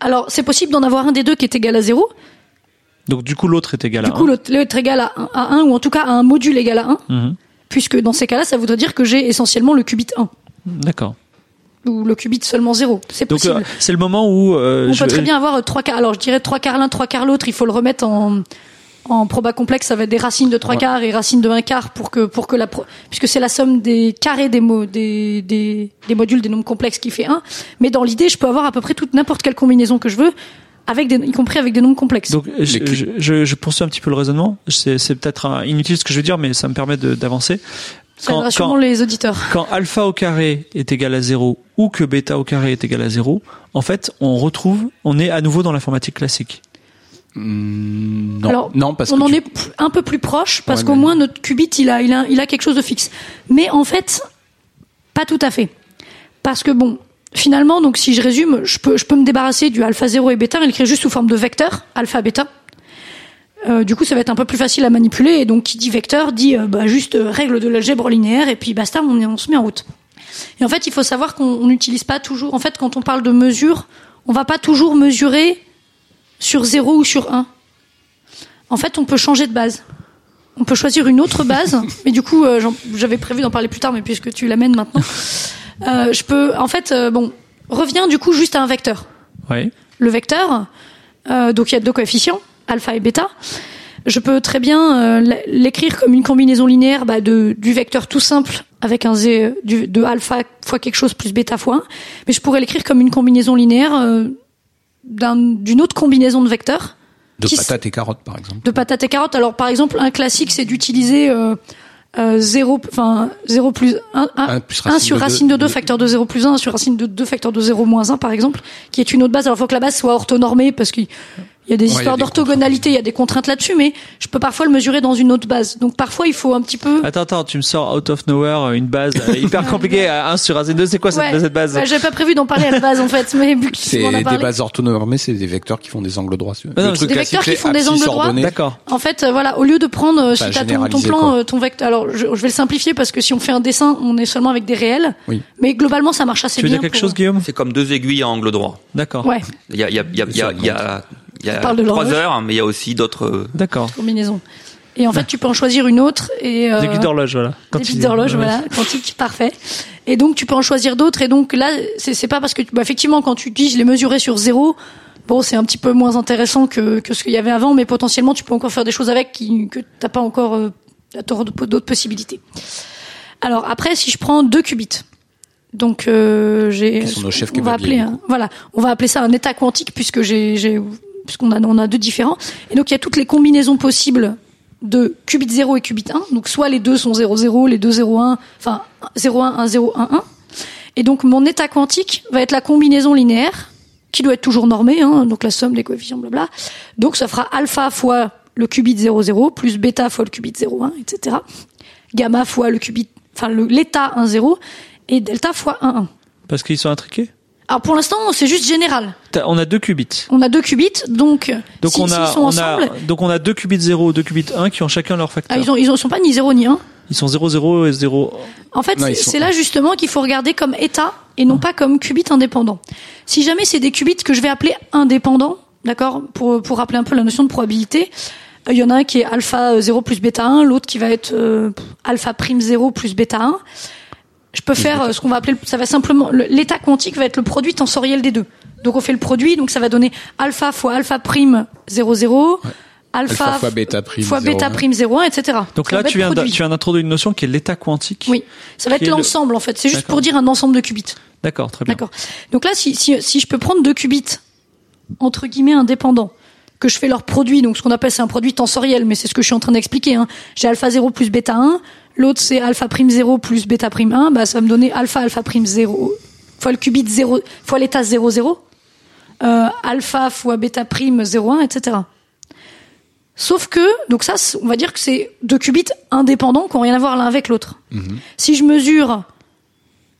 Alors c'est possible d'en avoir un des deux qui est égal à 0. Donc du coup l'autre est égal Du à coup, 1. l'autre l'autre est égal à 1, à 1, ou en tout cas à un module égal à 1. Mhm. Puisque dans ces cas-là, ça voudrait dire que j'ai essentiellement le qubit 1. D'accord. ou le qubit seulement 0. C'est Donc possible. euh, c'est le moment où euh, On je peut très bien avoir euh, trois quarts. Alors je dirais trois quarts l'un, trois quarts l'autre. Il faut le remettre en en proba complexe. Ça va être des racines de trois Ouais. quarts et racines de un quart pour que pour que la pro- puisque c'est la somme des carrés des mots des, des des modules des nombres complexes qui fait 1. Mais dans l'idée, je peux avoir à peu près toute n'importe quelle combinaison que je veux, avec des, y compris avec des nombres complexes. Donc je, je, je, je poursuis un petit peu le raisonnement. C'est c'est peut-être un- inutile ce que je veux dire, mais ça me permet de- d'avancer. Quand, les auditeurs. quand alpha au carré est égal à 0 ou que bêta au carré est égal à 0, en fait, on retrouve, on est à nouveau dans l'informatique classique. Hmm, non, Alors, non, parce on que en tu- est un peu plus proche parce Ouais, qu'au mais- moins notre qubit il a, il a il a quelque chose de fixe. Mais en fait, pas tout à fait. Parce que bon, finalement, donc si je résume, je peux je peux me débarrasser du alpha 0 et bêta et l'écrire juste sous forme de vecteur, alpha bêta. Euh, du coup, ça va être un peu plus facile à manipuler. Et donc, qui dit vecteur dit euh, bah, juste euh, règle de l'algèbre linéaire et puis basta, on, on se met en route. Et en fait, il faut savoir qu'on on n'utilise pas toujours. En fait, quand on parle de mesure, on va pas toujours mesurer sur 0 ou sur 1. En fait, on peut changer de base. On peut choisir une autre base, mais du coup, j'avais prévu d'en parler plus tard, mais puisque tu l'amènes maintenant, euh, je peux, en fait, bon, revient du coup juste à un vecteur. Ouais. Le vecteur, euh, donc il y a deux coefficients, alpha et bêta. Je peux très bien euh, l'écrire comme une combinaison linéaire bah, de, du vecteur tout simple avec un z du, de alpha fois quelque chose plus bêta fois 1, mais je pourrais l'écrire comme une combinaison linéaire euh, d'un- d'une autre combinaison de vecteurs de patates et carottes, par exemple. de patates et carottes. Alors par exemple, un classique, c'est d'utiliser euh, euh, 0, enfin 0 plus 1, Un plus 1 racine sur de racine de deux. 2 facteur de 0 plus 1 sur racine de 2 facteur de 0 moins 1 par exemple, qui est une autre base. Alors il faut que la base soit orthonormée parce qu'il il y a des Ouais, histoires d'orthogonalité, il y a des contraintes là-dessus, mais je peux parfois le mesurer dans une autre base. Donc parfois il faut un petit peu... Attends, attends, tu me sors out of nowhere une base euh, hyper compliquée à 1 sur racine 2. C'est quoi cette, Ouais. cette base Ouais, J'avais pas prévu d'en parler à la base en fait, mais vu que tu C'est as des parlé. bases orthonormées, c'est des vecteurs qui font des angles droits. non, Le c'est truc des vecteurs qui font des angles droits. D'accord. En fait, euh, voilà, au lieu de prendre, euh, si Enfin, t'as ton, plan, quoi. euh, ton vecteur, alors je, je vais le simplifier parce que si on fait un dessin, on est seulement avec des réels. Oui. Mais globalement, ça marche assez Tu veux bien. dire quelque chose, Guillaume? C'est comme deux aiguilles à angle droit. D'accord. Ouais, Il y a, il y a, trois heures, mais il y a aussi d'autres. euh, D'accord. combinaison. Et en fait, tu peux en choisir une autre et euh, Des d'horloge, voilà. Quand des d'horloge, voilà, quantique, parfait. Et donc, tu peux en choisir d'autres. Et donc là, c'est c'est pas parce que, bah, effectivement, quand tu dis je l'ai mesuré sur zéro, bon, c'est un petit peu moins intéressant que, que ce qu'il y avait avant, mais potentiellement, tu peux encore faire des choses avec qui, que t'as pas encore, euh, d'autres possibilités. Alors après, si je prends deux qubits, donc euh, j'ai, Qui sont nos chefs on va appeler, un, voilà, on va appeler ça un état quantique puisque j'ai, j'ai, puisqu'on a, a deux différents. Et donc il y a toutes les combinaisons possibles de qubit 0 et qubit 1. Donc soit les deux sont 0 0, les deux 0 1, enfin 0 1 1 0 1 1. Et donc mon état quantique va être la combinaison linéaire qui doit être toujours normée, hein, donc la somme des coefficients, blabla. Donc ça fera alpha fois le qubit 0 0 plus bêta fois le qubit 0 1, etc. Gamma fois le qubit, enfin l'état 1 0 et delta fois 1 1. Parce qu'ils sont intriqués? Alors pour l'instant c'est juste général. On a deux qubits. On a deux qubits, donc Donc si- on a, sont on ensemble, a, donc on a deux qubits 0, deux qubits 1 qui ont chacun leur facteur. ah, ils, ont, ils ont- sont pas ni 0 ni 1. Ils sont 0, 0 et 0. En fait, c'est sont- là justement qu'il faut regarder comme état et non pas comme qubit indépendant. Si jamais c'est des qubits que je vais appeler indépendants, d'accord, pour pour rappeler un peu la notion de probabilité, euh, il y en a un qui est alpha 0 plus bêta 1, l'autre qui va être euh, alpha prime 0 plus bêta 1. Je peux faire euh, ce qu'on va appeler, ça va simplement, le- l'état quantique va être le produit tensoriel des deux. Donc on fait le produit, donc ça va donner alpha fois alpha prime 0 0, alpha, Alpha fois bêta prime fois 0,1. bêta prime 0 1, etc. Donc Ça là, tu viens, tu viens d'introduire une notion qui est l'état quantique. Oui, ça va être le- l'ensemble en fait. C'est juste pour dire un ensemble de qubits. D'accord, très bien. D'accord. Donc là, si, si, si je peux prendre deux qubits entre guillemets indépendants, que je fais leur produit, donc ce qu'on appelle c'est un produit tensoriel, mais c'est ce que je suis en train d'expliquer. Hein. J'ai alpha 0 plus bêta 1, l'autre c'est alpha prime 0 plus bêta prime 1, bah ça va me donner alpha alpha prime 0 fois le qubit 0 fois l'état 0 0, euh, alpha fois bêta prime 0 1, etc. Sauf que, donc ça, on va dire que c'est deux qubits indépendants qui n'ont rien à voir l'un avec l'autre. Si je mesure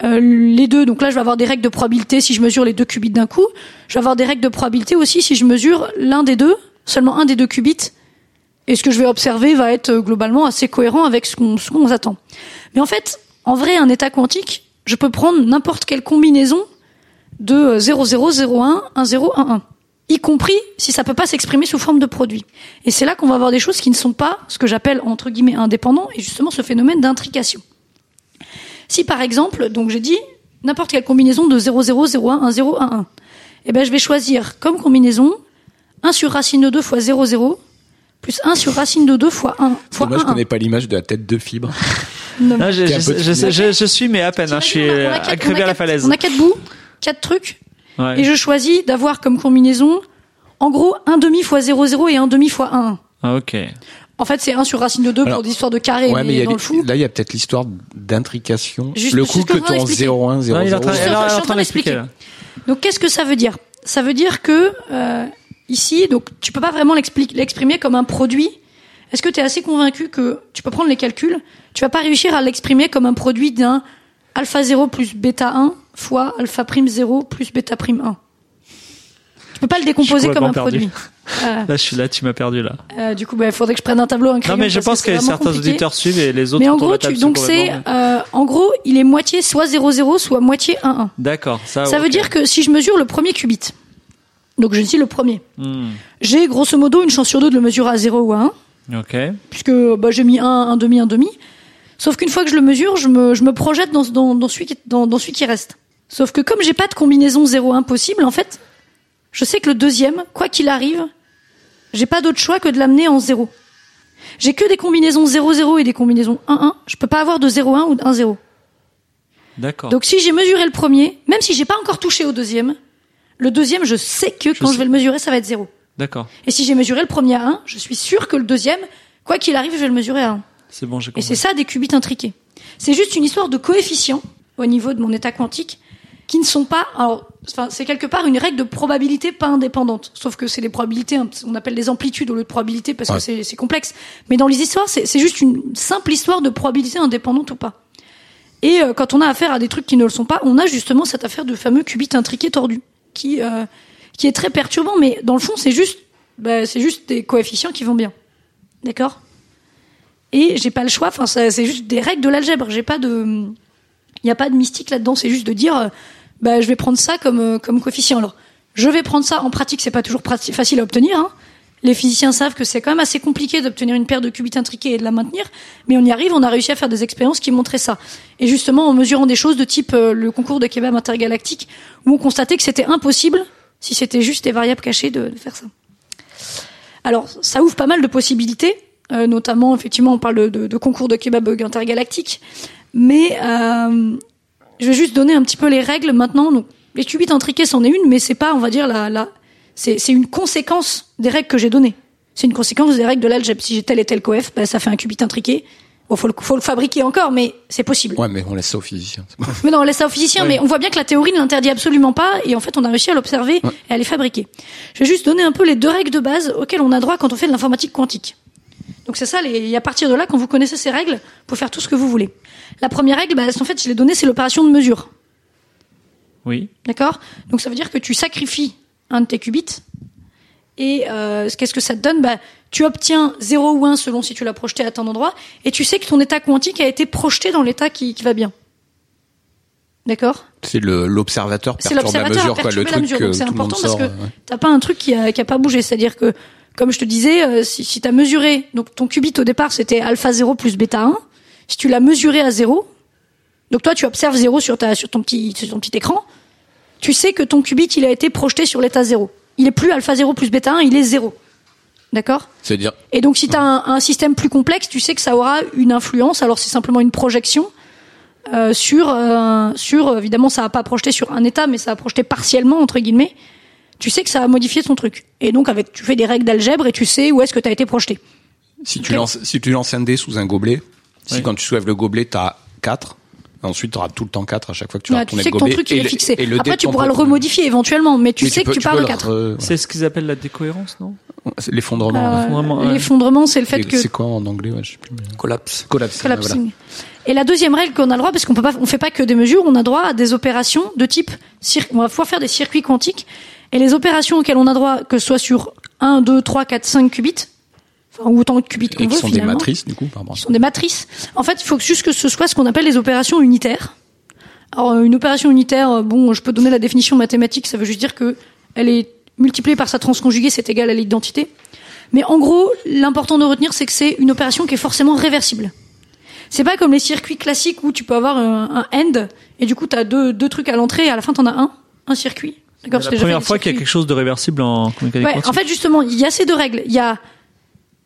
euh, les deux, donc là je vais avoir des règles de probabilité si je mesure les deux qubits d'un coup. Je vais avoir des règles de probabilité aussi si je mesure l'un des deux, seulement un des deux qubits. Et ce que je vais observer va être euh, globalement assez cohérent avec ce qu'on qu'on attend. Mais en fait, en vrai, un état quantique, je peux prendre n'importe quelle combinaison de euh, 0, 0, 0, 1, 1, 0, 1, 1. Y compris si ça peut pas s'exprimer sous forme de produit. Et c'est là qu'on va avoir des choses qui ne sont pas ce que j'appelle entre guillemets indépendants et justement ce phénomène d'intrication. Si par exemple, donc j'ai dit, n'importe quelle combinaison de 0, 0, 0, 1, 1, 0, 1, 1. Eh ben, je vais choisir comme combinaison 1 sur racine de 2 fois 0, 0, plus 1 sur racine de 2 fois 1 C'est fois dommage 1, qu'on 1. n'ait pas l'image de la tête de fibre. Non, mais- Ah, je, je, peu je, je- je suis, mais à peine. hein, je suis euh, accrévé a à la falaise. On a quatre bouts, quatre trucs, Ouais. et je choisis d'avoir comme combinaison, en gros, 1 demi fois 0, 0 et 1 demi fois 1, 1. Ah, ok. En fait, c'est 1 sur racine de 2 Alors, pour des histoires de carré, Ouais, mais mais, il y a dans le fou. là, il y a peut-être l'histoire d'intrication. Le coup que que je voudrais ton expliquer. 0,1, 0,0. Ouais, il est en train, Je suis elle est en train- je suis en train d'expliquer. Donc, qu'est-ce que ça veut dire? Ça veut dire que, euh, ici, donc, tu peux pas vraiment l'exprimer comme un produit. Est-ce que tu es assez convaincu que tu peux prendre les calculs, tu vas pas réussir à l'exprimer comme un produit d'un alpha 0 plus bêta 1 fois alpha prime 0 plus bêta prime 1 Tu peux pas le décomposer comme un perdu. produit. Euh, Là, je suis là, tu m'as perdu là. euh, du coup, il faudrait que je prenne un tableau, un crayon. Non, mais je pense que certains compliqué. auditeurs suivent et les autres Mais en gros, tu, donc c'est, euh, en gros, il est moitié soit 0, 0, soit moitié 1, 1. D'accord, ça. Ça veut dire que si je mesure le premier qubit, donc je dis le premier, Hmm, j'ai grosso modo une chance sur deux de le mesurer à 0 ou à 1, Ok. puisque bah, j'ai mis 1, 1 demi, 1 demi. Sauf qu'une fois que je le mesure, je me, je me projette dans, dans, dans, celui qui, dans, dans celui qui reste. Sauf que comme j'ai pas de combinaison 0-1 possible, en fait, je sais que le deuxième, quoi qu'il arrive, j'ai pas d'autre choix que de l'amener en 0. J'ai que des combinaisons 0-0 et des combinaisons 1-1. Je peux pas avoir de 0-1 ou de 1-0. D'accord. Donc si j'ai mesuré le premier, même si j'ai pas encore touché au deuxième, le deuxième, je sais que quand sais. je vais le mesurer, ça va être 0. D'accord. Et si j'ai mesuré le premier à 1, je suis sûr que le deuxième, quoi qu'il arrive, je vais le mesurer à 1. C'est bon, j'ai Et compris. c'est ça des qubits intriqués. C'est juste une histoire de coefficients au niveau de mon état quantique qui ne sont pas. Alors, enfin, c'est quelque part une règle de probabilité pas indépendante. Sauf que c'est des probabilités, hein, on appelle les amplitudes au lieu de probabilité parce Ouais. que c'est- complexe. Mais dans les histoires, c'est c'est juste une simple histoire de probabilité indépendante ou pas. Et euh, quand on a affaire à des trucs qui ne le sont pas, on a justement cette affaire de fameux qubit intriqué tordu qui euh, qui est très perturbant. Mais dans le fond, c'est juste bah, c'est juste des coefficients qui vont bien. D'accord? Et j'ai pas le choix. Enfin, c'est juste des règles de l'algèbre. J'ai pas de, il y a pas de mystique là-dedans. C'est juste de dire, euh, bah, je vais prendre ça comme euh, comme coefficient. Alors, je vais prendre ça. En pratique, c'est pas toujours facile à obtenir. Hein. Les physiciens savent que c'est quand même assez compliqué d'obtenir une paire de qubits intriqués et de la maintenir, mais on y arrive. On a réussi à faire des expériences qui montraient ça. Et justement, en mesurant des choses de type euh, le concours de kebab intergalactique, où on constatait que c'était impossible, si c'était juste des variables cachées, de, faire ça. Alors, ça ouvre pas mal de possibilités, euh, notamment, effectivement, on parle de, concours de kebab intergalactique, mais euh, je vais juste donner un petit peu les règles maintenant. Donc, les qubits intriqués, c'en est une, mais c'est pas, on va dire, la, c'est, c'est une conséquence des règles que j'ai données. C'est une conséquence des règles de l'algèbre. Si j'ai tel et tel coef, bah, ça fait un qubit intriqué. Bon, faut le, faut le fabriquer encore, mais c'est possible. Ouais, mais on laisse ça aux physiciens. Mais non, on laisse ça aux physiciens, mais on voit bien que la théorie ne l'interdit absolument pas, et en fait, on a réussi à l'observer et à les fabriquer. Je vais juste donner un peu les deux règles de base auxquelles on a droit quand on fait de l'informatique quantique. Donc c'est ça, les, et à partir de là, quand vous connaissez ces règles, vous pouvez faire tout ce que vous voulez. La première règle, bah, en fait, je l'ai donnée, c'est l'opération de mesure. Oui. D'accord? Donc ça veut dire que tu sacrifies un de tes qubits, et euh, qu'est-ce que ça te donne? Bah, Tu obtiens 0 ou 1 selon si tu l'as projeté à ton endroit, et tu sais que ton état quantique a été projeté dans l'état qui, qui va bien. D'accord? C'est le- l'observateur c'est perturbe la mesure, quoi. Le truc mesure. Donc c'est important parce sort. que ouais. t'as pas un truc qui a, qui a pas bougé. C'est-à-dire que, comme je te disais, euh, si, si t'as mesuré, donc ton qubit au départ c'était alpha 0 plus bêta 1. Si tu l'as mesuré à 0, donc toi tu observes 0 sur, ta, sur, ton petit, sur ton petit écran, tu sais que ton qubit il a été projeté sur l'état 0. Il est plus alpha 0 plus bêta 1, il est 0. D'accord C'est-à-dire, et donc, si tu as un, un système plus complexe, tu sais que ça aura une influence. Alors, c'est simplement une projection euh, sur, euh, sur. Évidemment, ça va pas projeté sur un état, mais ça va projeté partiellement entre guillemets. Tu sais que ça a modifié ton truc. Et donc, avec, tu fais des règles d'algèbre et tu sais où est-ce que tu as été projeté. si tu lances, si tu lances un dé sous un gobelet, si Oui. quand tu soulèves le gobelet, t'as 4, ensuite t'auras tout le temps 4 à chaque fois que tu Ouais, vas tu retourner sais le que ton truc il est fixé. et le Après, tu pourras le remodifier éventuellement, mais tu Mais sais que peux- tu pars peux de le 4. re- voilà. C'est ce qu'ils appellent la décohérence, non? L'effondrement. Euh, ouais. L'effondrement, ouais. L'effondrement, c'est le fait Et que C'est quoi en anglais ouais, je sais plus. Collapse. Collapse. collapsing. voilà. Et la deuxième règle qu'on a le droit, parce qu'on peut pas, on fait pas que des mesures, on a droit à des opérations de type, on va pouvoir faire des circuits quantiques. Et les opérations auxquelles on a droit, que ce soit sur 1, 2, 3, 4, 5 qubits, enfin, ou autant de qubits qu'on Et veut, qui sont des matrices, du coup, pardon. qui sont des matrices. En fait, il faut juste que ce soit ce qu'on appelle les opérations unitaires. Alors, une opération unitaire, euh, bon, je peux donner la définition mathématique, ça veut juste dire que elle est multipliée par sa transconjuguée, c'est égal à l'identité. Mais en gros, l'important de retenir, c'est que c'est une opération qui est forcément réversible. C'est pas comme les circuits classiques où tu peux avoir un, un end et du coup t'as deux deux trucs à l'entrée et à la fin t'en as un, un circuit. D'accord. La première fois qu'il y a quelque chose de réversible en mécanique Ouais, en fait, justement, il y a ces deux règles. Il y a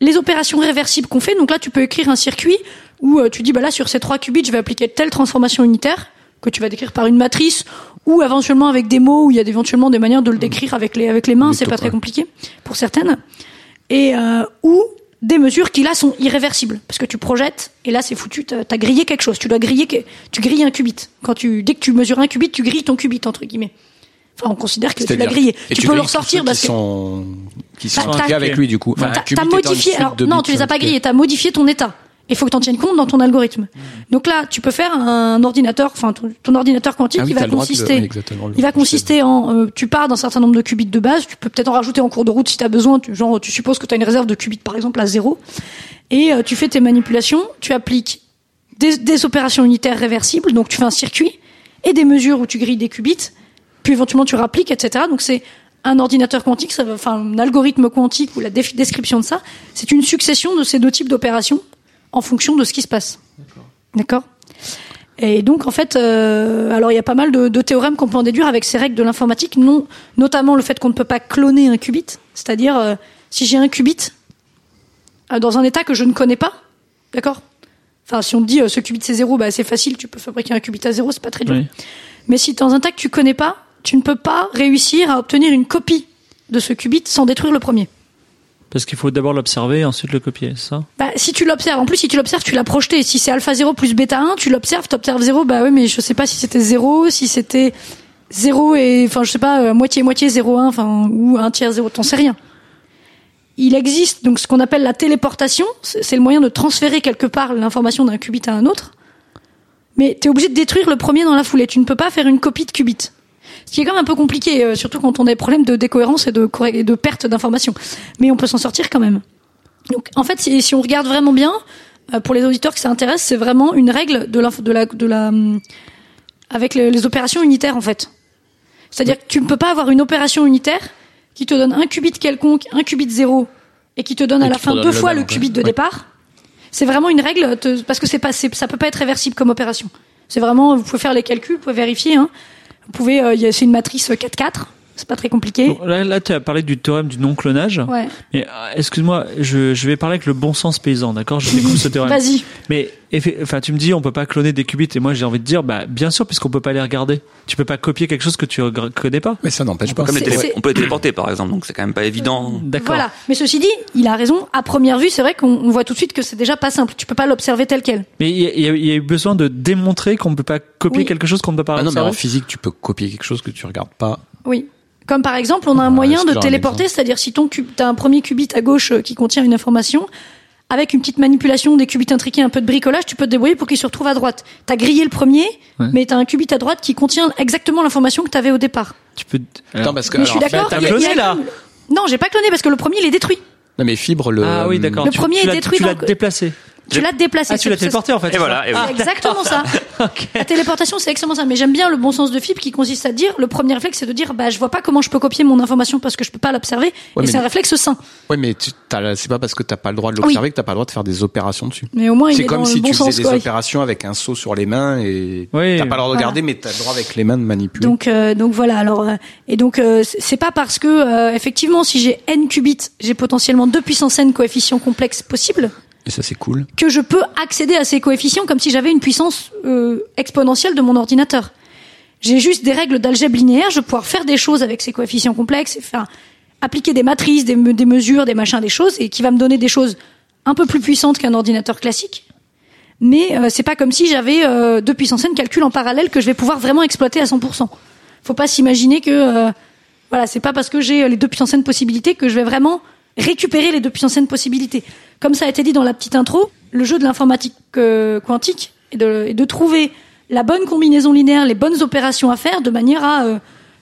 les opérations réversibles qu'on fait. Donc là, tu peux écrire un circuit où euh, tu dis, bah là, sur ces trois qubits, je vais appliquer telle transformation unitaire que tu vas décrire par une matrice ou éventuellement avec des mots où il y a éventuellement des manières de le décrire avec les avec les mains. C'est pas très compliqué pour certaines. Et euh, ou des mesures qui là sont irréversibles parce que tu projettes et là c'est foutu. T'as as grillé quelque chose. Tu dois griller. Tu grilles un qubit. Quand tu dès que tu mesures un qubit, tu grilles ton qubit entre guillemets. Enfin, on considère que tu l'as grillé. et Tu, peux le ressortir parce qui que sont qui sont Bah, t'as- avec lui du coup. Enfin, T'as modifié. Alors non, tu les as pas ok. grillés. T'as modifié ton état. Il faut que t'en tiennes compte dans ton algorithme. Donc là, tu peux faire un ordinateur, enfin ton, ton ordinateur quantique, Ah oui, il va de consister. il va consister en, euh, tu pars d'un certain nombre de qubits de base. Tu peux peut-être en rajouter en cours de route si t'as besoin. Tu, genre, tu supposes que t'as une réserve de qubits par exemple à zéro, et euh, tu fais tes manipulations. Tu appliques des, des opérations unitaires réversibles. Donc tu fais un circuit et des mesures où tu grilles des qubits. Puis éventuellement tu rappliques, etc. Donc c'est un ordinateur quantique, ça va- enfin un algorithme quantique ou la description de ça, c'est une succession de ces deux types d'opérations en fonction de ce qui se passe. D'accord. Et donc en fait, euh, alors il y a pas mal de, de théorèmes qu'on peut en déduire avec ces règles de l'informatique, non, notamment le fait qu'on ne peut pas cloner un qubit, c'est-à-dire euh, si j'ai un qubit euh, dans un état que je ne connais pas, d'accord? Enfin, si on te dit ce qubit c'est zéro, bah c'est facile, tu peux fabriquer un qubit à zéro, c'est pas très dur. Oui. Mais si dans un tas que tu connais pas, tu ne peux pas réussir à obtenir une copie de ce qubit sans détruire le premier. Parce qu'il faut d'abord l'observer et ensuite le copier, c'est ça? Bah, si tu l'observes, en plus, si tu l'observes, tu l'as projeté. Si c'est alpha 0 plus bêta 1, tu l'observes, t'observes 0, bah oui, mais je sais pas si c'était 0, si c'était 0 et, enfin, je sais pas, moitié-moitié 0, 1, enfin, ou un tiers 0, t'en sais rien. Il existe, donc, ce qu'on appelle la téléportation. C'est c'est le moyen de transférer quelque part l'information d'un qubit à un autre. Mais t'es obligé de détruire le premier dans la foulée. Tu ne peux pas faire une copie de qubit. Ce qui est quand même un peu compliqué, euh, surtout quand on a des problèmes de décohérence et de, et de perte d'informations. Mais on peut s'en sortir quand même. Donc, en fait, si, si on regarde vraiment bien, euh, pour les auditeurs que ça intéresse, c'est vraiment une règle de la, de la, de la, hum, avec les, les opérations unitaires, en fait. C'est-à-dire que tu ne peux pas avoir une opération unitaire qui te donne un qubit quelconque, un qubit zéro, et qui te donne Et à la qui fin deux fois le qubit de Ouais. départ. C'est vraiment une règle, te- parce que c'est pas, ça peut pas être réversible comme opération. C'est vraiment, vous pouvez faire les calculs, vous pouvez vérifier. Hein. Vous pouvez, euh, y c'est une matrice 4-4, c'est pas très compliqué. Bon, là, là, tu as parlé du théorème du non-clonage. Ouais. Mais euh, excuse-moi, je, je vais parler avec le bon sens paysan, d'accord? Je découvre ce théorème. Vas-y. Mais enfin, tu me dis, on peut pas cloner des qubits, et moi j'ai envie de dire, bah bien sûr, puisqu'on peut pas les regarder. Tu peux pas copier quelque chose que tu connais pas. Mais ça n'empêche pas. Comme les on peut les téléporter par exemple, donc c'est quand même pas évident. D'accord. Voilà. Mais ceci dit, il a raison. À première vue, c'est vrai qu'on on voit tout de suite que c'est déjà pas simple. Tu peux pas l'observer tel quel. Mais il y, a- y y eu besoin de démontrer qu'on ne peut pas copier Oui. quelque chose qu'on ne peut pas Ah non, mais en physique, tu peux copier quelque chose que tu regardes pas. Oui. Comme par exemple, on a un Ouais, moyen de téléporter, c'est-à-dire si ton cube, t'as un premier qubit à gauche euh, qui contient une information, avec une petite manipulation des qubits intriqués, un peu de bricolage, tu peux te débrouiller pour qu'il se retrouve à droite. T'as grillé le premier, Ouais. mais t'as un qubit à droite qui contient exactement l'information que t'avais au départ. Tu peux. Attends, parce que Mais je suis d'accord. t'as il y a- cloné, là Non, j'ai pas cloné parce que le premier il est détruit. non mais fibre le. Ah oui, d'accord. Le Tu- premier tu est détruit Tu l'as le- déplacé. Tu l'as déplacé. Ah, tu l'as téléporté en fait. Et voilà, et oui. C'est exactement ça. La téléportation, c'est exactement ça. Mais j'aime bien le bon sens de fibre qui consiste à dire, le premier réflexe, c'est de dire, bah, je vois pas comment je peux copier mon information parce que je peux pas l'observer. Ouais, et c'est un réflexe sain. Ouais, mais tu, t'as- c'est pas parce que t'as pas le droit de l'observer que t'as pas le droit de faire des opérations dessus. Mais au moins, il C'est est comme dans si le bon tu faisais sens, des quoi. opérations avec un seau sur les mains et Oui. t'as pas le droit de regarder, Voilà. mais t'as le droit avec les mains de manipuler. Donc, euh, donc voilà. Alors, euh, et donc, euh, c'est c'est pas parce que, euh, effectivement, si j'ai n qubits, j'ai potentiellement deux puissance n coefficients complexes possibles, et ça c'est cool. que je peux accéder à ces coefficients comme si j'avais une puissance euh, exponentielle de mon ordinateur. J'ai juste des règles d'algèbre linéaire, je vais pouvoir faire des choses avec ces coefficients complexes faire appliquer des matrices, des, me- des mesures, des machins, des choses, et qui va me donner des choses un peu plus puissantes qu'un ordinateur classique. Mais euh, c'est pas comme si j'avais euh, deux puissance n calculs en parallèle que je vais pouvoir vraiment exploiter à 100%. Faut pas s'imaginer que euh, voilà, c'est pas parce que j'ai les deux puissance n possibilités que je vais vraiment récupérer les deux puissance n possibilités. Comme ça a été dit dans la petite intro, le jeu de l'informatique euh, quantique est de, est de trouver la bonne combinaison linéaire, les bonnes opérations à faire de manière à euh,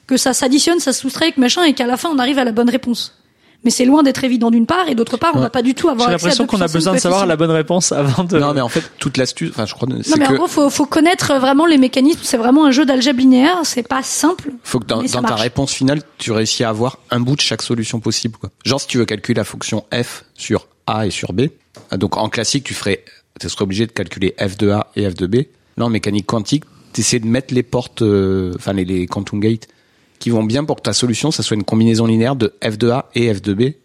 que ça s'additionne, ça se soustrait, que machin, et qu'à la fin on arrive à la bonne réponse. Mais c'est loin d'être évident d'une part, et d'autre part, on Ouais. n'a pas du tout à avoir J'ai l'impression qu'on a besoin de savoir la bonne réponse avant de. Non, mais en fait, toute l'astuce, enfin, je crois, Non, mais en que gros, faut, faut connaître vraiment les mécanismes. C'est vraiment un jeu d'algèbre linéaire. C'est pas simple. faut que dans, ta réponse finale, tu réussis à avoir un bout de chaque solution possible, quoi. Genre, si tu veux calculer la fonction f sur a et sur b, donc en classique, tu ferais tu serais obligé de calculer F2A et F2B. Là, en mécanique quantique, tu essaies de mettre les portes, euh, enfin les, les quantum gates, qui vont bien pour que ta solution, ça soit une combinaison linéaire de F2A et F2B.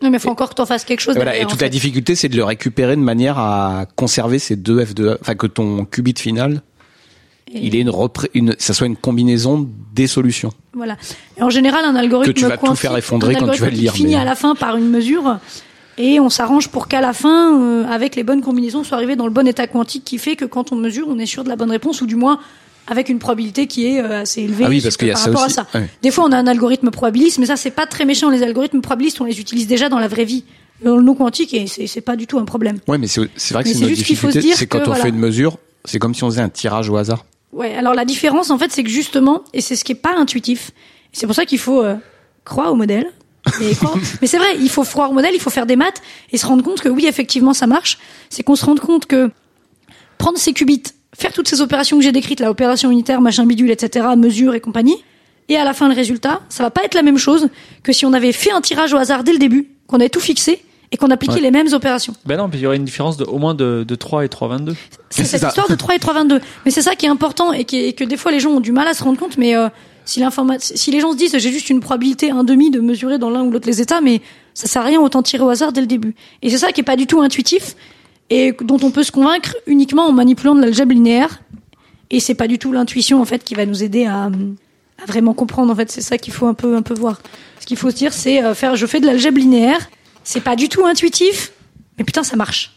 Non, mais il faut encore que tu en fasses quelque chose. Voilà, et toute en la difficulté, c'est de le récupérer de manière à conserver ces deux F2A, enfin que ton qubit final, Et- il est une, ça soit une combinaison des solutions. Voilà. Et en général, un algorithme Que tu vas tout faire effondrer quand tu vas le lire, finit mais- à la fin par une mesure. Et on s'arrange pour qu'à la fin, euh, avec les bonnes combinaisons, soit arrivé dans le bon état quantique qui fait que quand on mesure, on est sûr de la bonne réponse ou du moins avec une probabilité qui est euh, assez élevée Ah oui, parce qu'il y a par ça rapport aussi. à ça. Des fois, on a un algorithme probabiliste, mais ça, c'est pas très méchant. Les algorithmes probabilistes, on les utilise déjà dans la vraie vie, dans le non quantique, et c'est pas du tout un problème. Ouais, mais c'est vrai que c'est se difficulté, c'est quand que, on voilà. fait une mesure, c'est comme si on faisait un tirage au hasard. Ouais, alors la différence, en fait, c'est que justement, et c'est ce qui est pas intuitif, c'est pour ça qu'il faut euh, croire au modèle. Et croire- mais c'est vrai, il faut croire au modèle, il faut faire des maths et se rendre compte que oui, effectivement, ça marche. C'est qu'on se rende compte que prendre ces qubits, faire toutes ces opérations que j'ai décrites, la opération unitaire, machin bidule, etc., mesure et compagnie, et à la fin le résultat, ça va pas être la même chose que si on avait fait un tirage au hasard dès le début, qu'on avait tout fixé et qu'on appliquait Ouais. les mêmes opérations. Ben non, puis il y aurait une différence de au moins de, de 3 et 3,22. C'est C'est cette ça. histoire de 3 et 3,22. Mais c'est ça qui est important et, qui est- et que des fois les gens ont du mal à se rendre compte. Mais euh, si, si les gens se disent j'ai juste une probabilité un demi de mesurer dans l'un ou l'autre les états, mais ça sert à rien autant tirer au hasard dès le début. Et c'est ça qui est pas du tout intuitif et dont on peut se convaincre uniquement en manipulant de l'algèbre linéaire. Et c'est pas du tout l'intuition en fait qui va nous aider à, à vraiment comprendre. En fait, c'est ça qu'il faut un peu un peu voir. Ce qu'il faut se dire, c'est euh, faire je fais de l'algèbre linéaire. C'est pas du tout intuitif, mais putain ça marche.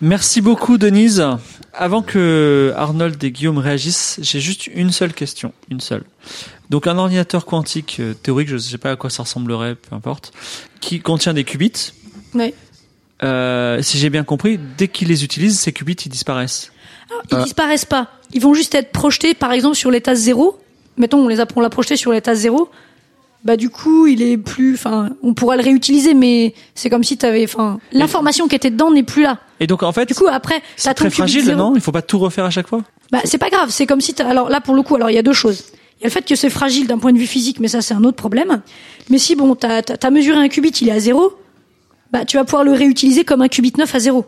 Merci beaucoup, Denise. Avant que Arnold et Guillaume réagissent, j'ai juste une seule question, une seule. Donc un ordinateur quantique euh, théorique, je ne sais pas à quoi ça ressemblerait, peu importe, qui contient des qubits. Ouais. Euh, si j'ai bien compris, dès qu'il les utilise, ces qubits ils disparaissent. Ils Ah. disparaissent pas. Ils vont juste être projetés, par exemple, sur l'état zéro. Mettons, on les a, on l'a projeté sur l'état zéro. Bah du coup, il est plus. Enfin, on pourra le réutiliser, mais c'est comme si t'avais. Enfin, l'information qui était dedans n'est plus là. Et donc en fait, Du coup, après, t'as c'est ton très fragile, zéro. non? Il faut pas tout refaire à chaque fois? Bah c'est pas grave. C'est comme si. t'as- Alors là, pour le coup, alors il y a deux choses. Il y a le fait que c'est fragile d'un point de vue physique, mais ça c'est un autre problème. Mais si bon, t'as as, mesuré un qubit, il est à zéro. Bah tu vas pouvoir le réutiliser comme un qubit neuf à zéro.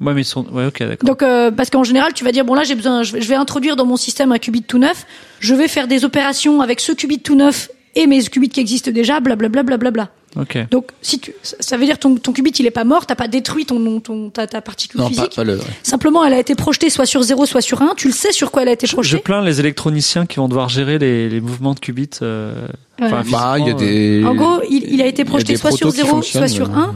Ouais, mais sont. Ouais, ok, d'accord. Donc euh, parce qu'en général, tu vas dire bon là j'ai besoin, je vais, je vais introduire dans mon système un qubit tout neuf. Je vais faire des opérations avec ce qubit tout neuf et mes qubits qui existent déjà, blablabla, blablabla. Ok. Donc si tu, ça veut dire ton ton qubit il est pas mort, t'as pas détruit ton ton ta, ta particule Non, pas, physique. pas le. Simplement, elle a été projetée soit sur 0, soit sur 1. Tu le sais sur quoi elle a été Je projetée. plains les électroniciens qui vont devoir gérer les, les mouvements de qubits. euh, Ouais. enfin, Bah, il y a euh, des. En gros, il, il a été projeté soit sur protos qui 0, soit sur euh, 1.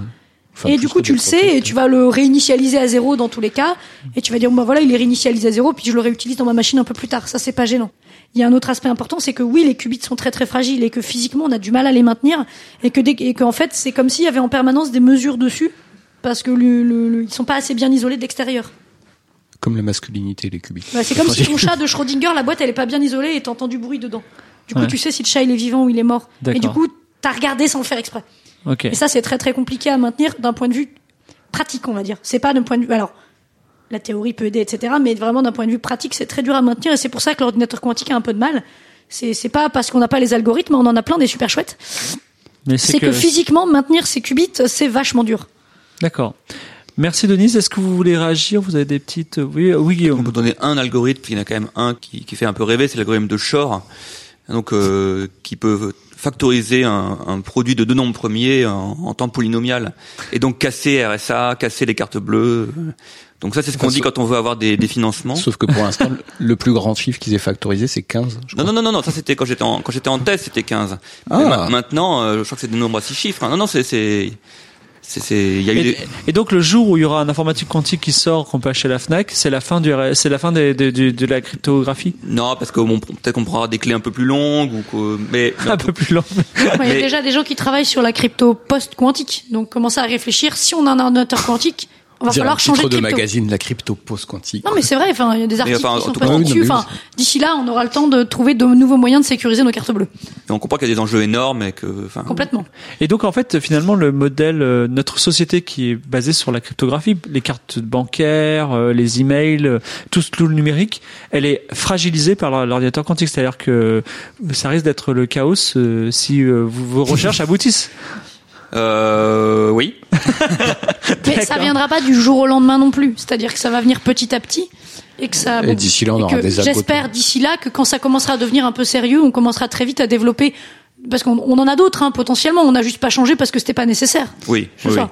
enfin, et du coup, tu le sais, protos. et tu vas le réinitialiser à zéro dans tous les cas, et tu vas dire, bah voilà, il est réinitialisé à zéro, puis je le réutilise dans ma machine un peu plus tard. Ça, c'est pas gênant. Il y a un autre aspect important, c'est que oui, les qubits sont très très fragiles, et que physiquement, on a du mal à les maintenir, et que dès, et qu'en fait, c'est comme s'il y avait en permanence des mesures dessus, parce que le, le- le- ils sont pas assez bien isolés de l'extérieur. Comme la masculinité, les qubits. Bah, c'est comme si ton chat de Schrödinger, la boîte, elle est pas bien isolée, et t'entends du bruit dedans. Du coup, Ouais. tu sais si le chat il est vivant ou il est mort. Et du coup, t'as regardé sans le faire exprès. Ok. Et ça, c'est très très compliqué à maintenir d'un point de vue pratique, on va dire. C'est pas d'un point de vue. Alors, la théorie peut aider, etc. Mais vraiment d'un point de vue pratique, c'est très dur à maintenir. Et c'est pour ça que l'ordinateur quantique a un peu de mal. C'est c'est pas parce qu'on n'a pas les algorithmes, on en a plein des super chouettes. Mais C'est que... physiquement, maintenir ces qubits, c'est vachement dur. D'accord. Merci Denise. Est-ce que vous voulez réagir? Vous avez des petites. Oui, oui On Guillaume. peut donner un algorithme, il y en a quand même un qui, qui fait un peu rêver, c'est l'algorithme de Shor, donc euh, qui peut factoriser un, un produit de deux nombres premiers en, en temps polynomial, et donc casser RSA, casser les cartes bleues. Donc ça, c'est ce qu'on dit quand on veut avoir des, des financements. Sauf que pour l'instant, le plus grand chiffre qu'ils aient factorisé, c'est 15. je Non, crois. non, non, non, non, ça c'était quand j'étais en, quand j'étais en thèse, c'était 15. Ah. Ma- maintenant, euh, je crois que c'est des nombres à six chiffres. hein. Non, non, c'est, c'est, c'est, y a eu Et, des... et donc le jour où il y aura un informatique quantique qui sort qu'on peut acheter à la Fnac, c'est la fin du c'est la fin des- du- de la cryptographie? Non, parce que bon, peut-être qu'on pourra avoir des clés un peu plus longues ou que, mais, Un peu plus long. Il y a déjà des gens qui travaillent sur la crypto post-quantique. Donc, commencez à réfléchir. Si on a un ordinateur quantique, on va Dire un falloir changer titre de de magazine, la crypto post-quantique. Non mais c'est vrai, enfin il y a des articles enfin, qui sont pas dessus. Enfin d'ici là, on aura le temps de trouver de nouveaux moyens de sécuriser nos cartes bleues. mais on comprend qu'il y a des enjeux énormes et que, enfin, Complètement. Et donc en fait finalement le modèle euh, notre société qui est basée sur la cryptographie, les cartes bancaires, euh, les emails, euh, tout ce tout le numérique, elle est fragilisée par l'or- l'ordinateur quantique, c'est-à-dire que ça risque d'être le chaos si vos recherches aboutissent. Euh, oui. Mais ça viendra pas du jour au lendemain non plus. C'est-à-dire que ça va venir petit à petit et que ça. Et d'ici là, on et aura des. J'espère d'ici là que quand ça commencera à devenir un peu sérieux, on commencera très vite à développer. Parce qu'on on en a d'autres hein, potentiellement. On n'a juste pas changé parce que c'était pas nécessaire. Oui. C'est oui, ça.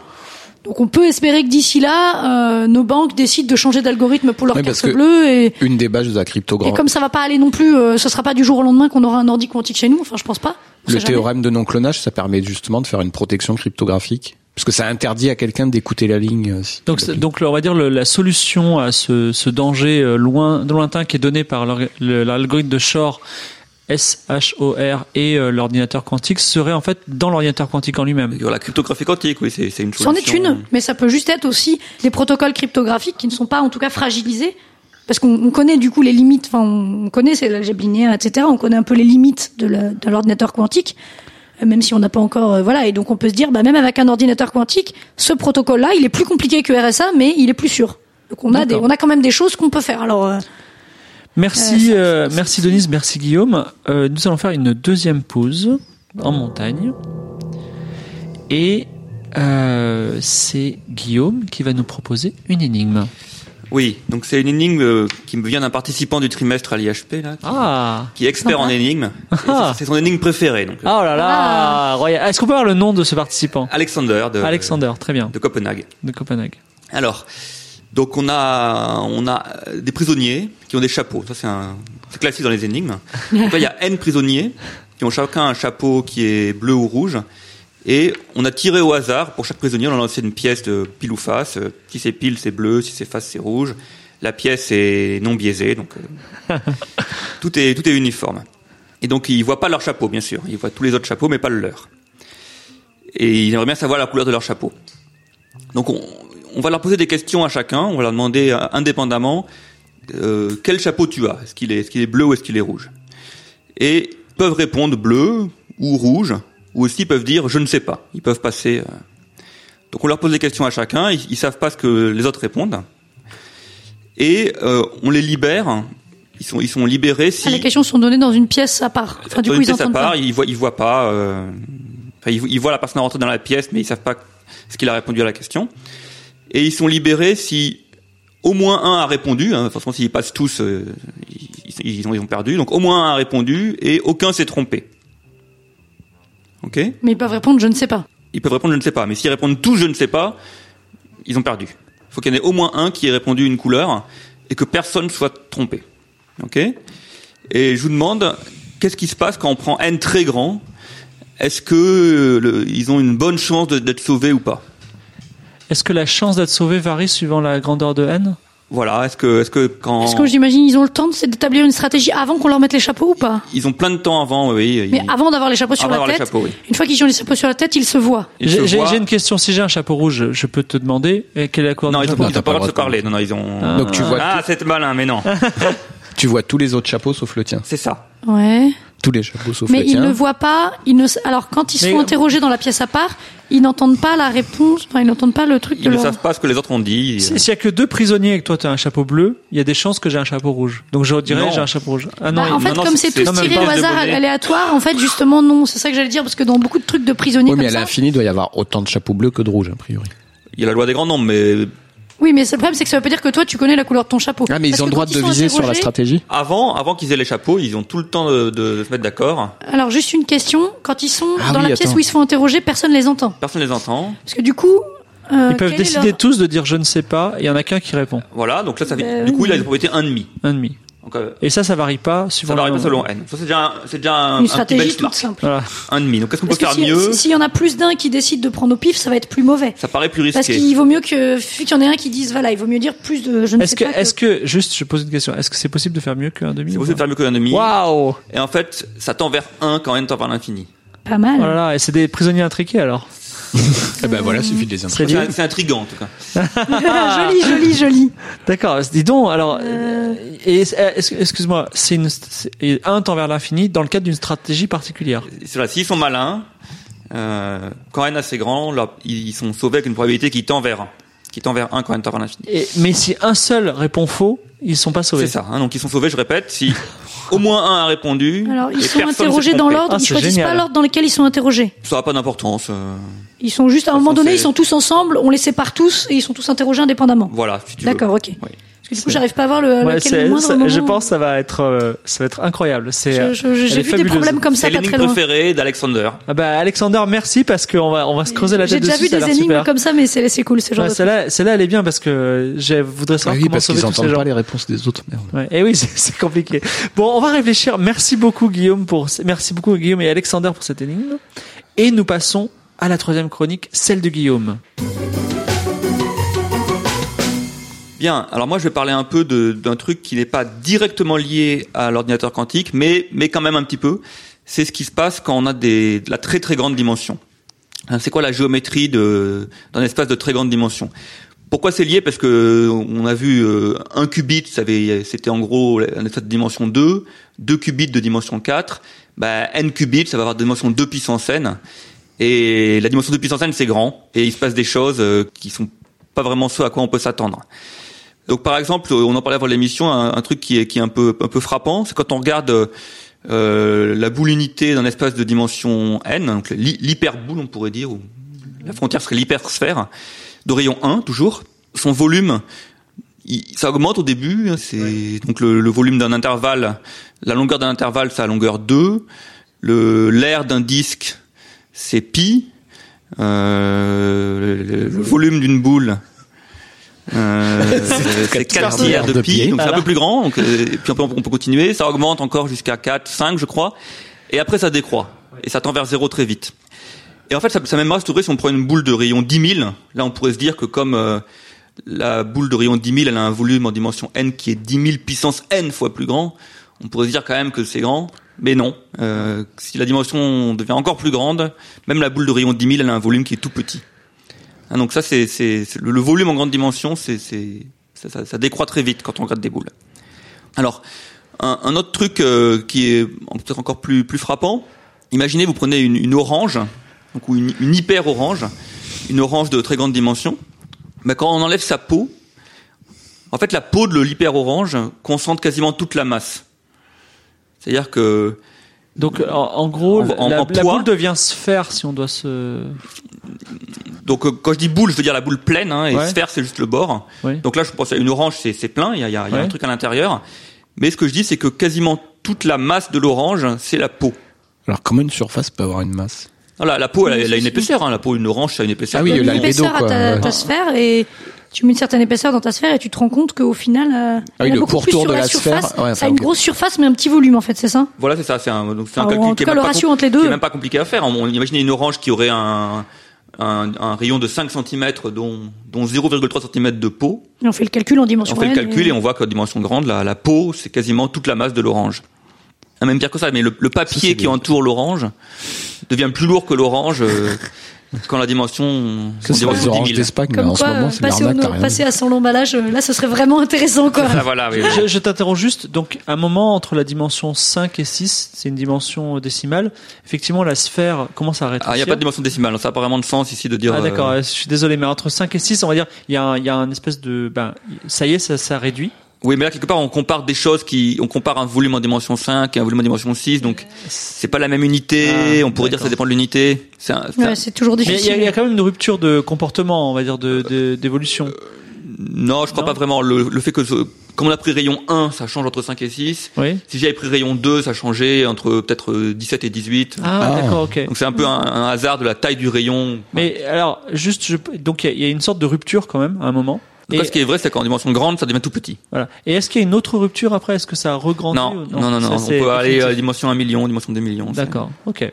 Donc on peut espérer que d'ici là, euh, nos banques décident de changer d'algorithme pour leur Oui, carte bleue et, Une des bases de la et cryptographie. comme ça va pas aller non plus, euh, ce sera pas du jour au lendemain qu'on aura un ordi quantique chez nous. Enfin, je pense pas. Le théorème de non-clonage, ça permet justement de faire une protection cryptographique. Parce que ça interdit à quelqu'un d'écouter la ligne. euh, si- Donc, on va dire le- la solution à ce, ce danger euh, loin, lointain qui est donné par l'algorithme de Shor, S-H-O-R et euh, l'ordinateur quantique serait en fait dans l'ordinateur quantique en lui-même. La cryptographie quantique, oui, c'est une C'en solution. est une, mais ça peut juste être aussi des protocoles cryptographiques qui ne sont pas en tout cas fragilisés. Parce qu'on on connaît du coup les limites, enfin on connaît c'est l'algèbre linéaire, etc. On connaît un peu les limites de l'ordinateur quantique, euh, même si on n'a pas encore, euh, voilà. Et donc on peut se dire, bah même avec un ordinateur quantique, ce protocole-là, il est plus compliqué que RSA, mais il est plus sûr. Donc on a des, on a quand même des choses qu'on peut faire. Alors euh, Merci, Euh, merci Denise, merci Guillaume. Nous allons faire une deuxième pause en montagne. Et c'est Guillaume qui va nous proposer une énigme. Oui, donc c'est une énigme euh, qui me vient d'un participant du trimestre à l'IHP, là, qui, Ah qui est expert en énigmes. Ah. c'est- son énigme préférée. Donc, euh, Oh là là royal. Est-ce qu'on peut avoir le nom de ce participant? Alexander de, Alexander, très bien, de Copenhague. de Copenhague. Alors, donc on a on a euh, des prisonniers qui ont des chapeaux. Ça c'est un c'est classique dans les énigmes. Donc là il y a n prisonniers qui ont chacun un chapeau qui est bleu ou rouge. Et on a tiré au hasard pour chaque prisonnier, on a lancé une pièce de pile ou face. Euh, Si c'est pile, c'est bleu. Si c'est face, c'est rouge. La pièce est non biaisée, donc euh, tout est tout est uniforme. Et donc ils voient pas leur chapeau, bien sûr. Ils voient tous les autres chapeaux, mais pas le leur. Et ils aimeraient bien savoir la couleur de leur chapeau. Donc on, on va leur poser des questions à chacun, on va leur demander euh, indépendamment euh, quel chapeau tu as, est-ce qu'il est, est-ce qu'il est bleu ou est-ce qu'il est rouge? Et ils peuvent répondre bleu ou rouge, ou aussi ils peuvent dire je ne sais pas. Ils peuvent passer. euh. Donc on leur pose des questions à chacun, ils, ils savent pas ce que les autres répondent, et euh, on les libère. Ils sont, ils sont libérés si ah, les questions sont données dans une pièce à part. Enfin, du dans coup, une ils pièce à part, pas. ils voient, ils voient pas. euh, enfin, ils, ils voient la personne rentrer dans la pièce, mais ils savent pas ce qu'il a répondu à la question. Et ils sont libérés si au moins un a répondu. Hein, forcément, s'ils passent tous, ils, ils ont, ils ont perdu. Donc au moins un a répondu et aucun s'est trompé. Ok Mais ils peuvent répondre, je ne sais pas. Ils peuvent répondre je ne sais pas. Mais s'ils répondent tous je ne sais pas, ils ont perdu. Il faut qu'il y en ait au moins un qui ait répondu une couleur et que personne soit trompé. Ok Et je vous demande, qu'est-ce qui se passe quand on prend n très grand? Est-ce que le- ils ont une bonne chance de- d'être sauvés ou pas? Est-ce que la chance d'être sauvé varie suivant la grandeur de n? Voilà. Est-ce que, est-ce que quand Est-ce que j'imagine ils ont le temps de- d'établir une stratégie avant qu'on leur mette les chapeaux ou pas? Ils ont plein de temps avant, oui. Mais ils- avant d'avoir les chapeaux sur avant la d'avoir les tête, chapeaux, oui. une fois qu'ils ont les chapeaux sur la tête, ils se voient. J'ai j'ai- voient- j'ai une question. Si j'ai un chapeau rouge, je peux te demander eh, quelle est la couleur Non, ils ont, chapeau? ils ont pas le droit de se parler. Non, non, ils ont. Donc tu vois, Ah, c'est malin, mais non. tu vois tous les autres chapeaux sauf le tien. C'est ça. Ouais. Tous les chapeaux sauf Mais le ils ne voient pas. Ils ne. Alors quand ils Mais- sont interrogés dans la pièce à part, ils n'entendent pas la réponse. Enfin, ils n'entendent pas le truc Ils de ne leur. savent pas ce que les autres ont dit. Si- S'il y a que deux prisonniers et que toi tu as un chapeau bleu, il y a des chances que j'ai un chapeau rouge. Donc je dirais j'ai un chapeau rouge. Ah non, Bah, en fait, non, comme c'est- tous même tiré au hasard aléatoire, en fait, justement, non. C'est ça que j'allais dire, parce que dans beaucoup de trucs de prisonniers Oui, mais comme à l'infini, il doit y avoir autant de chapeaux bleus que de rouges, a priori. Il y a la loi des grands nombres, mais Oui, mais c'est- le problème, c'est que ça veut pas dire que toi, tu connais la couleur de ton chapeau. Ah, mais Parce ils ont le droit de viser sur la stratégie avant, avant qu'ils aient les chapeaux, ils ont tout le temps de, de- de se mettre d'accord. Alors, juste une question. Quand ils sont Ah dans oui, la pièce attends. où ils se font interroger, personne les entend. Personne les entend. Parce que du coup. euh, Ils peuvent décider leur- tous de dire je ne sais pas, et il y en a qu'un qui répond. Voilà, donc là, ça fait, Ben du coup, oui. il a une probabilité 1,5. Un demi. Donc, euh, Et ça, ça varie pas suivant ça varie pas selon n. Ça, c'est déjà, un- c'est déjà un, un Une petit stratégie toute simple. Voilà. 1,5. Donc, qu'est-ce qu'on peut Parce faire si- mieux si- S'il y en a plus d'un qui décide de prendre au pif, ça va être plus mauvais. Ça paraît plus Parce risqué. qu'il vaut mieux que, qu'il y en ait un qui dise, voilà, il vaut mieux dire plus de, je ne Est-ce sais que, pas. est-ce que, juste, je pose une question. Est-ce que c'est possible de faire mieux qu'un demi C'est possible de faire mieux que 1,5. Waouh Et en fait, ça tend vers 1 quand n tend vers l'infini. Pas mal. Oh là là, et c'est des prisonniers intriqués alors. Eh ben voilà, suffit de les lié. C'est c'est intriguant, en tout cas. joli, joli, joli. D'accord. Dis donc, alors, euh, est-ce- excuse-moi, c'est une, c'est- et un tend vers l'infini dans le cadre d'une stratégie particulière? C'est là, s'ils sont malins, euh, quand n est assez grand, là, ils sont sauvés avec une probabilité qui tend vers 1. Qui tend vers 1 quand n tend vers l'infini. Et, mais si un seul répond faux, ils sont pas sauvés. C'est ça. hein. donc ils sont sauvés, je répète, si Au moins un a répondu. Alors, ils et sont interrogés dans l'ordre, Ah, ils choisissent génial. pas l'ordre dans lequel ils sont interrogés. Ça n'a pas d'importance. euh, Ils sont juste, à un moment donné, ils sont tous ensemble, on les sépare tous et ils sont tous interrogés indépendamment. Voilà, si tu veux. D'accord, ok. Oui. Parce que du coup, j'arrive pas à voir le, Ouais, lequel le ça- moment. je pense que ça va être, euh, ça va être incroyable. C'est, elle J'ai vu des problèmes comme ça C'est l'énigme préférée d'Alexander. Ah bah Alexander, merci parce qu'on va on va se creuser la J'ai tête déjà dessus. vu ça des énigmes super. comme ça, mais c'est c'est cool, ce genre Ouais, de celle-là, celle-là, elle est bien parce que je voudrais Ah savoir oui, comment parce sauver qu'ils tous ces gens. pas les réponses des autres. Merde. Ouais. Et oui, c'est- c'est compliqué. Bon, on va réfléchir. Merci beaucoup Guillaume pour merci beaucoup Guillaume et Alexander pour cette énigme. Et nous passons à la troisième chronique, celle de Guillaume. Bien, alors moi je vais parler un peu d'un truc qui n'est pas directement lié à l'ordinateur quantique, mais, mais quand même un petit peu. C'est ce qui se passe quand on a des, de la très très grande dimension. Hein, C'est quoi la géométrie d'un espace de très grande dimension? Pourquoi c'est lié? Parce que on a vu euh, un qubit, c'était en gros un espace de dimension 2, deux qubits de dimension 4, bah, n qubits, ça va avoir dimension 2 puissance n. Et la dimension 2 puissance n, c'est grand, et il se passe des choses euh, qui sont pas vraiment ce à quoi on peut s'attendre. Donc par exemple, on en parlait avant l'émission, un, un truc qui est, qui est un peu un peu frappant, c'est quand on regarde euh, la boule unité d'un espace de dimension n, donc l'hy- l'hyperboule on pourrait dire, ou la frontière serait l'hypersphère, de rayon 1 toujours, son volume, ça augmente au début, hein, c'est donc le, le volume d'un intervalle, la longueur d'un intervalle c'est la longueur 2, le l'air d'un disque c'est pi, euh, le, le volume d'une boule euh, c'est 4 tiers de de pi, donc c'est un peu plus grand, donc, euh, et puis on peut, on peut continuer, ça augmente encore jusqu'à 4, 5 je crois, et après ça décroît, et ça tend vers zéro très vite. Et en fait, ça, ça même restaurer si on prend une boule de rayon 10 000, là on pourrait se dire que comme euh, la boule de rayon 10 000, elle a un volume en dimension n qui est 10 000 puissance n fois plus grand, on pourrait se dire quand même que c'est grand, mais non. Euh, si la dimension devient encore plus grande, même la boule de rayon 10 000, elle a un volume qui est tout petit. Hein, donc ça, c'est le, le volume en grande dimension, c'est ça, ça- ça décroît très vite quand on regarde des boules. Alors, un, un autre truc euh, qui est peut-être encore plus, plus frappant, imaginez vous prenez une, une orange, donc, ou une, une hyper orange, une orange de très grande dimension, mais quand on enlève sa peau, en fait la peau de l'hyper orange concentre quasiment toute la masse. C'est-à-dire que Donc en, en gros, En- la, en la poids. boule devient sphère si on doit se. Donc euh, quand je dis boule, je veux dire la boule pleine, hein, et Ouais. sphère c'est juste le bord. Oui. Donc là, je pense à une orange, c'est plein, il y a, il y a- il y a Ouais. un truc à l'intérieur. Mais ce que je dis, c'est que quasiment toute la masse de l'orange, c'est la peau. Alors comment une surface peut avoir une masse? Voilà, la peau, elle, a- elle a une épaisseur. Hein. La peau, une orange, ça a une épaisseur. Ah oui, Tu donnes une l'albédo, épaisseur à ta, sphère et tu mets une certaine épaisseur dans ta sphère et tu te rends compte qu'au final, euh, Ah oui, il y a le beaucoup plus pourtour sur de la, la sphère, surface. ouais, ça a une grosse surface mais un petit volume en fait, c'est ça? Voilà, c'est ça. C'est un, donc c'est un Alors, calcul en qui tout est cas, même le pas ratio entre les est deux. même pas compliqué à faire. On, on imaginez une orange qui aurait un, un, un rayon de 5 cm, dont, dont 0,3 cm de peau. Et on fait le calcul en On dimension fait le calcul et on voit qu'à dimension grande, la, la peau, c'est quasiment toute la masse de l'orange. Ah, même pire que ça, mais le, le papier qui bien. entoure l'orange devient plus lourd que l'orange euh, quand la dimension, Ça, c'est les oranges 10 000. d'Espagne, mais Comme en ce quoi, moment, euh, c'est passer, au- l'arnaque, t'as rien passer à son emballage, euh, là, ce serait vraiment intéressant, quoi. Ah, voilà, oui, oui. Je, je t'interromps juste. Donc, un moment entre la dimension 5 et 6, c'est une dimension décimale. Effectivement, la sphère commence à Ah, il rétrécir. n'y a pas de dimension décimale, ça n'a pas vraiment de sens ici de dire. Ah, d'accord. euh, Je suis désolé, mais entre 5 et 6, on va dire, il y a un, il y a un espèce de, ben, ça y est, ça, ça réduit. Oui, mais là quelque part on compare des choses qui, on compare un volume en dimension 5 et un volume en dimension 6, donc c'est pas la même unité. Ah, on pourrait dire que ça dépend de l'unité. C'est un- c'est un- Ouais, c'est toujours Mais il y, a, il y difficile. a quand même une rupture de comportement, on va dire, de, de- d'évolution. Non, je crois Non pas vraiment. Le, le fait que, ce- comme on a pris rayon 1, ça change entre 5 et 6. Oui. Si j'avais pris rayon 2, ça changeait entre peut-être euh, 17 et 18. Ah, Ah. d'accord, ok. Donc c'est un peu un, un hasard de la taille du rayon. Mais alors, juste, je, donc il y, a- il y a une sorte de rupture quand même à un moment. Cas, ce qui est vrai, c'est qu'en dimension grande, ça devient tout petit. voilà. Et est-ce qu'il y a une autre rupture après? Est-ce que ça a regrandi Non, ou- non, non, non. ça, On peut aller à la définitif. dimension 1 million, dimension 2 millions. D'accord, ok.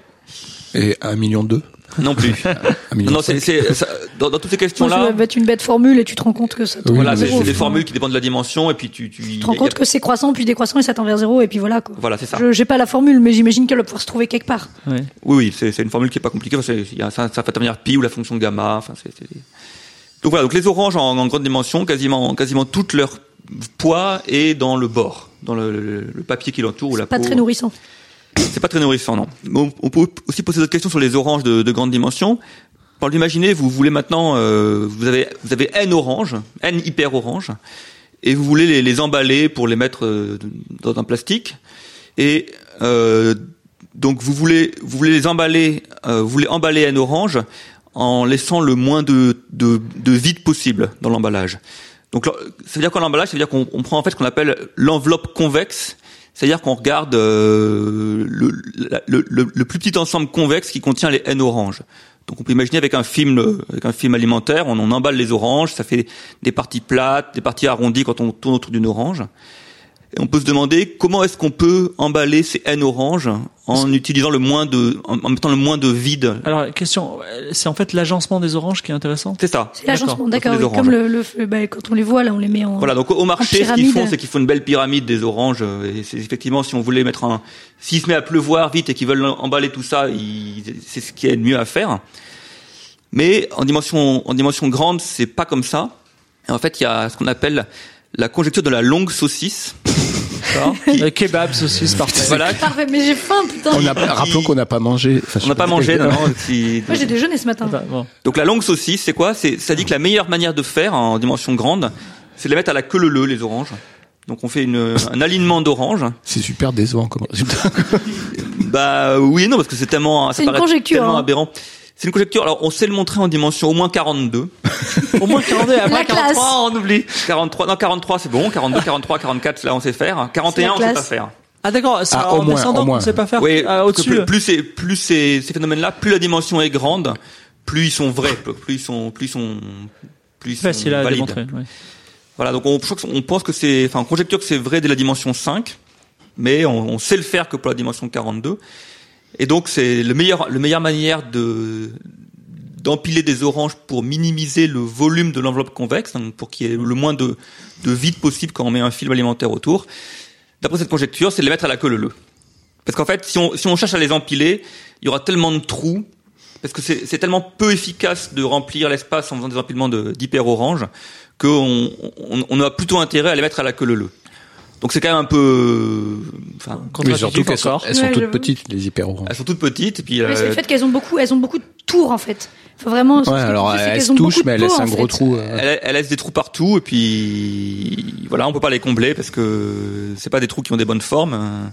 Et un million deux? Non plus. Non, c'est, c'est, ça- dans, dans toutes ces Moi, questions-là, va être une bête formule et tu te rends compte que ça Oui, voilà, c'est, des formules qui dépendent de la dimension et puis tu, tu, Tu te rends compte que c'est croissant puis décroissant et ça tend vers zéro et puis voilà, quoi. Voilà, c'est ça. Je j'ai pas la formule, mais j'imagine qu'elle va pouvoir se trouver quelque part. Oui, oui, c'est, une formule qui est pas compliquée. parce que y a, ça, ça fait intervenir pi ou la fonction gamma. Enfin, c'est- Donc voilà, donc les oranges en, en grande dimension, quasiment, quasiment toute leur poids est dans le bord, dans le, le- le papier qui l'entoure ou la Pas peau. très nourrissant. C'est pas très nourrissant, non. On, on peut aussi poser d'autres questions sur les oranges de, de grande dimension. Par l'imaginer, vous voulez maintenant, euh, vous avez vous avez n oranges, n hyper oranges, et vous voulez les, les emballer pour les mettre euh, dans un plastique. Et euh, donc vous voulez vous voulez les emballer, vous voulez emballer n orange en laissant le moins de, de, de vide possible dans l'emballage. Donc ça veut dire quoi l'emballage? Ça veut dire qu'on on prend en fait ce qu'on appelle l'enveloppe convexe, c'est-à-dire qu'on regarde euh, le, le, le, plus petit ensemble convexe qui contient les N oranges. Donc on peut imaginer avec un film, avec un film alimentaire, on, on emballe les oranges, ça fait des parties plates, des parties arrondies quand on tourne autour d'une orange. Et on peut se demander comment est-ce qu'on peut emballer ces N oranges en utilisant le moins de, en mettant le moins de vide. Alors, question, c'est en fait l'agencement des oranges qui est intéressant? C'est ça. C'est l'agencement, d'accord. Oui, comme le, le bah, quand on les voit là, on les met en. Voilà, donc au marché, ce qu'ils font, c'est qu'ils font une belle pyramide des oranges. Et c'est effectivement, si on voulait mettre un, s'il se met à pleuvoir vite et qu'ils veulent emballer tout ça, c'est ce qui est le mieux à faire. Mais en dimension, en dimension grande, c'est pas comme ça. Et en fait, il y a ce qu'on appelle la conjecture de la longue saucisse. Qui... kebab, saucisse, parfait. Voilà. Parfait, mais j'ai faim, putain. On a, rappelons qu'on n'a pas mangé. Enfin, on n'a pas mangé, non, non. Si... Moi, j'ai déjeuné ce matin. Bon. Donc la longue saucisse, c'est quoi? C'est ça dit que la meilleure manière de faire en dimension grande, c'est de les mettre à la queue leu les oranges. Donc on fait une, un alignement d'oranges. C'est super décevant comme résultat. bah oui, non, parce que c'est tellement, ça une paraît conjecture, tellement hein. aberrant. C'est une conjecture. Alors, on sait le montrer en dimension au moins 42. au moins 42, après 43, on oublie. 43, non, 43, c'est bon. 42, 43, 44, là, on sait faire. 41, on sait pas faire. Ah d'accord, c'est ah, en moins, descendant qu'on sait pas faire. Oui, ah, au-dessus. Plus, c'est, plus ces, ces phénomènes-là, plus la dimension est grande, plus ils sont vrais, plus ils sont, plus ils sont, plus ils sont Facile à valides. démontrer. Ouais. Voilà, donc on, on pense que c'est, enfin, on conjecture que c'est vrai dès la dimension 5, mais on, on sait le faire que pour la dimension 42. Et donc c'est le meilleur, le meilleure manière de d'empiler des oranges pour minimiser le volume de l'enveloppe convexe, donc pour qu'il y ait le moins de, de vide possible quand on met un film alimentaire autour. D'après cette conjecture, c'est de les mettre à la queue leu. Parce qu'en fait, si on, si on cherche à les empiler, il y aura tellement de trous, parce que c'est tellement peu efficace de remplir l'espace en faisant des empilements d'hyper orange, qu'on on, a plutôt intérêt à les mettre à la queue leu. Donc c'est quand même un peu, enfin, oui, surtout qu'elles sont, elles sont Ouais, toutes petites les hyper oranges. elles sont toutes petites, et puis Mais c'est euh, le fait qu'elles ont beaucoup, elles ont beaucoup de tours en fait. Faut vraiment. Ouais, alors elles se touchent, mais elles laissent en un gros fait. trou. euh. elles, elles laissent des trous partout, et puis voilà, on peut pas les combler parce que c'est pas des trous qui ont des bonnes formes. hein.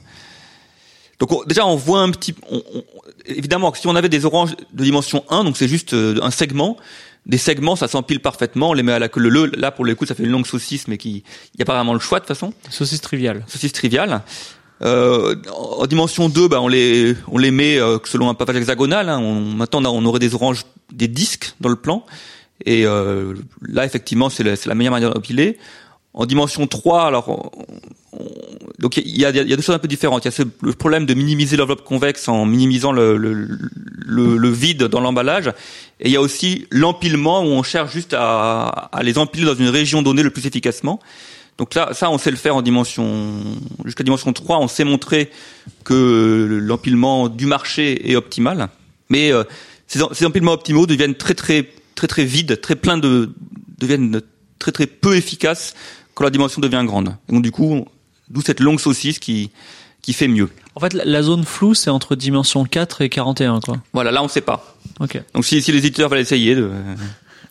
Donc on- déjà on voit un petit, on- on- évidemment si on avait des oranges de dimension 1, donc c'est juste euh, un segment. Des segments, ça s'empile parfaitement. On les met à la queue leu. Là, pour le coup, ça fait une longue saucisse, mais qui, il y a pas vraiment le choix de toute façon. Saucisse triviale. saucisse triviale. Euh, en en dimension 2, bah, on les on les met euh, selon un pavage hexagonal. Hein. On, maintenant, on, aurait des oranges, des disques dans le plan. Et euh, là, effectivement, c'est la, c'est la meilleure manière d'empiler. En dimension 3, alors, on- on- donc il y a, y deux choses un peu différentes. Il y a ce, le problème de minimiser l'enveloppe convexe en minimisant le, vide dans l'emballage. Et il y a aussi l'empilement où on cherche juste à, les empiler dans une région donnée le plus efficacement. Donc là, ça, on sait le faire en dimension jusqu'à dimension 3. On sait montrer que l'empilement du marché est optimal, mais euh, ces, ces empilements optimaux deviennent très très très très vides, très pleins de deviennent très très peu efficaces quand la dimension devient grande. Et donc du coup, d'où cette longue saucisse qui qui fait mieux. En fait, la, zone floue, c'est entre dimension 4 et 41, quoi. Voilà, là on sait pas. Ok. Donc si, si les éditeurs veulent essayer de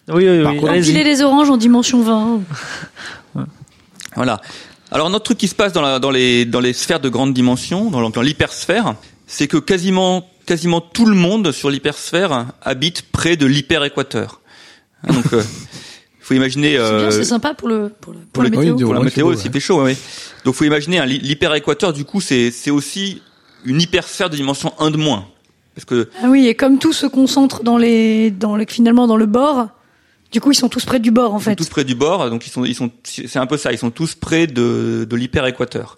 Oui, oui, Par oui. contre, les oranges en dimension 20. Voilà. Alors un autre truc qui se passe dans, la, dans les dans les sphères de grande dimension, dans, dans l'hypersphère, c'est que quasiment quasiment tout le monde sur l'hypersphère habite près de l'hyperéquateur. Donc faut imaginer C'est euh, bien, c'est sympa pour le pour, le, pour pour la le- météo. oui, pour la météo fait chaud. Ouais. Donc faut imaginer hein, l'hy- l'hyperéquateur du coup c'est c'est aussi une hypersphère de dimension 1 de moins. Parce que Ah oui, et comme tout se concentre dans les dans le finalement dans le bord, du coup ils sont tous près du bord en ils sont fait. tous près du bord, donc ils sont ils sont c'est un peu ça, ils sont tous près de de l'hyperéquateur.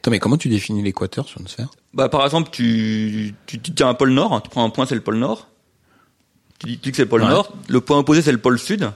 Attends, mais comment tu définis l'équateur sur une sphère? Bah, par exemple, tu, tu, tu tiens un pôle nord, hein, tu prends un point, c'est le pôle nord. Tu dis, tu dis que c'est le pôle Ouais. nord. Le point opposé, c'est le pôle sud.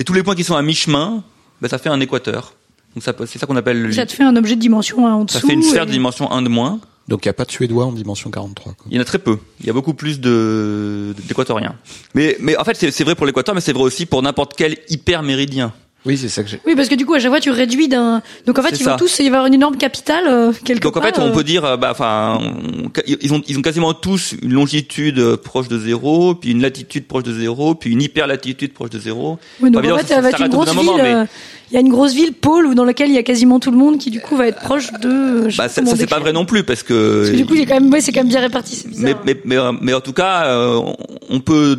Et tous les points qui sont à mi-chemin, bah, ça fait un équateur. Donc ça, c'est ça qu'on appelle, le- Ça te fait un objet de dimension 1 en dessous. ça fait une sphère et- de dimension 1 de moins. Donc il n'y a pas de suédois en dimension 43. Quoi. Il y en a très peu. Il y a beaucoup plus de d'équatoriens. Mais mais en fait c'est c'est vrai pour l'équateur, mais c'est vrai aussi pour n'importe quel hyperméridien. Oui, c'est ça que j'ai. Oui, parce que du coup, à chaque fois, tu réduis d'un. Donc en fait, ils vont ça. tous, il va y avoir une énorme capitale euh, quelque Donc en part. fait, on euh, peut dire, euh, bah, enfin, on- ils ont, ils ont quasiment tous une longitude euh, proche de zéro, puis une latitude proche de zéro, puis une hyperlatitude proche de zéro. Oui, donc en fait, ça va être une grosse ville. euh, Il y a une grosse ville pôle où dans laquelle il y a quasiment tout le monde qui du coup va être proche de. je Bah, ça, ça, c'est pas vrai non plus parce que. Parce que du coup, il quand même, ouais, c'est quand même bien réparti. Mais, mais, mais, mais en tout cas, euh, on- peut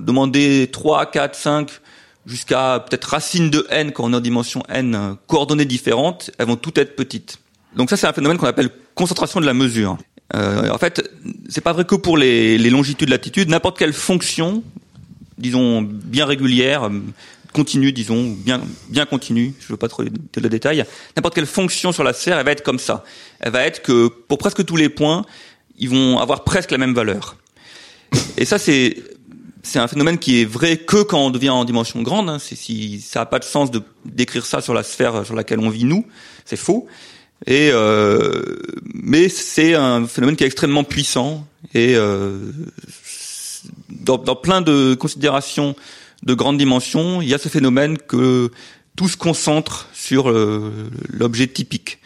demander 3, 4, 5, jusqu'à peut-être racine de n quand on est en dimension n, euh, coordonnées différentes, elles vont toutes être petites. Donc ça, c'est un phénomène qu'on appelle concentration de la mesure. Euh, en fait, c'est pas vrai que pour les, les longitudes, latitudes, n'importe quelle fonction, disons bien régulière, continue, disons, bien bien continue, je veux pas trop donner le détail, n'importe quelle fonction sur la sphère, elle va être comme ça. Elle va être que pour presque tous les points, ils vont avoir presque la même valeur. Et ça, c'est c'est un phénomène qui est vrai que quand on devient en dimension grande. Hein. Si ça n'a pas de sens de d'écrire ça sur la sphère sur laquelle on vit nous, c'est faux. Euh, mais c'est un phénomène qui est extrêmement puissant et euh, dans, plein de considérations de grande dimension, il y a ce phénomène que tout se concentre sur euh, l'objet typique.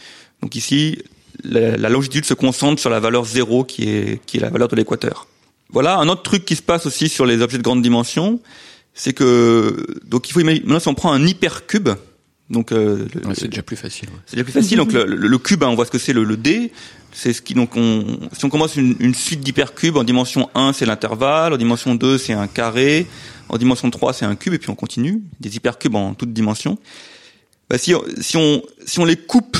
Donc ici, la, longitude se concentre sur la valeur zéro qui est la valeur de l'équateur. Voilà un autre truc qui se passe aussi sur les objets de grande dimension, c'est que donc il faut imaginer maintenant si on prend un hypercube, donc euh, le- Ouais, c'est déjà plus facile. ouais. c'est déjà plus facile. Donc le, le- le cube, hein, on voit ce que c'est le, le dé. C'est ce qui donc on si on commence une, une suite d'hypercubes en dimension 1 c'est l'intervalle, en dimension 2 c'est un carré, en dimension 3 c'est un cube et puis on continue des hypercubes en toutes dimensions. Bah, si on- si on si on les coupe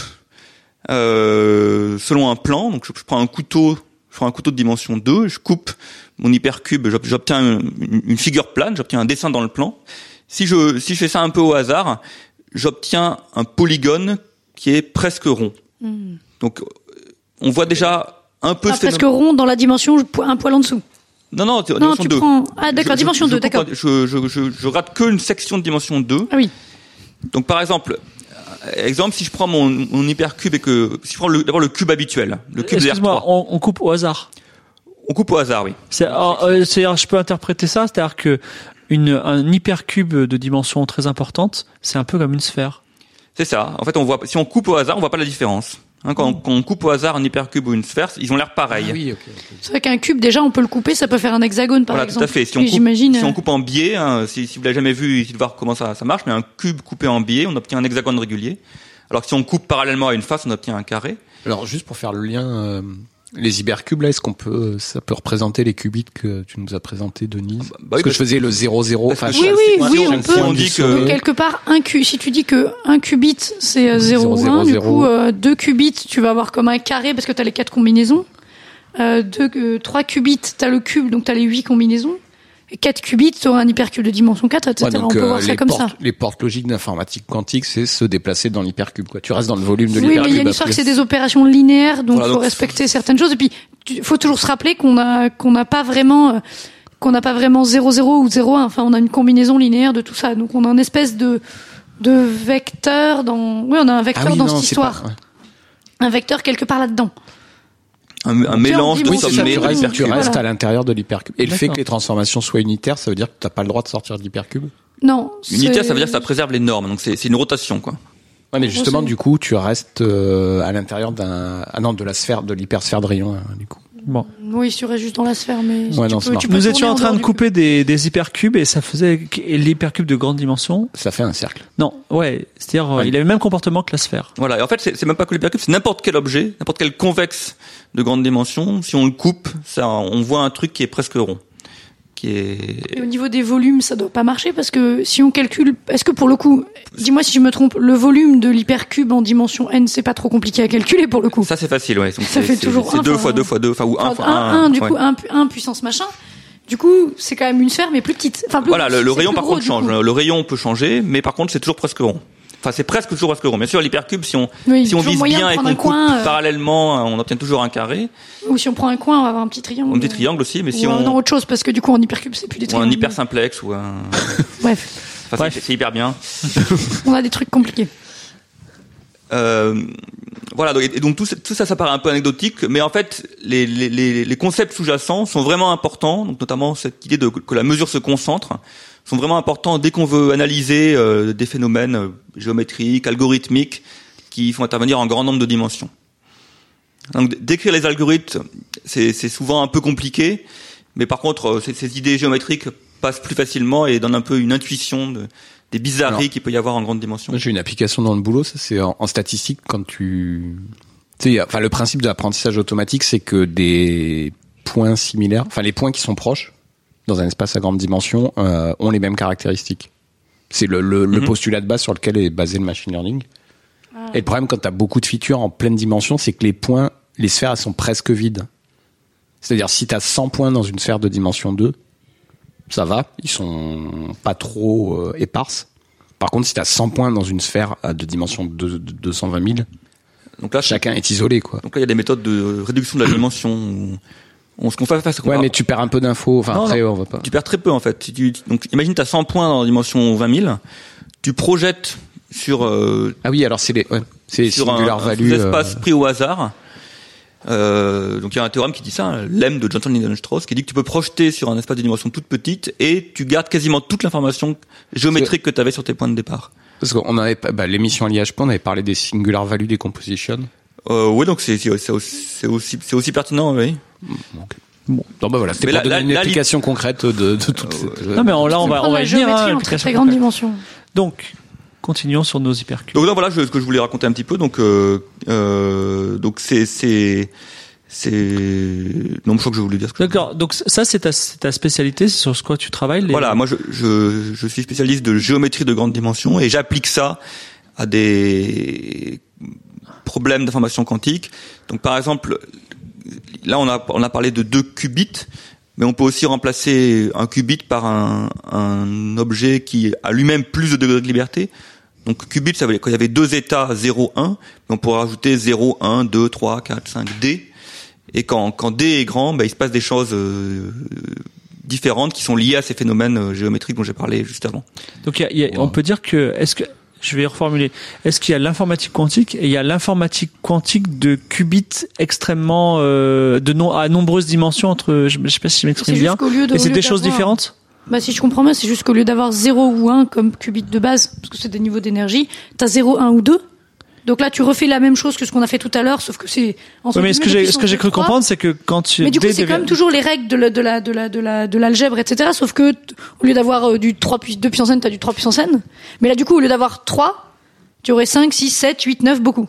euh, selon un plan, donc je, je prends un couteau, je prends un couteau de dimension 2, je coupe mon hypercube, j'ob- j'obtiens une, une- une figure plane, j'obtiens un dessin dans le plan. Si je si je fais ça un peu au hasard, j'obtiens un polygone qui est presque rond. Donc, euh, on voit déjà un peu Ah, presque phénomène- rond dans la dimension un poil en dessous. Non, non, Non, dimension tu 2. prends. Ah, d'accord, dimension je- 2, je coupe d'accord. Je, je, je, je rate qu'une section de dimension 2. Ah oui. Donc, par exemple, exemple, si je prends mon, mon hypercube et que, si je prends d'abord le cube habituel, le cube Excuse-moi, R3, on, on coupe au hasard. on coupe au hasard, oui. C'est, alors, euh, c'est- je peux interpréter ça, c'est-à-dire que une, un hypercube de dimension très importante, c'est un peu comme une sphère. C'est ça. En fait, on voit, si on coupe au hasard, on voit pas la différence. Hein, quand, on, quand on coupe au hasard un hypercube ou une sphère, ils ont l'air pareils. Ah oui. C'est vrai qu'un cube, déjà, on peut le couper, ça peut faire un hexagone, par voilà, exemple. tout à fait. Si on coupe, si euh, on coupe en biais, hein, si, si vous l'avez jamais vu, il de voir comment ça, ça marche, mais un cube coupé en biais, on obtient un hexagone régulier. Alors que si on coupe parallèlement à une face, on obtient un carré. Alors juste pour faire le lien, euh, les hypercubes là, est-ce qu'on peut, ça peut représenter les qubits que tu nous as présentés, Denise bah Parce que je faisais le 0-0. Parce que enfin, Oui, oui, oui, on peut. On dit que- quelque part, un cu si tu dis que un qubit c'est euh, 0, Zéro, 1, du coup euh, deux qubits tu vas avoir comme un carré parce que tu as les quatre combinaisons. Euh, deux, euh, trois qubits, tu as le cube donc tu as les huit combinaisons. Et 4 qubits, auras un hypercube de dimension 4, etc. Ouais, donc, on peut euh, voir ça les comme portes, ça. Les portes logiques d'informatique quantique, c'est se déplacer dans l'hypercube. Quoi. Tu restes dans le volume de Oui, mais l'hypercube. il y a une histoire que c'est des opérations linéaires, donc il Voilà, faut donc- respecter certaines choses. Et puis, il faut toujours se rappeler qu'on a qu'on n'a pas vraiment euh, qu'on n'a pas vraiment 0,0 ou 0,1. Enfin, on a une combinaison linéaire de tout ça. Donc, on a une espèce de de vecteur dans. Oui, on a un Ah vecteur oui, dans non, cette histoire. pas- ouais. Un vecteur quelque part là-dedans. Un, un mélange de mais- tu restes, tu Voilà. à l'intérieur de l'hypercube. Et le fait que les transformations soient unitaires, ça veut dire que t'as pas le droit de sortir de l'hypercube? Non. Unitaire, ça veut dire que ça préserve les normes. Donc c'est c'est une rotation, quoi. Ouais, mais justement, du coup, tu restes euh, à l'intérieur d'un, ah non, de la sphère, de l'hypersphère de rayon, hein, du coup. Bon. Oui, tu restes juste dans la sphère, mais. Ouais, tu non, ça peux- marche tu pas. peux Nous étions en train de couper des, des hypercubes et ça faisait l'hypercube de grande dimension. Ça fait un cercle. Non, ouais, c'est-à-dire euh, Ouais. il avait le même comportement que la sphère. Voilà. Et en fait, c'est c'est même pas que l'hypercube, c'est n'importe quel objet, n'importe quel convexe de grande dimension. Si on le coupe, ça, on voit un truc qui est presque rond, qui est. Et au niveau des volumes, ça doit pas marcher parce que si on calcule, est-ce que pour le coup, dis-moi si je me trompe, le volume de l'hypercube en dimension n, c'est pas trop compliqué à calculer pour le coup. Ça c'est facile, ouais. Donc, Ça fait toujours C'est deux fois deux fois deux, enfin ou un fois un, un. du ouais. coup, un, pu- un puissance machin. Du coup, c'est quand même une sphère, mais plus petite. Enfin, plus Voilà, le, rayon par gros, contre change. coup. Le rayon peut changer, mais par contre c'est toujours presque rond. Enfin, c'est presque toujours presque rond. Bien sûr, l'hypercube, si on Oui, si on vise bien et qu'on un coupe coin, euh. parallèlement, on obtient toujours un carré, Ou si on prend un coin, on va avoir un petit triangle. ou un petit triangle aussi. Mais si Ou, on non, autre chose, parce que du coup, en hypercube, c'est plus des ou triangles. un hyper simplex ou un, Bref, enfin, c'est- c'est hyper bien. on a des trucs compliqués. Euh, Voilà, donc, et donc tout, ça- tout ça, ça paraît un peu anecdotique, mais en fait, les, les, les, les concepts sous-jacents sont vraiment importants, donc notamment cette idée de que la mesure se concentre, sont vraiment importants dès qu'on veut analyser euh, des phénomènes euh, géométriques, algorithmiques, qui font intervenir en grand nombre de dimensions. Donc décrire les algorithmes, c'est souvent un peu compliqué, mais par contre, euh, ces, idées géométriques passent plus facilement et donnent un peu une intuition de, des bizarreries qu'il peut y avoir en grande dimension. J'ai une application dans le boulot, ça c'est en, en statistique quand tu, tu sais, enfin le principe de l'apprentissage automatique, c'est que des points similaires, enfin les points qui sont proches dans un espace à grande dimension euh, ont les mêmes caractéristiques. C'est le, le, le Mhm. postulat de base sur lequel est basé le machine learning. Et le problème quand tu as beaucoup de features en pleine dimension, c'est que les points, les sphères, elles sont presque vides. C'est-à-dire si tu as 100 points dans une sphère de dimension 2, ça va, ils sont pas trop euh, éparses. Par contre, si tu as 100 points dans une sphère de dimension de, de 220 000, Donc là, chacun est isolé, quoi. Donc là, il y a des méthodes de réduction de la dimension. On, ce qu'on fait, qu'on Ouais, va- mais tu perds un peu d'infos. Enfin, Non, après, non. on va pas. tu perds très peu en fait. Donc imagine tu as 100 points dans la dimension 20 000, tu projettes sur euh, Ah oui, alors c'est les, ouais, c'est sur un, value. espace euh, pris au hasard. Euh, donc il y a un théorème qui dit ça, hein, l'em de Johnson Lindenstrauss, qui dit que tu peux projeter sur un espace de dimension toute petite et tu gardes quasiment toute l'information géométrique que tu avais sur tes points de départ. Parce qu'on avait, bah, l'émission à l'IHP, on avait parlé des singular value decomposition. Euh, oui, donc c'est aussi aussi, c'est aussi pertinent, oui. Bon, non, bah voilà, c'était pour donner une application concrète de, de toute cette. Non, mais on- là, on va, on va venir. géométrie hein, en très grande dimension. Donc, continuons sur nos hypercubes. Donc là, voilà je- ce que je voulais raconter un petit peu. Donc, euh, euh, donc c'est c'est c'est non, je crois que je voulais dire. Ce que D'accord. Donc ça, c'est ta, c'est ta spécialité, c'est sur ce quoi tu travailles. les- Voilà, moi je, je, je suis spécialiste de géométrie de grande dimension et j'applique ça à des problèmes d'information quantique. Donc par exemple, là on a, on a parlé de deux qubits, mais on peut aussi remplacer un qubit par un, un objet qui a lui-même plus de degrés de liberté. Donc qubit, ça veut dire qu'il y avait deux états 0, 1, mais on pourrait rajouter 0, 1, 2, 3, 4, 5, D. Et quand, quand D est grand, bah, il se passe des choses euh, différentes qui sont liées à ces phénomènes euh, géométriques dont j'ai parlé juste avant. Donc y a- y a- on peut dire que est-ce que je vais reformuler. Est-ce qu'il y a l'informatique quantique et il y a l'informatique quantique de qubits extrêmement euh, de non à nombreuses dimensions entre je, je sais pas si je m'exprime bien. de. Et c'est des choses différentes? Bah, si je comprends bien, c'est juste qu'au lieu d'avoir 0 ou 1 comme qubit de base, parce que c'est des niveaux d'énergie, t'as 0, 1 ou 2. Donc là, tu refais la même chose que ce qu'on a fait tout à l'heure, sauf que c'est. en Oui, mais ce que j'ai ce que j'ai cru comprendre c'est que quand tu Mais du coup, c'est quand même toujours les règles de la, de la, de la, de la, de l'algèbre, etc. Sauf que, au lieu d'avoir euh, du 3 puis 2 puissance n, t'as du 3 puissance n. Mais là, du coup, au lieu d'avoir 3, tu aurais 5, 6, 7, 8, 9, beaucoup.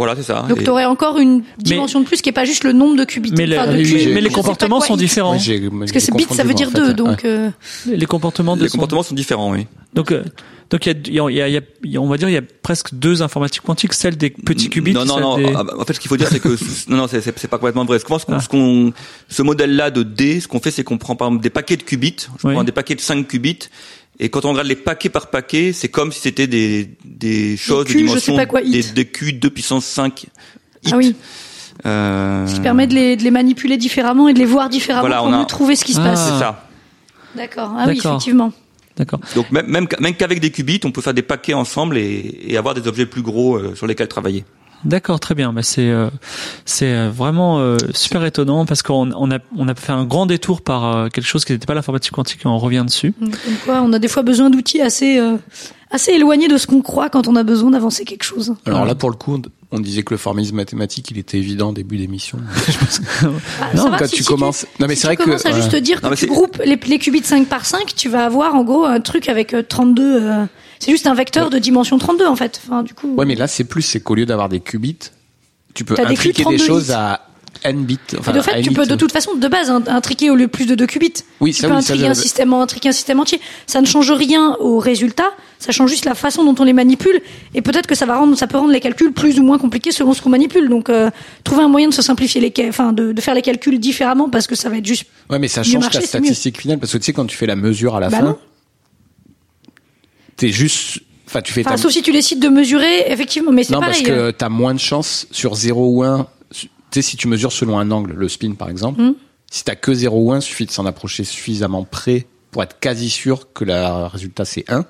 Voilà, c'est ça. Donc tu aurais encore une dimension de plus qui est pas juste le nombre de qubits. mais, les- de mais- les comportements quoi sont différents. Parce que c'est bit, ça veut dire en fait. 2, Ouais. donc. euh, Les comportements de les comportements sont différents, oui. Donc euh, donc il y a, il y a, il y a- y a- on va dire il y a presque deux informatiques quantiques, celle des petits qubits. Non, non, non. des- ah, bah, En fait, ce qu'il faut dire, c'est que non, non, c'est- pas complètement vrai. Ce qu'on, ce qu'on- Ah. ce qu'on- ce modèle-là de D, ce qu'on fait, c'est qu'on prend par exemple des paquets de qubits. Je Oui. prends des paquets de 5 qubits. Et quand on regarde les paquets par paquet, c'est comme si c'était des, des choses Q, de je sais dimension pas quoi, des, it. des Q 2 puissance 5 it. Ah oui. Euh, Ce qui permet de les, de les manipuler différemment et de les voir différemment Voilà, pour a- mieux trouver ce qui se Ah. passe. C'est ça. D'accord. Ah oui, effectivement. D'accord. Donc même, même, même qu'avec des qubits, on peut faire des paquets ensemble et, et avoir des objets plus gros euh, sur lesquels travailler. D'accord, très bien. Bah, c'est euh, c'est euh, vraiment euh, super étonnant parce qu'on on a on a fait un grand détour par euh, quelque chose qui n'était pas l'informatique quantique et on revient dessus. Donc, Comme quoi, on a des fois besoin d'outils assez, euh, assez éloignés de ce qu'on croit quand on a besoin d'avancer quelque chose. Alors là, pour le coup, on disait que le formalisme mathématique, il était évident au début d'émission. Je pense que- Ah, non, va, quand si- tu si commences. Non, mais si c'est vrai tu commences que. à juste voilà. dire que Non, tu groupes les, les qubits 5 par 5, tu vas avoir en gros un truc avec euh, 32. C'est juste un vecteur de dimension 32 en fait. Enfin, du coup. Ouais, mais là, c'est plus, c'est qu'au lieu d'avoir des qubits, tu peux des intriquer Q32 des choses bits. à n bits. Enfin, de fait, tu peux de toute façon, de base, in- intriquer au lieu de plus de 2 qubits. Oui, tu ça, peux oui, ça, intriquer un système, intriquer un système entier. Ça ne change rien au résultat. Ça change juste la façon dont on les manipule. Et peut-être que ça va rendre, ça peut rendre les calculs plus ou moins compliqués selon ce qu'on manipule. Donc, euh, trouver un moyen de se simplifier les, enfin, de, de faire les calculs différemment parce que ça va être juste. Ouais, mais ça change ta mieux. statistique finale parce que tu sais, quand tu fais la mesure à la Bah fin, non. T'es juste. Enfin, tu fais Enfin, ta. sauf si tu décides de mesurer, effectivement. Mais c'est Non, pareil. parce euh. que t'as moins de chance sur 0 ou 1. Tu sais, si tu mesures selon un angle, le spin par exemple, Hmm. si t'as que 0 ou 1, suffit de s'en approcher suffisamment près pour être quasi sûr que le résultat c'est 1.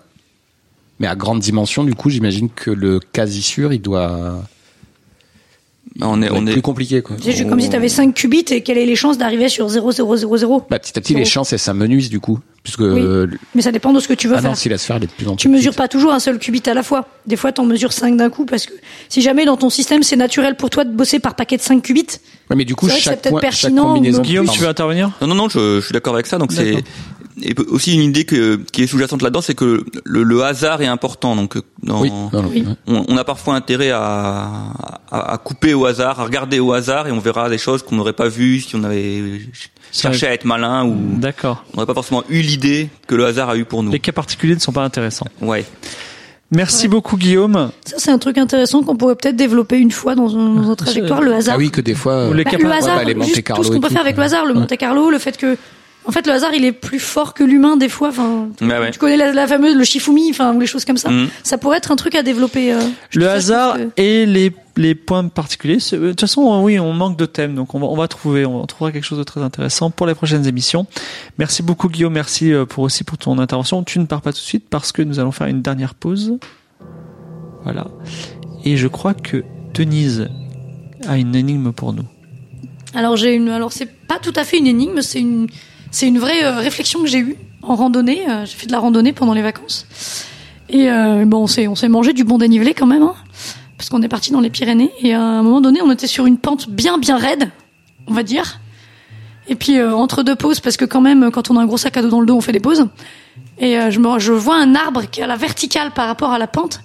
Mais à grande dimension, du coup, j'imagine que le quasi sûr, il doit. On est, on être est, plus compliqué quoi. C'est comme si tu avais 5 qubits et quelles est les chances d'arriver sur 0, 0, 0, 0 Bah, petit à petit, les chances elles s'amenuisent du coup, puisque Oui. euh, Mais ça dépend de ce que tu veux ah faire. non, si la sphère elle est de plus en plus Tu mesures petite. pas toujours un seul qubit à la fois. Des fois, tu en mesures 5 d'un coup parce que si jamais dans ton système c'est naturel pour toi de bosser par paquet de 5 qubits, Ouais, mais du coup, chaque peut-être point, chaque pertinent, combinaison. donc, Guillaume, tu veux intervenir? Non, non, non, je, je suis d'accord avec ça. Donc c'est et aussi une idée que, qui est sous-jacente là-dedans, c'est que le, le hasard est important. Donc dans, Oui, non, non, Oui. ouais. on, on a parfois intérêt à, à, à couper au hasard, à regarder au hasard, et on verra des choses qu'on n'aurait pas vues si on avait cherché à être malin ou D'accord. on n'aurait pas forcément eu l'idée que le hasard a eu pour nous. Les cas particuliers ne sont pas intéressants. Ouais. Merci Ouais. beaucoup Guillaume. ça c'est un truc intéressant qu'on pourrait peut-être développer une fois dans, un, dans une trajectoire, le hasard. Ah oui, que des fois. Bah, le hasard, ouais, bah, les Monte juste Carlo tout ce qu'on peut tout, faire avec le hasard, le Ouais. Monte Carlo, le fait que, en fait, le hasard, il est plus fort que l'humain des fois. Enfin, ouais. tu connais la, la fameuse le Shifumi, enfin, ou les choses comme ça. Mhm. Ça pourrait être un truc à développer. euh, Le hasard que- et les, les points particuliers. euh, De toute façon, euh, oui, on manque de thèmes, donc on va, on va trouver, on trouvera quelque chose de très intéressant pour les prochaines émissions. Merci beaucoup Guillaume, merci euh, pour aussi pour ton intervention. Tu ne pars pas tout de suite parce que nous allons faire une dernière pause. Voilà. Et je crois que Denise a une énigme pour nous. Alors j'ai une, alors c'est pas tout à fait une énigme, c'est une, c'est une vraie réflexion que j'ai eue en randonnée. J'ai fait de la randonnée pendant les vacances. Et bon, on s'est, on s'est mangé du bon dénivelé quand même, hein, parce qu'on est parti dans les Pyrénées. Et à un moment donné, on était sur une pente bien bien raide, on va dire. Et puis euh, entre deux pauses, parce que quand même, quand on a un gros sac à dos dans le dos, on fait des pauses. Et euh, je, je vois un arbre qui est à la verticale par rapport à la pente.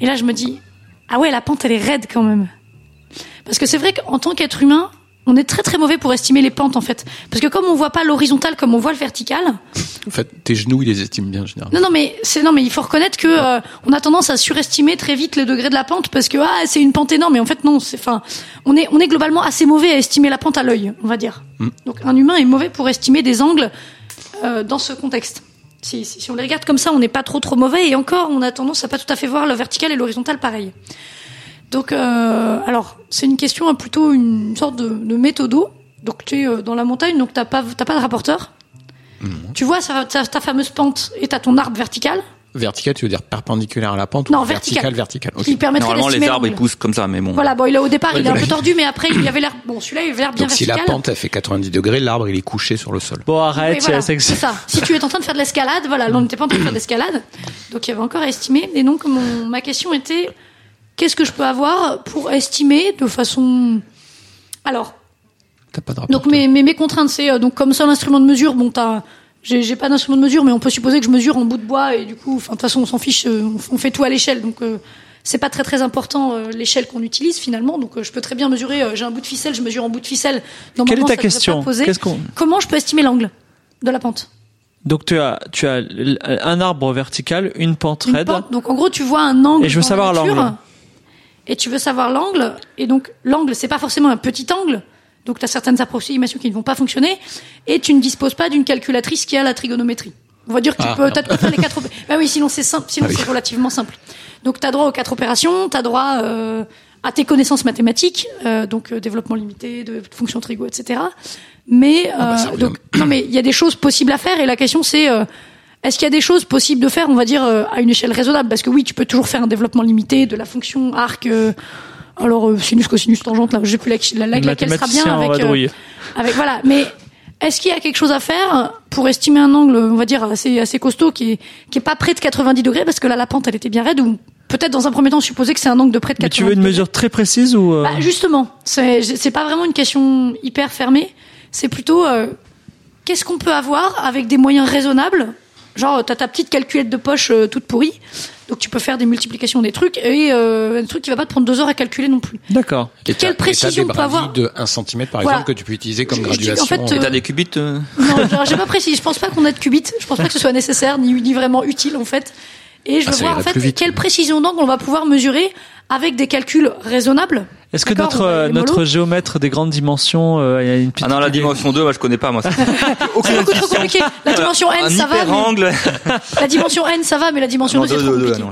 Et là, je me dis, ah ouais, la pente, elle est raide quand même. Parce que c'est vrai qu'en tant qu'être humain, on est très très mauvais pour estimer les pentes en fait. Parce que comme on voit pas l'horizontal comme on voit le vertical, En fait, tes genoux, ils les estiment bien, généralement. non non mais c'est non mais il faut reconnaître que euh, on a tendance à surestimer très vite les degrés de la pente parce que ah c'est une pente énorme mais en fait non c'est enfin on est on est globalement assez mauvais à estimer la pente à l'œil on va dire. Donc un humain est mauvais pour estimer des angles euh, dans ce contexte. Si, si, si on les regarde comme ça, on n'est pas trop trop mauvais et encore on a tendance à pas tout à fait voir le vertical et l'horizontal pareil. Donc, euh, alors, c'est une question à plutôt une sorte de, de méthodo. Donc, tu es euh, dans la montagne, donc t'as pas, t'as pas de rapporteur. Tu vois ça- ta, ta fameuse pente et t'as ton arbre vertical Vertical, tu veux dire perpendiculaire à la pente Non, ou vertical. vertical, vertical. ok. qui permettrait Normalement, les arbres ils poussent comme ça, mais bon. Voilà, bon, il a, au départ, Ouais, il est un peu tordu, mais après, il y avait l'air. Bon, celui-là, il avait l'air bien Donc si vertical. la pente elle fait 90 degrés, l'arbre il est couché sur le sol. Bon, arrête, voilà, c'est- c'est ça. Si tu es en train de faire de l'escalade, voilà, là, on n'était pas en train de faire de l'escalade, donc il y avait encore à estimer. Et donc mon, ma question était, qu'est-ce que je peux avoir pour estimer de façon, alors, T'as pas de rapport. donc mes, mes, mes contraintes, c'est euh, donc comme seul instrument de mesure, bon, t'as, j'ai, j'ai pas d'instrument de mesure, mais on peut supposer que je mesure en bout de bois et du coup, enfin, de toute façon, on s'en fiche, euh, on, on fait tout à l'échelle, donc euh, c'est pas très très important euh, l'échelle qu'on utilise finalement. Donc euh, je peux très bien mesurer. j'ai un bout de ficelle, je mesure en bout de ficelle. Quelle est ta ça question? Qu'est-ce qu'on Comment je peux estimer l'angle de la pente? Donc tu as tu as un arbre vertical, une pente Une raide. pente. Donc en gros, tu vois un angle. Et je veux dans savoir nature, l'angle. Et tu veux savoir l'angle. Et donc l'angle, c'est pas forcément un petit angle. Donc tu as certaines approximations qui ne vont pas fonctionner. Et tu ne disposes pas d'une calculatrice qui a la trigonométrie. On va dire que tu Ah, peux, t'as quoi faire les quatre. Bah oui, sinon c'est simple. Sinon Ah oui. c'est relativement simple. Donc tu as droit aux quatre opérations. Tu as droit euh, à tes connaissances mathématiques, euh, donc euh, développement limité, de fonctions trigo, etc. Mais euh, bah, revient. donc non, mais il y a des choses possibles à faire. Et la question c'est euh, est-ce qu'il y a des choses possibles de faire, on va dire, euh, à une échelle raisonnable? Parce que oui, tu peux toujours faire un développement limité de la fonction arc. euh, alors euh, sinus, cosinus, tangente, là, je sais plus la, la, la- Le laquelle sera bien avec, euh, avec voilà. Mais est-ce qu'il y a quelque chose à faire pour estimer un angle, on va dire assez assez costaud, qui est qui est pas près de 90 degrés, parce que là la pente elle était bien raide, ou peut-être dans un premier temps supposer que c'est un angle de près de Mais 90 tu veux une degrés. mesure très précise ou euh, Bah, justement, c'est c'est pas vraiment une question hyper fermée. C'est plutôt euh, qu'est-ce qu'on peut avoir avec des moyens raisonnables. Genre, t'as ta petite calculette de poche euh, toute pourrie, donc tu peux faire des multiplications des trucs et euh, un truc qui va pas te prendre deux heures à calculer non plus. D'accord. Et quelle et précision peut avoir de 1 cm par Voilà. exemple que tu peux utiliser comme Je- je dis- en graduation. fait, Et euh, t'as des qubits euh Non, genre, j'ai pas précisé. Je pense pas qu'on ait de qubits. Je pense pas que ce soit nécessaire ni, ni vraiment utile en fait. Et je Ah, veux voir en fait quelle précision d'angle on va pouvoir mesurer avec des calculs raisonnables. Est-ce que notre euh, notre géomètre des grandes dimensions euh, il y a une petite Ah non, la dimension 2, moi je connais pas moi. Aucune C'est beaucoup trop compliqué. La dimension n, Un ça va. mais-. La dimension n, ça va, mais la dimension Non, 2, c'est trop compliqué. non,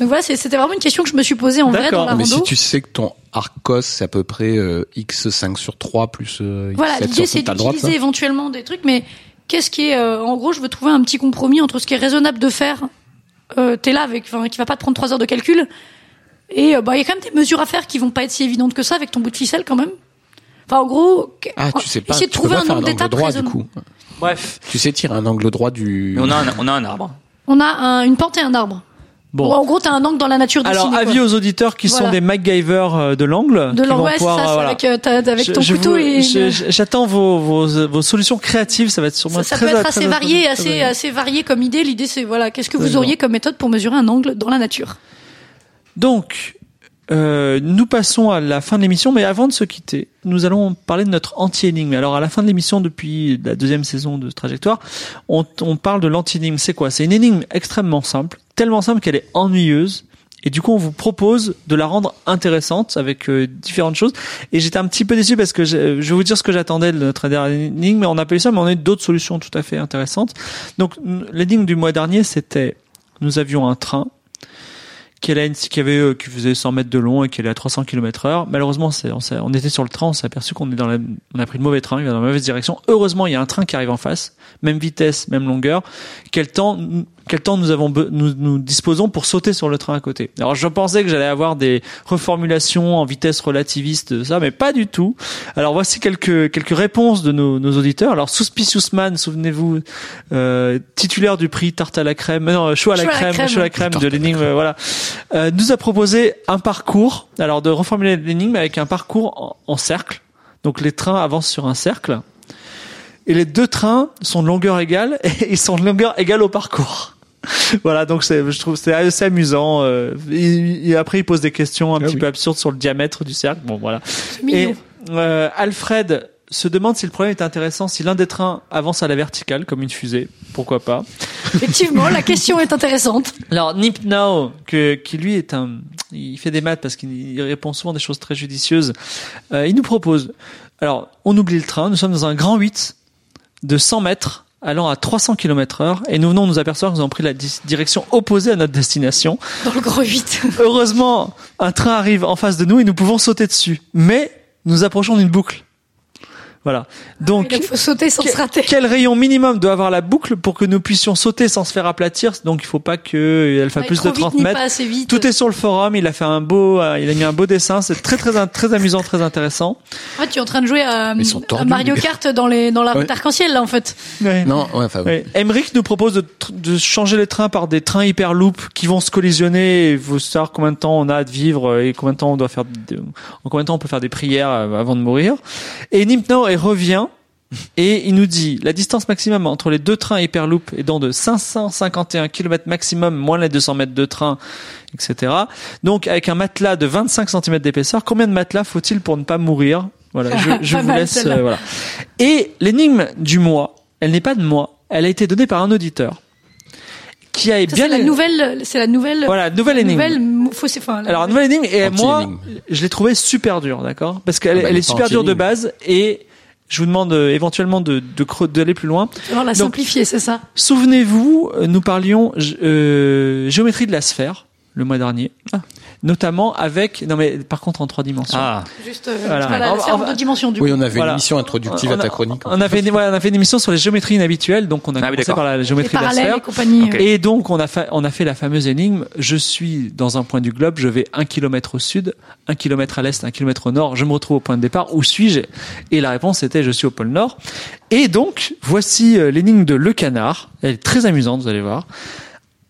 Donc voilà, c'était vraiment une question que je me suis posée en vrai dans la Mais si tu sais que ton arcos c'est à peu près euh, x5 sur 3 plus euh, Voilà, x7 l'idée sur c'est d'utiliser éventuellement des trucs, mais qu'est-ce qui est, euh, en gros, je veux trouver un petit compromis entre ce qui est raisonnable de faire. Euh, T'es là avec, qui va pas te prendre trois heures de calcul, Et euh, bah il y a quand même des mesures à faire qui vont pas être si évidentes que ça avec ton bout de ficelle quand même. Enfin en gros, Ah, tu sais pas, essayer de trouver un angle d'étape droit du raisonnable. coup. Bref. Tu sais tirer un angle droit du. On a un, on a un arbre. On a un- une pente et un arbre. Bon. En gros, t'as un angle dans la nature dessiné. Alors, quoi. avis aux auditeurs qui sont des MacGyver euh, de l'angle. de l'angle, ouais, pouvoir, ça, voilà. avec, euh, ton je couteau vous- et J'attends vos, vos, vos solutions créatives, ça va être sûrement ça, ça très peut être assez varié, assez, varié. assez varié comme idée. L'idée, c'est voilà, qu'est-ce que vous auriez comme méthode pour mesurer un angle dans la nature? Donc, euh, nous passons à la fin de l'émission, mais avant de se quitter, nous allons parler de notre anti-énigme. Alors, à la fin de l'émission, depuis la deuxième saison de Trajectoire, on, on parle de l'anti-énigme. C'est quoi? C'est une énigme extrêmement simple, tellement simple qu'elle est ennuyeuse. Et du coup, on vous propose de la rendre intéressante avec euh, différentes choses. Et j'étais un petit peu déçu parce que je, je vais vous dire ce que j'attendais de notre dernière énigme, mais on eu ça, mais on a eu d'autres solutions tout à fait intéressantes. Donc, l'énigme du mois dernier, c'était, nous avions un train qui, qui avait, euh, qui faisait 100 mètres de long et qui allait à 300 km heure. Malheureusement, on, on était sur le train, on s'est aperçu qu'on est dans la, on a pris le mauvais train, il va dans la mauvaise direction. Heureusement, il y a un train qui arrive en face, même vitesse, même longueur. Quel temps, quel temps nous avons, nous, nous disposons pour sauter sur le train à côté. Alors, je pensais que j'allais avoir des reformulations en vitesse relativiste de ça, mais pas du tout. Alors, voici quelques, quelques réponses de nos, nos auditeurs. Alors, Suspicious Man, souvenez-vous, euh, titulaire du prix tarte à la crème, non, chaud à la Chaud à la crème, chaud à la crème de l'énigme, euh, voilà, euh, nous a proposé un parcours, alors de reformuler l'énigme avec un parcours en, en cercle. Donc les trains avancent sur un cercle. Et les deux trains sont de longueur égale et ils sont de longueur égale au parcours. Voilà, donc c'est, je trouve c'est assez amusant. euh, et, et après, il pose des questions un Ah petit oui. peu absurdes sur le diamètre du cercle. Bon, voilà. Et euh, Alfred se demande si le problème est intéressant si l'un des trains avance à la verticale comme une fusée. Pourquoi pas Effectivement, la question est intéressante. alors Nip Now, que, qui lui est un, il fait des maths parce qu'il il répond souvent des choses très judicieuses. Euh, il nous propose, alors on oublie le train, nous sommes dans un grand 8 de 100 mètres allant à 300 km heure et nous venons nous apercevoir que nous avons pris la di- direction opposée à notre destination. Dans le gros 8. Heureusement, un train arrive en face de nous et nous pouvons sauter dessus. Mais nous approchons d'une boucle. Voilà. Donc, Il faut sauter sans se rater. quel rayon minimum doit avoir la boucle pour que nous puissions sauter sans se faire aplatir? Donc il faut pas que elle fasse plus trop de 30 vite, ni mètres. pas assez vite. Tout est sur le forum. Il a fait un beau, euh, il a mis un beau dessin. C'est très très très amusant, très intéressant. Ah, tu es en train de jouer à, Mario. Kart dans les dans la route Ouais. arc-en-ciel là en fait. Ouais. Non, ouais, enfin, Ouais. Emmerich nous propose de, de changer les trains par des trains hyperloop qui vont se collisionner. Il faut savoir combien de temps on a à vivre euh, et combien de temps on doit faire, de- en combien de temps on peut faire des prières euh, avant de mourir. Et Nimpno il revient et il nous dit la distance maximum entre les deux trains hyperloop est dans de 551 km maximum moins les 200 mètres de train, etc. Donc avec un matelas de 25 cm d'épaisseur, combien de matelas faut-il pour ne pas mourir? Voilà, je, vous mal, laisse. euh, voilà. Et l'énigme du mois, elle n'est pas de moi, elle a été donnée par un auditeur qui a Ça, bien c'est la nouvelle, c'est la nouvelle. voilà nouvelle énigme. nouvelle enfin, la Alors nouvelle- énigme et moi je l'ai trouvée super dure, d'accord? Parce qu'elle Ah bah, elle est super dure de base et je vous demande euh, éventuellement de d'aller plus loin. Alors la simplifier, c'est ça? Souvenez-vous, euh, nous parlions euh, géométrie de la sphère le mois dernier, notamment avec non mais par contre en trois dimensions. Ah, Juste euh, Voilà. voilà, On- la sphère on va- de dimension du Oui, on avait Voilà. une émission introductive on à ta chronique. on a fait une, ouais, on a fait une émission sur les géométries inhabituelles, donc on a Ah commencé par la géométrie de la parallèles sphère. et. Et donc, on a, fait, on a fait la fameuse énigme. Je suis dans un point du globe, je vais un kilomètre au sud, un kilomètre à l'est, un kilomètre au nord. Je me retrouve au point de départ. Où suis-je? Et la réponse était je suis au pôle nord. Et donc, voici euh, l'énigme de Le Canard. Elle est très amusante, vous allez voir.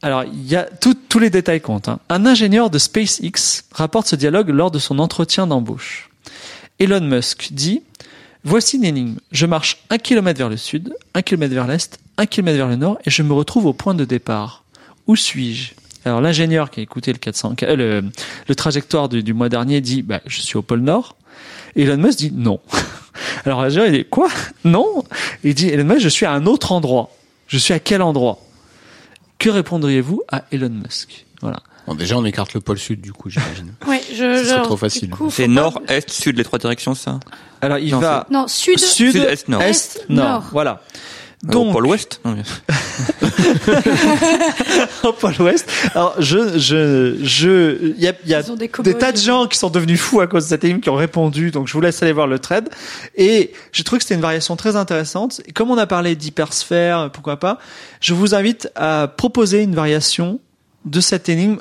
Alors, il y a tous les détails comptent. hein. Un ingénieur de SpaceX rapporte ce dialogue lors de son entretien d'embauche. Elon Musk dit Voici une énigme. Je marche un kilomètre vers le sud, un kilomètre vers l'est, un kilomètre vers le nord, et je me retrouve au point de départ. Où suis-je? Alors l'ingénieur qui a écouté le 400, euh, le, trajectoire du, mois dernier dit bah, je suis au pôle nord. Elon Musk dit non. Alors l'ingénieur il dit quoi? Non? Il dit Elon Musk je suis à un autre endroit. Je suis à quel endroit? Que répondriez-vous à Elon Musk? Voilà. Bon, déjà, on écarte le pôle sud, du coup, j'imagine. Ouais, je, Ce serait genre, trop facile. c'est pas- nord, est, sud, les trois directions, ça? Alors il Non, va Non, sud. sud, Sud, est, nord. est, Est, nord. nord. Voilà. Donc, l'ouest Non, mais- au pôle ouest. Alors, je, je, je, il y a, il y a des tas de gens qui sont devenus fous à cause de cette énigme qui ont répondu. Donc, je vous laisse aller voir le thread. Et j'ai trouvé que c'était une variation très intéressante. Et comme on a parlé d'hypersphère, pourquoi pas, je vous invite à proposer une variation de cette énigme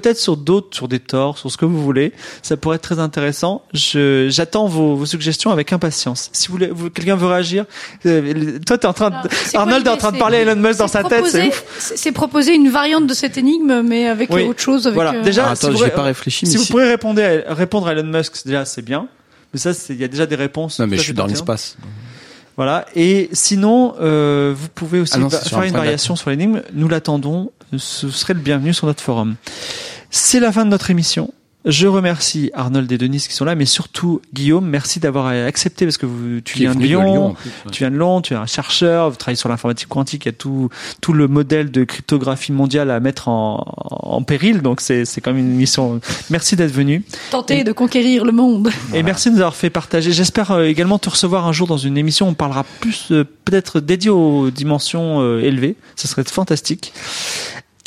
peut-être sur d'autres, sur des torts, sur ce que vous voulez. Ça pourrait être très intéressant. Je, j'attends vos, vos suggestions avec impatience. Si vous vous, quelqu'un veut réagir, euh, toi t'es en train de, Alors, c'est quoi Arnold est en train de parler à Elon Musk dans sa tête, c'est proposer- ouf. C'est proposer une variante de cette énigme, mais avec Oui. euh, autre chose. Avec, Voilà. euh, Déjà, Ah, si attends, vous- j'ai pas réfléchi, Si vous si- pourrez répondre à, répondre à Elon Musk, c'est déjà c'est bien. Mais ça, il y a déjà des réponses. Non, mais je suis dans l'espace. Voilà. Et sinon, euh, vous pouvez aussi Ah non, faire un une variation sur l'énigme. Nous l'attendons. Ce serait le bienvenu sur notre forum. C'est la fin de notre émission. Je remercie Arnold et Denise qui sont là, mais surtout Guillaume. Merci d'avoir accepté parce que vous, tu viens de Lyon. en plus, ouais. Tu viens de Lyon, tu es un chercheur, vous travaillez sur l'informatique quantique, il y a tout, tout le modèle de cryptographie mondiale à mettre en, en péril, donc c'est, c'est quand même une mission. Merci d'être venu. Tenter de conquérir le monde. Et merci de nous avoir fait partager. J'espère euh, également te recevoir un jour dans une émission. où On parlera plus, euh, peut-être dédiée aux dimensions euh, élevées. Ce serait fantastique.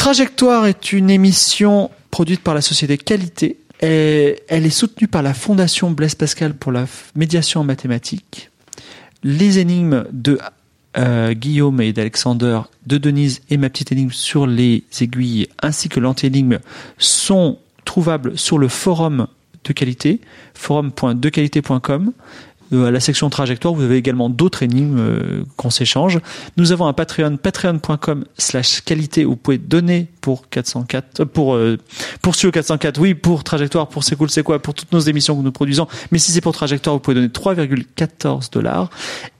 Trajectoire est une émission produite par la société Qualité. Elle est soutenue par la Fondation Blaise Pascal pour la médiation en mathématiques. Les énigmes de euh, Guillaume et d'Alexander, de Denise et ma petite énigme sur les aiguilles, ainsi que l'anti-énigme sont trouvables sur le forum de qualité, forum.dequalité.com. Euh, à la section trajectoire, vous avez également d'autres énigmes euh, qu'on s'échange. Nous avons un Patreon, patreon.com slash qualité, où vous pouvez donner pour 404, euh, pour, pour Studio 404, oui, pour trajectoire, pour c'est cool, c'est quoi, pour toutes nos émissions que nous produisons. Mais si c'est pour trajectoire, vous pouvez donner 3,14 dollars.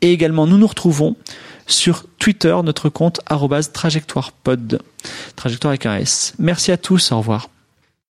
Et également, nous nous retrouvons sur Twitter, notre compte arrobase trajectoirepod. Trajectoire avec un S. Merci à tous, au revoir.